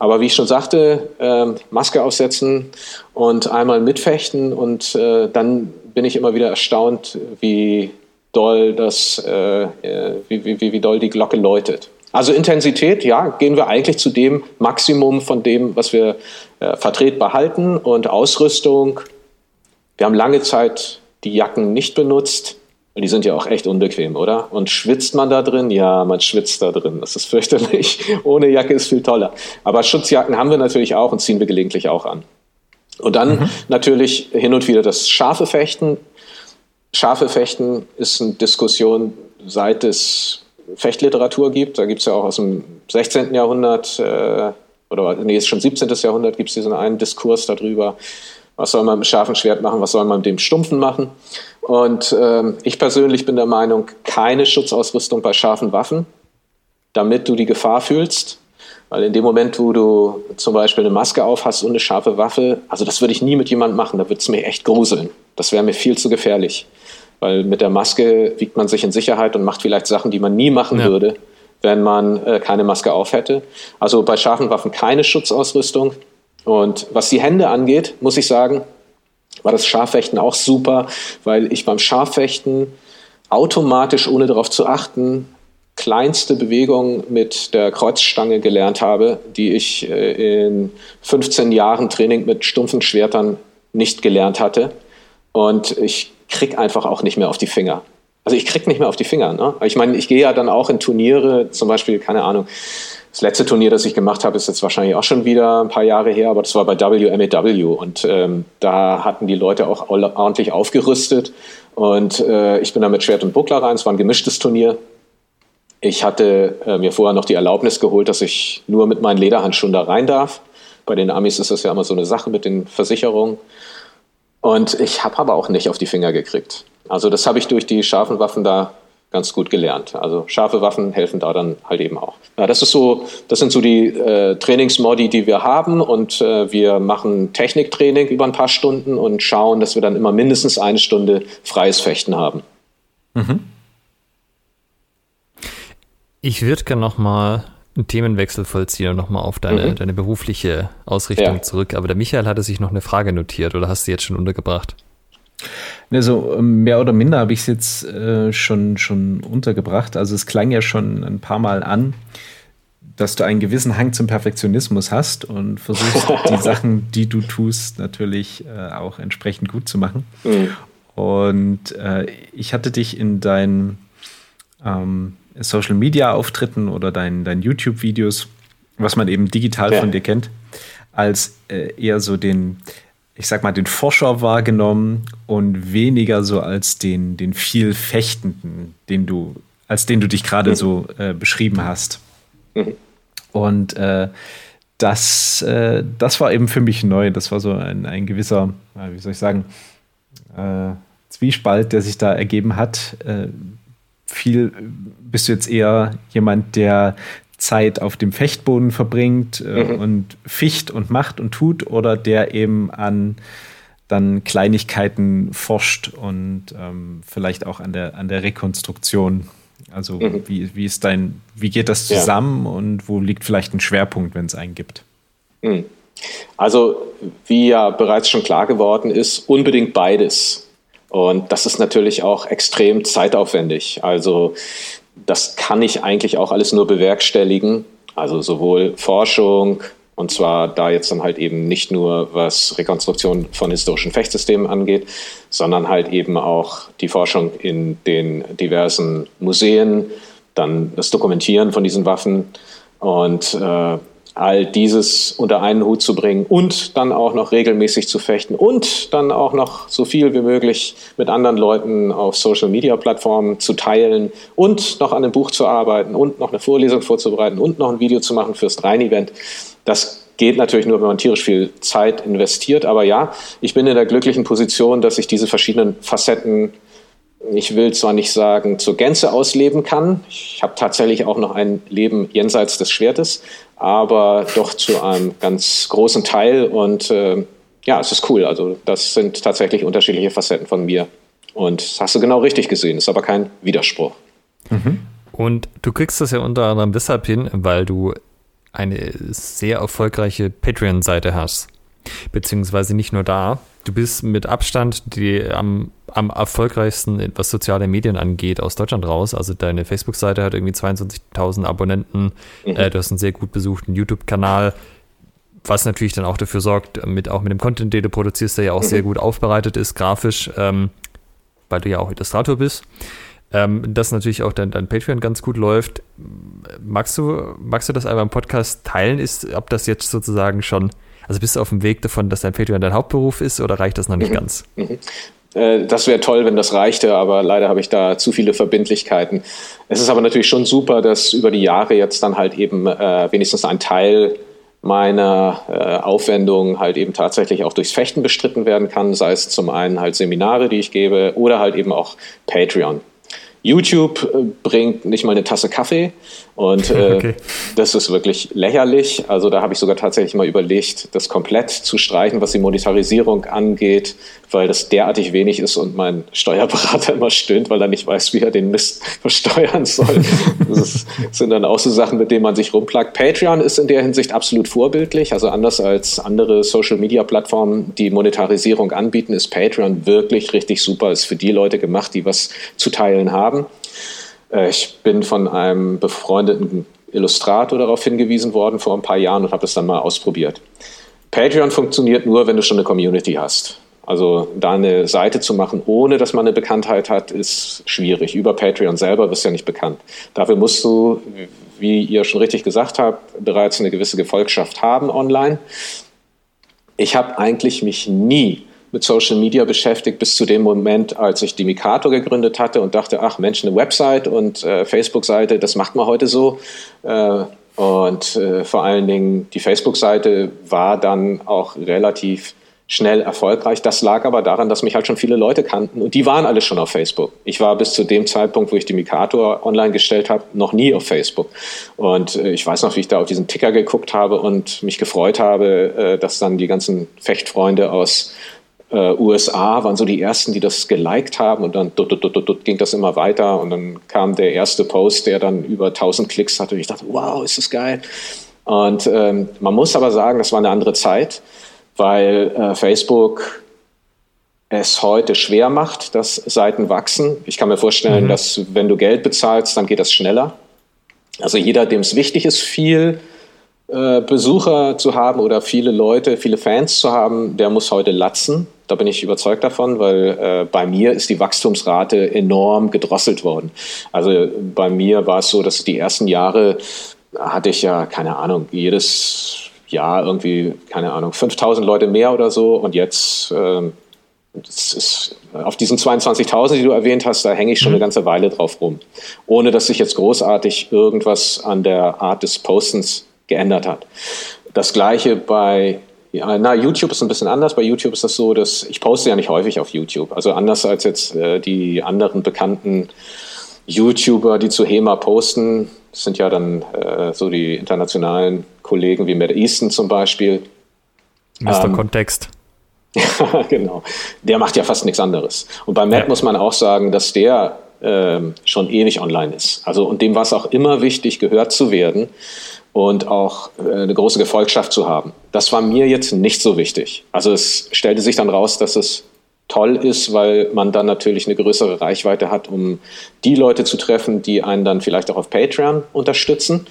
Aber wie ich schon sagte, äh, Maske aufsetzen und einmal mitfechten und äh, dann bin ich immer wieder erstaunt, wie doll das, äh, äh, wie, wie, wie doll die Glocke läutet. Also Intensität, ja, gehen wir eigentlich zu dem Maximum von dem, was wir äh, vertretbar halten und Ausrüstung. Wir haben lange Zeit die Jacken nicht benutzt. Die sind ja auch echt unbequem, oder? Und schwitzt man da drin? Ja, man schwitzt da drin. Das ist <laughs> fürchterlich. Ohne Jacke ist viel toller. Aber Schutzjacken haben wir natürlich auch und ziehen wir gelegentlich auch an. Und dann mhm. natürlich hin und wieder das scharfe Fechten. Scharfe Fechten ist eine Diskussion seit es Fechtliteratur gibt. Da gibt es ja auch aus dem 16. Jahrhundert äh, oder nee, ist schon 17. Jahrhundert gibt es diesen einen Diskurs darüber, was soll man mit scharfen Schwert machen, was soll man mit dem Stumpfen machen. Und äh, ich persönlich bin der Meinung, keine Schutzausrüstung bei scharfen Waffen, damit du die Gefahr fühlst. Weil in dem Moment, wo du zum Beispiel eine Maske auf hast und eine scharfe Waffe, also das würde ich nie mit jemandem machen, da würde es mir echt gruseln. Das wäre mir viel zu gefährlich. Weil mit der Maske wiegt man sich in Sicherheit und macht vielleicht Sachen, die man nie machen ja. würde, wenn man äh, keine Maske auf hätte. Also bei scharfen Waffen keine Schutzausrüstung. Und was die Hände angeht, muss ich sagen, war das Scharfechten auch super, weil ich beim Scharfechten automatisch, ohne darauf zu achten, kleinste Bewegung mit der Kreuzstange gelernt habe, die ich äh, in 15 Jahren Training mit stumpfen Schwertern nicht gelernt hatte. Und ich krieg einfach auch nicht mehr auf die Finger. Also ich krieg nicht mehr auf die Finger. Ne? Ich meine, ich gehe ja dann auch in Turniere, zum Beispiel, keine Ahnung, das letzte Turnier, das ich gemacht habe, ist jetzt wahrscheinlich auch schon wieder ein paar Jahre her, aber das war bei WMAW und ähm, da hatten die Leute auch ordentlich aufgerüstet und äh, ich bin da mit Schwert und Buckler rein, es war ein gemischtes Turnier. Ich hatte äh, mir vorher noch die Erlaubnis geholt, dass ich nur mit meinen Lederhandschuhen da rein darf. Bei den Amis ist das ja immer so eine Sache mit den Versicherungen. Und ich habe aber auch nicht auf die Finger gekriegt. Also das habe ich durch die scharfen Waffen da ganz gut gelernt. Also scharfe Waffen helfen da dann halt eben auch. Ja, das ist so, das sind so die äh, Trainingsmodi, die wir haben und äh, wir machen Techniktraining über ein paar Stunden und schauen, dass wir dann immer mindestens eine Stunde freies Fechten haben. Mhm. Ich würde gerne noch mal einen Themenwechsel vollziehen und nochmal auf deine, mhm. deine berufliche Ausrichtung ja. zurück. Aber der Michael hatte sich noch eine Frage notiert oder hast du jetzt schon untergebracht? Also mehr oder minder habe ich es jetzt äh, schon, schon untergebracht. Also es klang ja schon ein paar Mal an, dass du einen gewissen Hang zum Perfektionismus hast und versuchst <laughs> die Sachen, die du tust, natürlich äh, auch entsprechend gut zu machen. Mhm. Und äh, ich hatte dich in deinen ähm, Social Media Auftritten oder deinen dein YouTube Videos, was man eben digital ja. von dir kennt, als äh, eher so den, ich sag mal, den Forscher wahrgenommen und weniger so als den, den viel Fechtenden, den du, als den du dich gerade mhm. so äh, beschrieben hast. Mhm. Und äh, das, äh, das war eben für mich neu. Das war so ein, ein gewisser, wie soll ich sagen, äh, Zwiespalt, der sich da ergeben hat äh, viel bist du jetzt eher jemand, der Zeit auf dem Fechtboden verbringt äh, mhm. und ficht und macht und tut oder der eben an dann Kleinigkeiten forscht und ähm, vielleicht auch an der, an der Rekonstruktion. Also mhm. wie, wie ist dein, wie geht das zusammen ja. und wo liegt vielleicht ein Schwerpunkt, wenn es einen gibt? Mhm. Also, wie ja bereits schon klar geworden ist, unbedingt beides. Und das ist natürlich auch extrem zeitaufwendig. Also, das kann ich eigentlich auch alles nur bewerkstelligen. Also sowohl Forschung, und zwar da jetzt dann halt eben nicht nur was Rekonstruktion von historischen Fechtsystemen angeht, sondern halt eben auch die Forschung in den diversen Museen, dann das Dokumentieren von diesen Waffen und äh, all dieses unter einen Hut zu bringen und dann auch noch regelmäßig zu fechten und dann auch noch so viel wie möglich mit anderen Leuten auf Social-Media-Plattformen zu teilen und noch an einem Buch zu arbeiten und noch eine Vorlesung vorzubereiten und noch ein Video zu machen fürs Rhein-Event. Das geht natürlich nur, wenn man tierisch viel Zeit investiert. Aber ja, ich bin in der glücklichen Position, dass ich diese verschiedenen Facetten ich will zwar nicht sagen, zur Gänze ausleben kann. Ich habe tatsächlich auch noch ein Leben jenseits des Schwertes, aber doch zu einem ganz großen Teil. Und äh, ja, es ist cool. Also das sind tatsächlich unterschiedliche Facetten von mir. Und das hast du genau richtig gesehen. Ist aber kein Widerspruch. Mhm. Und du kriegst das ja unter anderem deshalb hin, weil du eine sehr erfolgreiche Patreon-Seite hast. Beziehungsweise nicht nur da. Du bist mit Abstand die am, am erfolgreichsten, was soziale Medien angeht, aus Deutschland raus. Also deine Facebook-Seite hat irgendwie 22.000 Abonnenten. Mhm. Äh, du hast einen sehr gut besuchten YouTube-Kanal, was natürlich dann auch dafür sorgt, mit, auch mit dem Content, den du produzierst, der ja auch mhm. sehr gut aufbereitet ist, grafisch, ähm, weil du ja auch Illustrator bist. Ähm, dass natürlich auch dein, dein Patreon ganz gut läuft. Magst du, magst du das einmal im Podcast teilen? Ist, ob das jetzt sozusagen schon also bist du auf dem Weg davon, dass dein Patreon dein Hauptberuf ist oder reicht das noch nicht mhm. ganz? Äh, das wäre toll, wenn das reichte, aber leider habe ich da zu viele Verbindlichkeiten. Es ist aber natürlich schon super, dass über die Jahre jetzt dann halt eben äh, wenigstens ein Teil meiner äh, Aufwendungen halt eben tatsächlich auch durchs Fechten bestritten werden kann, sei es zum einen halt Seminare, die ich gebe, oder halt eben auch Patreon. YouTube äh, bringt nicht mal eine Tasse Kaffee und äh, <laughs> okay. das ist wirklich lächerlich. Also da habe ich sogar tatsächlich mal überlegt, das komplett zu streichen, was die Monetarisierung angeht, weil das derartig wenig ist und mein Steuerberater <laughs> immer stöhnt, weil er nicht weiß, wie er den Mist <laughs> versteuern soll. Das ist, sind dann auch so Sachen, mit denen man sich rumplagt. Patreon ist in der Hinsicht absolut vorbildlich. Also anders als andere Social-Media-Plattformen, die Monetarisierung anbieten, ist Patreon wirklich richtig super. Ist für die Leute gemacht, die was zu teilen haben. Äh, ich bin von einem befreundeten Illustrator darauf hingewiesen worden vor ein paar Jahren und habe das dann mal ausprobiert. Patreon funktioniert nur, wenn du schon eine Community hast. Also da eine Seite zu machen, ohne dass man eine Bekanntheit hat, ist schwierig. Über Patreon selber wirst du ja nicht bekannt. Dafür musst du, wie ihr schon richtig gesagt habt, bereits eine gewisse Gefolgschaft haben online. Ich habe eigentlich mich nie mit Social Media beschäftigt bis zu dem Moment, als ich die Mikato gegründet hatte und dachte, ach Mensch, eine Website und äh, Facebook-Seite, das macht man heute so. Äh, und äh, vor allen Dingen die Facebook-Seite war dann auch relativ schnell erfolgreich. Das lag aber daran, dass mich halt schon viele Leute kannten und die waren alle schon auf Facebook. Ich war bis zu dem Zeitpunkt, wo ich die Mikato online gestellt habe, noch nie auf Facebook. Und äh, ich weiß noch, wie ich da auf diesen Ticker geguckt habe und mich gefreut habe, äh, dass dann die ganzen Fechtfreunde aus äh, USA waren so die ersten, die das geliked haben und dann dut, dut, dut, ging das immer weiter und dann kam der erste Post, der dann über 1000 Klicks hatte und ich dachte, wow, ist das geil. Und ähm, man muss aber sagen, das war eine andere Zeit, weil äh, Facebook es heute schwer macht, dass Seiten wachsen. Ich kann mir vorstellen, mhm. dass wenn du Geld bezahlst, dann geht das schneller. Also jeder, dem es wichtig ist, viel äh, Besucher zu haben oder viele Leute, viele Fans zu haben, der muss heute latzen. Da bin ich überzeugt davon, weil äh, bei mir ist die Wachstumsrate enorm gedrosselt worden. Also bei mir war es so, dass die ersten Jahre hatte ich ja, keine Ahnung, jedes Jahr irgendwie, keine Ahnung, 5000 Leute mehr oder so. Und jetzt, äh, ist, auf diesen 22.000, die du erwähnt hast, da hänge ich schon mhm. eine ganze Weile drauf rum. Ohne dass sich jetzt großartig irgendwas an der Art des Postens geändert hat. Das gleiche bei ja, na, YouTube ist ein bisschen anders. Bei YouTube ist das so, dass ich poste ja nicht häufig auf YouTube. Also anders als jetzt äh, die anderen bekannten YouTuber, die zu HEMA posten, das sind ja dann äh, so die internationalen Kollegen wie Matt Easton zum Beispiel. Mr. Ähm, Kontext. <laughs> Genau. Der macht ja fast nichts anderes. Und bei Matt ja. muss man auch sagen, dass der äh, schon ewig online ist. Also und dem war es auch immer wichtig, gehört zu werden und auch äh, eine große Gefolgschaft zu haben. Das war mir jetzt nicht so wichtig. Also es stellte sich dann raus, dass es toll ist, weil man dann natürlich eine größere Reichweite hat, um die Leute zu treffen, die einen dann vielleicht auch auf Patreon unterstützen.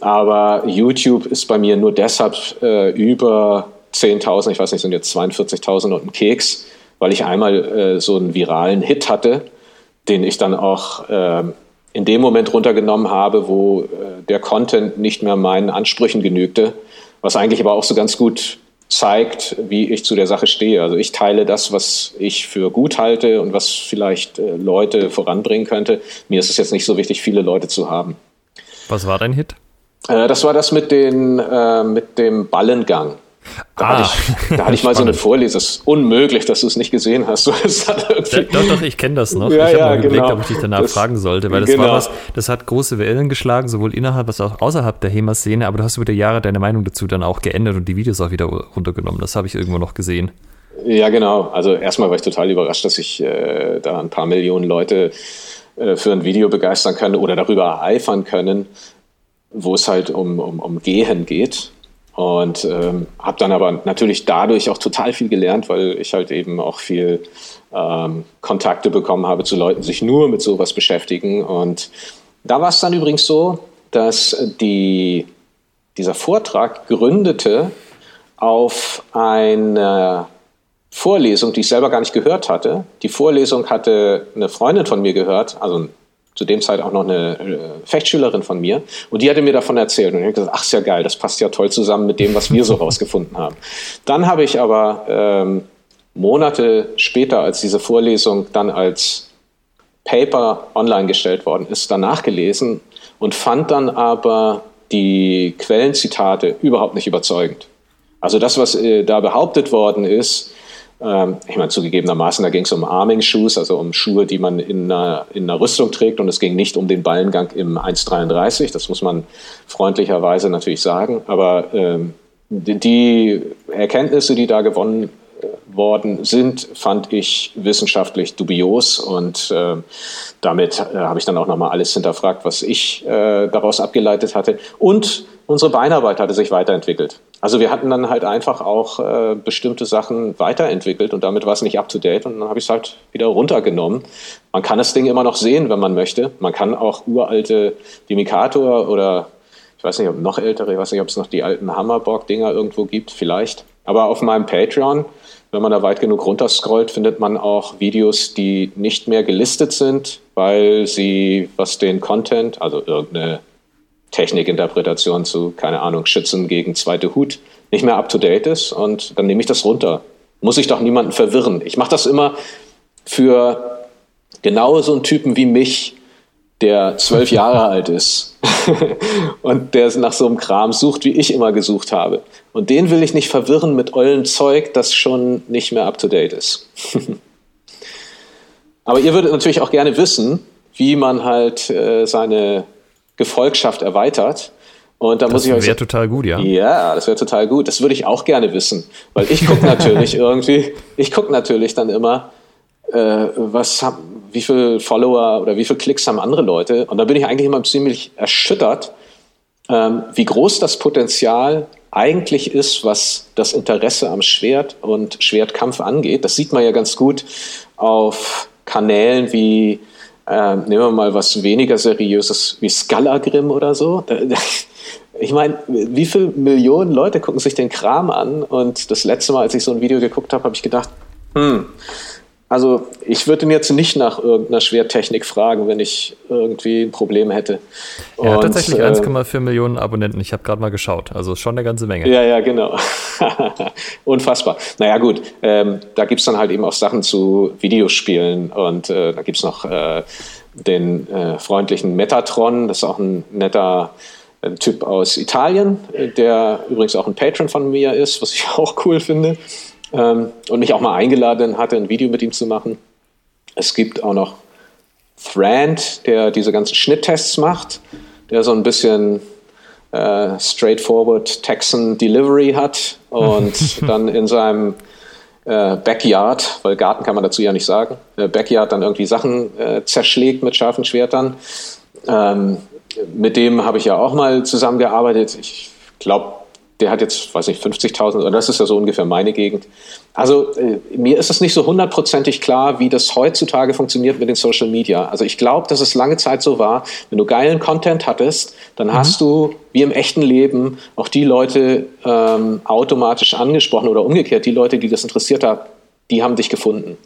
Aber YouTube ist bei mir nur deshalb äh, über 10.000, ich weiß nicht, sind jetzt 42.000 und ein Keks, weil ich einmal äh, so einen viralen Hit hatte, den ich dann auch äh, in dem Moment runtergenommen habe, wo äh, der Content nicht mehr meinen Ansprüchen genügte, was eigentlich aber auch so ganz gut zeigt, wie ich zu der Sache stehe. Also ich teile das, was ich für gut halte und was vielleicht äh, Leute voranbringen könnte. Mir ist es jetzt nicht so wichtig, viele Leute zu haben. Was war dein Hit? Äh, das war das mit, den, äh, mit dem Ballengang. Da, ah, hatte ich, da hatte ich mal so eine Vorlesung. Es ist unmöglich, dass du es nicht gesehen hast. <laughs> doch, doch, ich kenne das noch. Ja, ich habe ja, mal überlegt, genau. ob ich dich danach das, fragen sollte, weil das genau. war was, das hat große Wellen geschlagen, sowohl innerhalb als auch außerhalb der HEMA-Szene, aber du hast über die Jahre deine Meinung dazu dann auch geändert und die Videos auch wieder runtergenommen. Das habe ich irgendwo noch gesehen. Ja, genau. Also erstmal war ich total überrascht, dass ich äh, da ein paar Millionen Leute äh, für ein Video begeistern können oder darüber eifern können, wo es halt um, um, um Gehen geht und ähm, habe dann aber natürlich dadurch auch total viel gelernt, weil ich halt eben auch viel ähm, Kontakte bekommen habe zu Leuten, die sich nur mit sowas beschäftigen. Und da war es dann übrigens so, dass die, dieser Vortrag gründete auf eine Vorlesung, die ich selber gar nicht gehört hatte. Die Vorlesung hatte eine Freundin von mir gehört, also zu dem Zeit auch noch eine äh, Fechtschülerin von mir und die hatte mir davon erzählt und ich habe gesagt, ach ist ja geil, das passt ja toll zusammen mit dem, was wir so <laughs> rausgefunden haben. Dann habe ich aber ähm, Monate später, als diese Vorlesung dann als Paper online gestellt worden ist, danach gelesen und fand dann aber die Quellenzitate überhaupt nicht überzeugend. Also das, was äh, da behauptet worden ist, ähm, ich meine, zugegebenermaßen, da ging es um Arming-Shoes, also um Schuhe, die man in einer, in einer Rüstung trägt und es ging nicht um den Ballengang im 1,33, das muss man freundlicherweise natürlich sagen, aber ähm, die, die Erkenntnisse, die da gewonnen äh, worden sind, fand ich wissenschaftlich dubios und äh, damit äh, habe ich dann auch nochmal alles hinterfragt, was ich äh, daraus abgeleitet hatte. Und unsere Beinarbeit hatte sich weiterentwickelt. Also wir hatten dann halt einfach auch äh, bestimmte Sachen weiterentwickelt und damit war es nicht up-to-date und dann habe ich es halt wieder runtergenommen. Man kann das Ding immer noch sehen, wenn man möchte. Man kann auch uralte Dimikator oder ich weiß nicht, ob noch ältere, ich weiß nicht, ob es noch die alten Hammerbock-Dinger irgendwo gibt, vielleicht. Aber auf meinem Patreon, wenn man da weit genug runterscrollt, findet man auch Videos, die nicht mehr gelistet sind, weil sie, was den Content, also irgendeine Technikinterpretation zu, keine Ahnung, Schützen gegen zweite Hut nicht mehr up-to-date ist und dann nehme ich das runter. Muss ich doch niemanden verwirren. Ich mache das immer für genau so einen Typen wie mich, der zwölf Jahre alt ist <laughs> und der nach so einem Kram sucht, wie ich immer gesucht habe. Und den will ich nicht verwirren mit ollen Zeug, das schon nicht mehr up-to-date ist. <laughs> Aber ihr würdet natürlich auch gerne wissen, wie man halt äh, seine Gefolgschaft erweitert. Und da das muss ich euch. wäre total gut, ja. Ja, das wäre total gut. Das würde ich auch gerne wissen. Weil ich gucke natürlich <laughs> irgendwie, ich gucke natürlich dann immer, äh, was haben, wie viele Follower oder wie viele Klicks haben andere Leute. Und da bin ich eigentlich immer ziemlich erschüttert, ähm, wie groß das Potenzial eigentlich ist, was das Interesse am Schwert und Schwertkampf angeht. Das sieht man ja ganz gut auf Kanälen wie äh, nehmen wir mal was weniger Seriöses wie Scalagrim oder so. Ich meine, wie viele Millionen Leute gucken sich den Kram an? Und das letzte Mal, als ich so ein Video geguckt habe, habe ich gedacht, hm, also ich würde ihn jetzt nicht nach irgendeiner Schwertechnik fragen, wenn ich irgendwie ein Problem hätte. Er hat tatsächlich äh, 1,4 Millionen Abonnenten. Ich habe gerade mal geschaut. Also schon eine ganze Menge. Ja, ja, genau. <laughs> Unfassbar. Naja gut, ähm, da gibt es dann halt eben auch Sachen zu Videospielen und äh, da gibt es noch äh, den äh, freundlichen Metatron. Das ist auch ein netter äh, Typ aus Italien, äh, der übrigens auch ein Patron von mir ist, was ich <laughs> auch cool finde ähm, und mich auch mal eingeladen hatte, ein Video mit ihm zu machen. Es gibt auch noch Frand, der diese ganzen Schnitttests macht, der so ein bisschen äh, straightforward Texan Delivery hat und <laughs> dann in seinem äh, Backyard, weil Garten kann man dazu ja nicht sagen, äh, Backyard dann irgendwie Sachen äh, zerschlägt mit scharfen Schwertern. Ähm, mit dem habe ich ja auch mal zusammengearbeitet. Ich glaube, der hat jetzt, weiß nicht, 50.000, oder das ist ja so ungefähr meine Gegend. Also äh, mir ist es nicht so hundertprozentig klar, wie das heutzutage funktioniert mit den Social Media. Also ich glaube, dass es lange Zeit so war, wenn du geilen Content hattest, dann mhm. hast du, wie im echten Leben, auch die Leute ähm, automatisch angesprochen oder umgekehrt, die Leute, die das interessiert hat, die haben dich gefunden.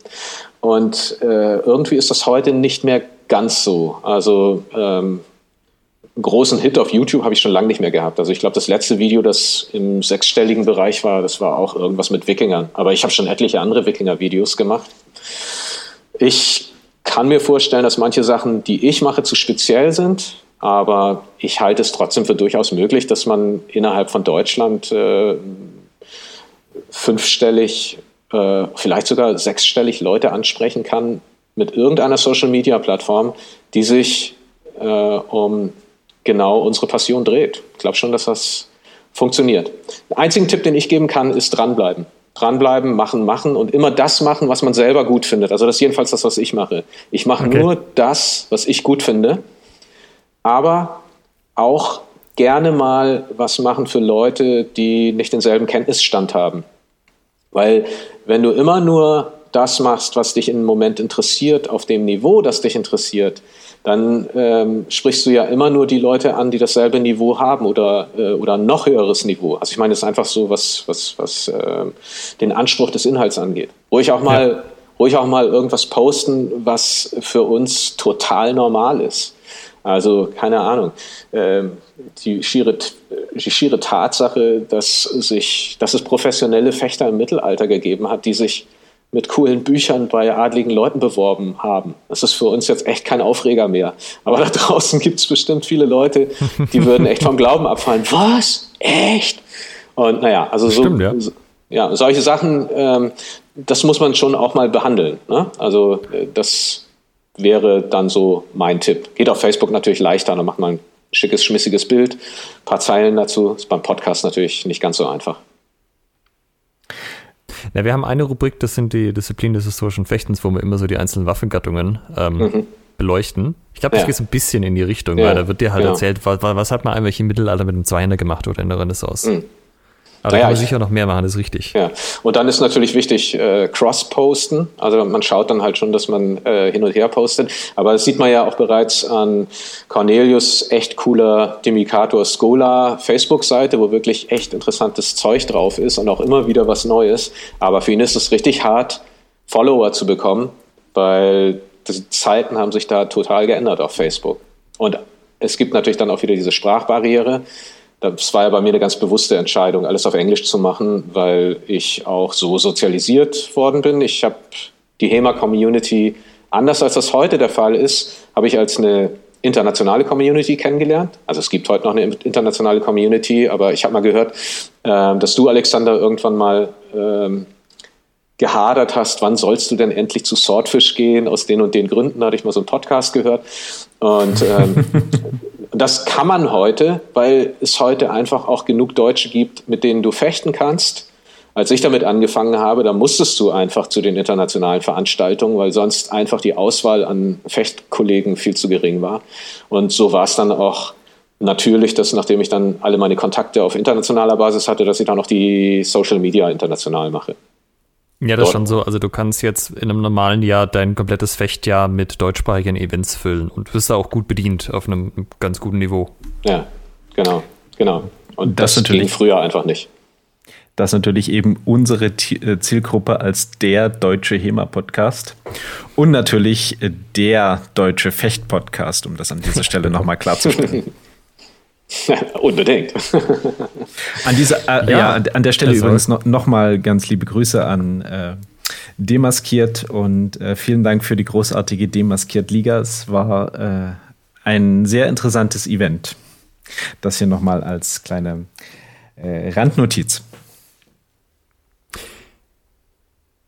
Und äh, irgendwie ist das heute nicht mehr ganz so. Also ähm, großen Hit auf YouTube habe ich schon lange nicht mehr gehabt. Also ich glaube, das letzte Video, das im sechsstelligen Bereich war, das war auch irgendwas mit Wikingern. Aber ich habe schon etliche andere Wikinger-Videos gemacht. Ich kann mir vorstellen, dass manche Sachen, die ich mache, zu speziell sind. Aber ich halte es trotzdem für durchaus möglich, dass man innerhalb von Deutschland äh, fünfstellig, äh, vielleicht sogar sechsstellig Leute ansprechen kann mit irgendeiner Social-Media-Plattform, die sich äh, um genau unsere Passion dreht. Ich glaube schon, dass das funktioniert. Der einzige Tipp, den ich geben kann, ist dranbleiben. Dranbleiben, machen, machen und immer das machen, was man selber gut findet. Also das ist jedenfalls das, was ich mache. Ich mache okay. nur das, was ich gut finde, aber auch gerne mal was machen für Leute, die nicht denselben Kenntnisstand haben. Weil wenn du immer nur das machst, was dich im Moment interessiert, auf dem Niveau, das dich interessiert, dann ähm, sprichst du ja immer nur die Leute an, die dasselbe Niveau haben oder, äh, oder ein noch höheres Niveau. Also ich meine, es ist einfach so, was, was, was äh, den Anspruch des Inhalts angeht. Ruhig auch mal, ja. ruhig auch mal irgendwas posten, was für uns total normal ist. Also keine Ahnung. Äh, die, schiere, die schiere Tatsache, dass, sich, dass es professionelle Fechter im Mittelalter gegeben hat, die sich mit coolen Büchern bei adligen Leuten beworben haben. Das ist für uns jetzt echt kein Aufreger mehr. Aber <laughs> da draußen gibt es bestimmt viele Leute, die würden echt vom Glauben abfallen. Was? Echt? Und naja, also so, Stimmt, ja. ja. solche Sachen, ähm, das muss man schon auch mal behandeln. Ne? Also äh, das wäre dann so mein Tipp. Geht auf Facebook natürlich leichter, dann macht man ein schickes, schmissiges Bild, ein paar Zeilen dazu. Ist beim Podcast natürlich nicht ganz so einfach. Ja, wir haben eine Rubrik, das sind die Disziplinen des historischen Fechtens, wo wir immer so die einzelnen Waffengattungen ähm, mhm. beleuchten. Ich glaube, das ja. geht so ein bisschen in die Richtung, ja. weil da wird dir halt erzählt, was, was, hat man eigentlich im Mittelalter mit dem Zweihänder gemacht oder in der Renaissance. Mhm. Aber naja, da kann man sicher noch mehr machen, das ist richtig. Ja. Und dann ist natürlich wichtig, äh, Cross-Posten. Also man schaut dann halt schon, dass man äh, hin und her postet. Aber das sieht man ja auch bereits an Cornelius echt cooler Demikator Schola Facebook-Seite, wo wirklich echt interessantes Zeug drauf ist und auch immer wieder was Neues. Aber für ihn ist es richtig hart, Follower zu bekommen, weil die Zeiten haben sich da total geändert auf Facebook. Und es gibt natürlich dann auch wieder diese Sprachbarriere. Das war ja bei mir eine ganz bewusste Entscheidung, alles auf Englisch zu machen, weil ich auch so sozialisiert worden bin. Ich habe die HEMA-Community, anders als das heute der Fall ist, habe ich als eine internationale Community kennengelernt. Also es gibt heute noch eine internationale Community, aber ich habe mal gehört, äh, dass du, Alexander, irgendwann mal ähm, gehadert hast, wann sollst du denn endlich zu Swordfish gehen, aus den und den Gründen, hatte ich mal so einen Podcast gehört. Und ähm, <laughs> das kann man heute, weil es heute einfach auch genug Deutsche gibt, mit denen du fechten kannst. Als ich damit angefangen habe, da musstest du einfach zu den internationalen Veranstaltungen, weil sonst einfach die Auswahl an Fechtkollegen viel zu gering war. Und so war es dann auch natürlich, dass nachdem ich dann alle meine Kontakte auf internationaler Basis hatte, dass ich dann auch die Social Media international mache. Ja, das ist schon so. Also du kannst jetzt in einem normalen Jahr dein komplettes Fechtjahr mit deutschsprachigen Events füllen und wirst da auch gut bedient auf einem ganz guten Niveau. Ja, genau, genau. Und das, das natürlich ging früher einfach nicht. Das ist natürlich eben unsere äh, Zielgruppe als der deutsche HEMA-Podcast und natürlich äh, der deutsche Fecht-Podcast, um das an dieser Stelle nochmal klarzustellen. <laughs> <laughs> Unbedingt. An, dieser, äh, ja, ja, an der Stelle also. übrigens noch, noch mal ganz liebe Grüße an äh, Demaskiert und äh, vielen Dank für die großartige Demaskiert-Liga. Es war äh, ein sehr interessantes Event. Das hier nochmal als kleine äh, Randnotiz.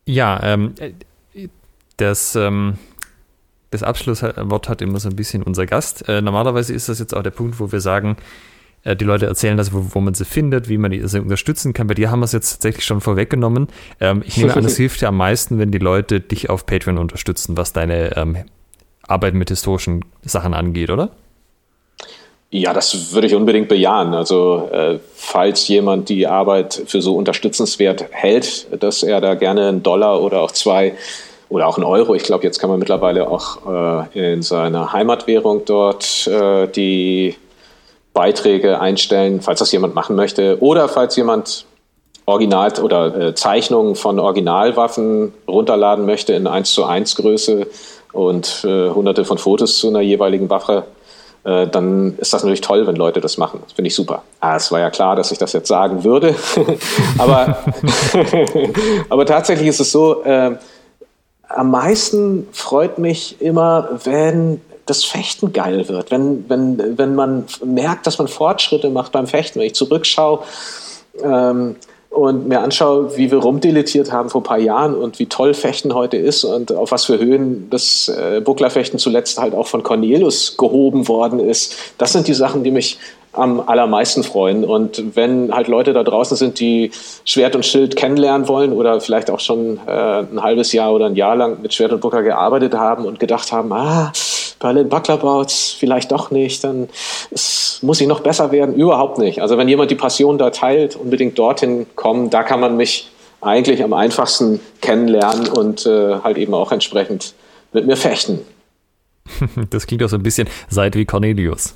Ja, ähm, äh, das. Ähm das Abschlusswort hat immer so ein bisschen unser Gast. Äh, normalerweise ist das jetzt auch der Punkt, wo wir sagen, äh, die Leute erzählen das, wo, wo, man sie findet, wie man sie unterstützen kann. Bei dir haben wir es jetzt tatsächlich schon vorweggenommen. Ähm, ich nehme an, es <laughs> hilft ja am meisten, wenn die Leute dich auf Patreon unterstützen, was deine ähm, Arbeit mit historischen Sachen angeht, oder? Ja, das würde ich unbedingt bejahen. Also äh, falls jemand die Arbeit für so unterstützenswert hält, dass er da gerne einen Dollar oder auch zwei oder auch einen Euro, ich glaube, jetzt kann man mittlerweile auch äh, in seiner Heimatwährung dort äh, die Beiträge einstellen, falls das jemand machen möchte. Oder falls jemand Original oder äh, Zeichnungen von Originalwaffen runterladen möchte in 1 zu 1 Größe und äh, hunderte von Fotos zu einer jeweiligen Waffe, äh, dann ist das natürlich toll, wenn Leute das machen. Das finde ich super. Ah, es war ja klar, dass ich das jetzt sagen würde. <laughs> aber, <laughs> aber tatsächlich ist es so, äh, am meisten freut mich immer, wenn das Fechten geil wird, wenn, wenn, wenn man merkt, dass man Fortschritte macht beim Fechten, wenn ich zurückschaue ähm, und mir anschaue, wie wir rumdilettiert haben vor ein paar Jahren und wie toll Fechten heute ist und auf was für Höhen das äh, Bucklerfechten zuletzt halt auch von Cornelius gehoben worden ist. Das sind die Sachen, die mich am allermeisten freuen. Und wenn halt Leute da draußen sind, die Schwert und Schild kennenlernen wollen oder vielleicht auch schon äh, ein halbes Jahr oder ein Jahr lang mit Schwert und Buckler gearbeitet haben und gedacht haben, ah, Berlin Bucklerbaut vielleicht doch nicht, dann ist, muss ich noch besser werden. Überhaupt nicht. Also wenn jemand die Passion da teilt, unbedingt dorthin kommen. Da kann man mich eigentlich am einfachsten kennenlernen und äh, halt eben auch entsprechend mit mir fechten. <laughs> Das klingt auch so ein bisschen seit wie Cornelius.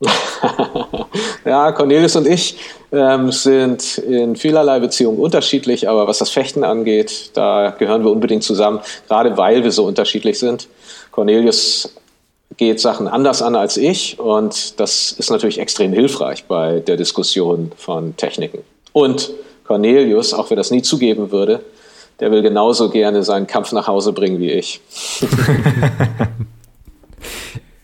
<laughs> ja, Cornelius und ich ähm, sind in vielerlei Beziehungen unterschiedlich, aber was das Fechten angeht, da gehören wir unbedingt zusammen, gerade weil wir so unterschiedlich sind. Cornelius geht Sachen anders an als ich und das ist natürlich extrem hilfreich bei der Diskussion von Techniken. Und Cornelius, auch wenn das nie zugeben würde, der will genauso gerne seinen Kampf nach Hause bringen wie ich. <laughs>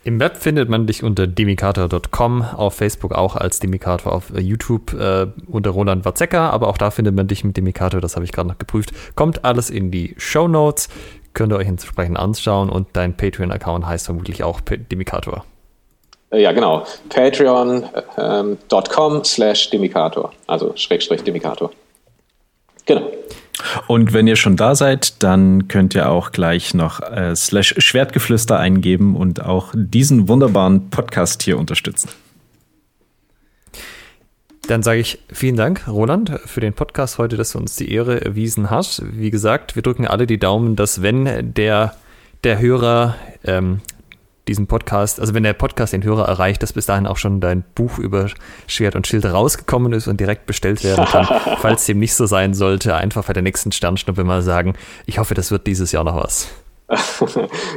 Im Web findet man dich unter demikator.com, auf Facebook auch als Demikator, auf YouTube äh, unter Roland Watzeka, aber auch da findet man dich mit Demikator, das habe ich gerade noch geprüft. Kommt alles in die Show Notes, könnt ihr euch entsprechend anschauen und dein Patreon-Account heißt vermutlich auch Demikator. Äh, ja, genau. Patreon.com slash Demikator, also Schrägstrich Demikator. Genau. Und wenn ihr schon da seid, dann könnt ihr auch gleich noch äh, slash Schwertgeflüster eingeben und auch diesen wunderbaren Podcast hier unterstützen. Dann sage ich vielen Dank, Roland, für den Podcast heute, dass du uns die Ehre erwiesen hast. Wie gesagt, wir drücken alle die Daumen, dass wenn der, der Hörer ähm, diesen Podcast, also wenn der Podcast den Hörer erreicht, dass bis dahin auch schon dein Buch über Schwert und Schild rausgekommen ist und direkt bestellt werden kann. <laughs> Falls dem nicht so sein sollte, einfach bei der nächsten Sternschnuppe mal sagen, ich hoffe, das wird dieses Jahr noch was.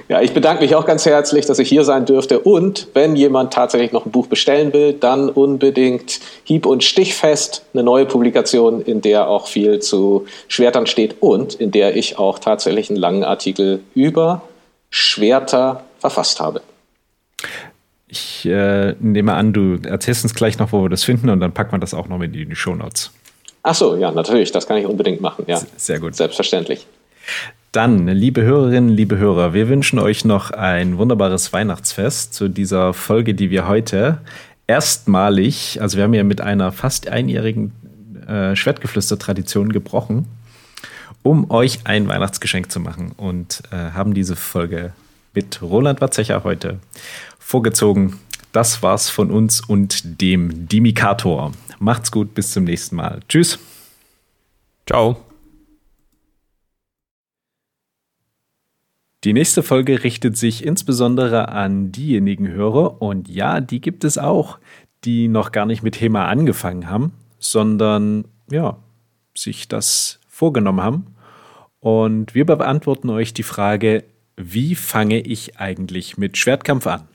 Ja, ich bedanke mich auch ganz herzlich, dass ich hier sein dürfte. Und wenn jemand tatsächlich noch ein Buch bestellen will, dann unbedingt hieb- und stichfest eine neue Publikation, in der auch viel zu Schwertern steht und in der ich auch tatsächlich einen langen Artikel über Schwerter verfasst habe. Ich äh, nehme an, du erzählst uns gleich noch, wo wir das finden und dann packen wir das auch noch mit in die Show Notes. Ach so, ja, natürlich, das kann ich unbedingt machen. Ja, sehr gut. Selbstverständlich. Dann, liebe Hörerinnen, liebe Hörer, wir wünschen euch noch ein wunderbares Weihnachtsfest zu dieser Folge, die wir heute erstmalig, also wir haben ja mit einer fast einjährigen äh, Schwertgeflüster-Tradition gebrochen, um euch ein Weihnachtsgeschenk zu machen und äh, haben diese Folge mit Roland Watzecher heute vorgezogen. Das war's von uns und dem Dimikator. Macht's gut, bis zum nächsten Mal. Tschüss. Ciao. Die nächste Folge richtet sich insbesondere an diejenigen Hörer, und ja, die gibt es auch, die noch gar nicht mit Thema angefangen haben, sondern ja, sich das vorgenommen haben. Und wir beantworten euch die Frage, wie fange ich eigentlich mit Schwertkampf an?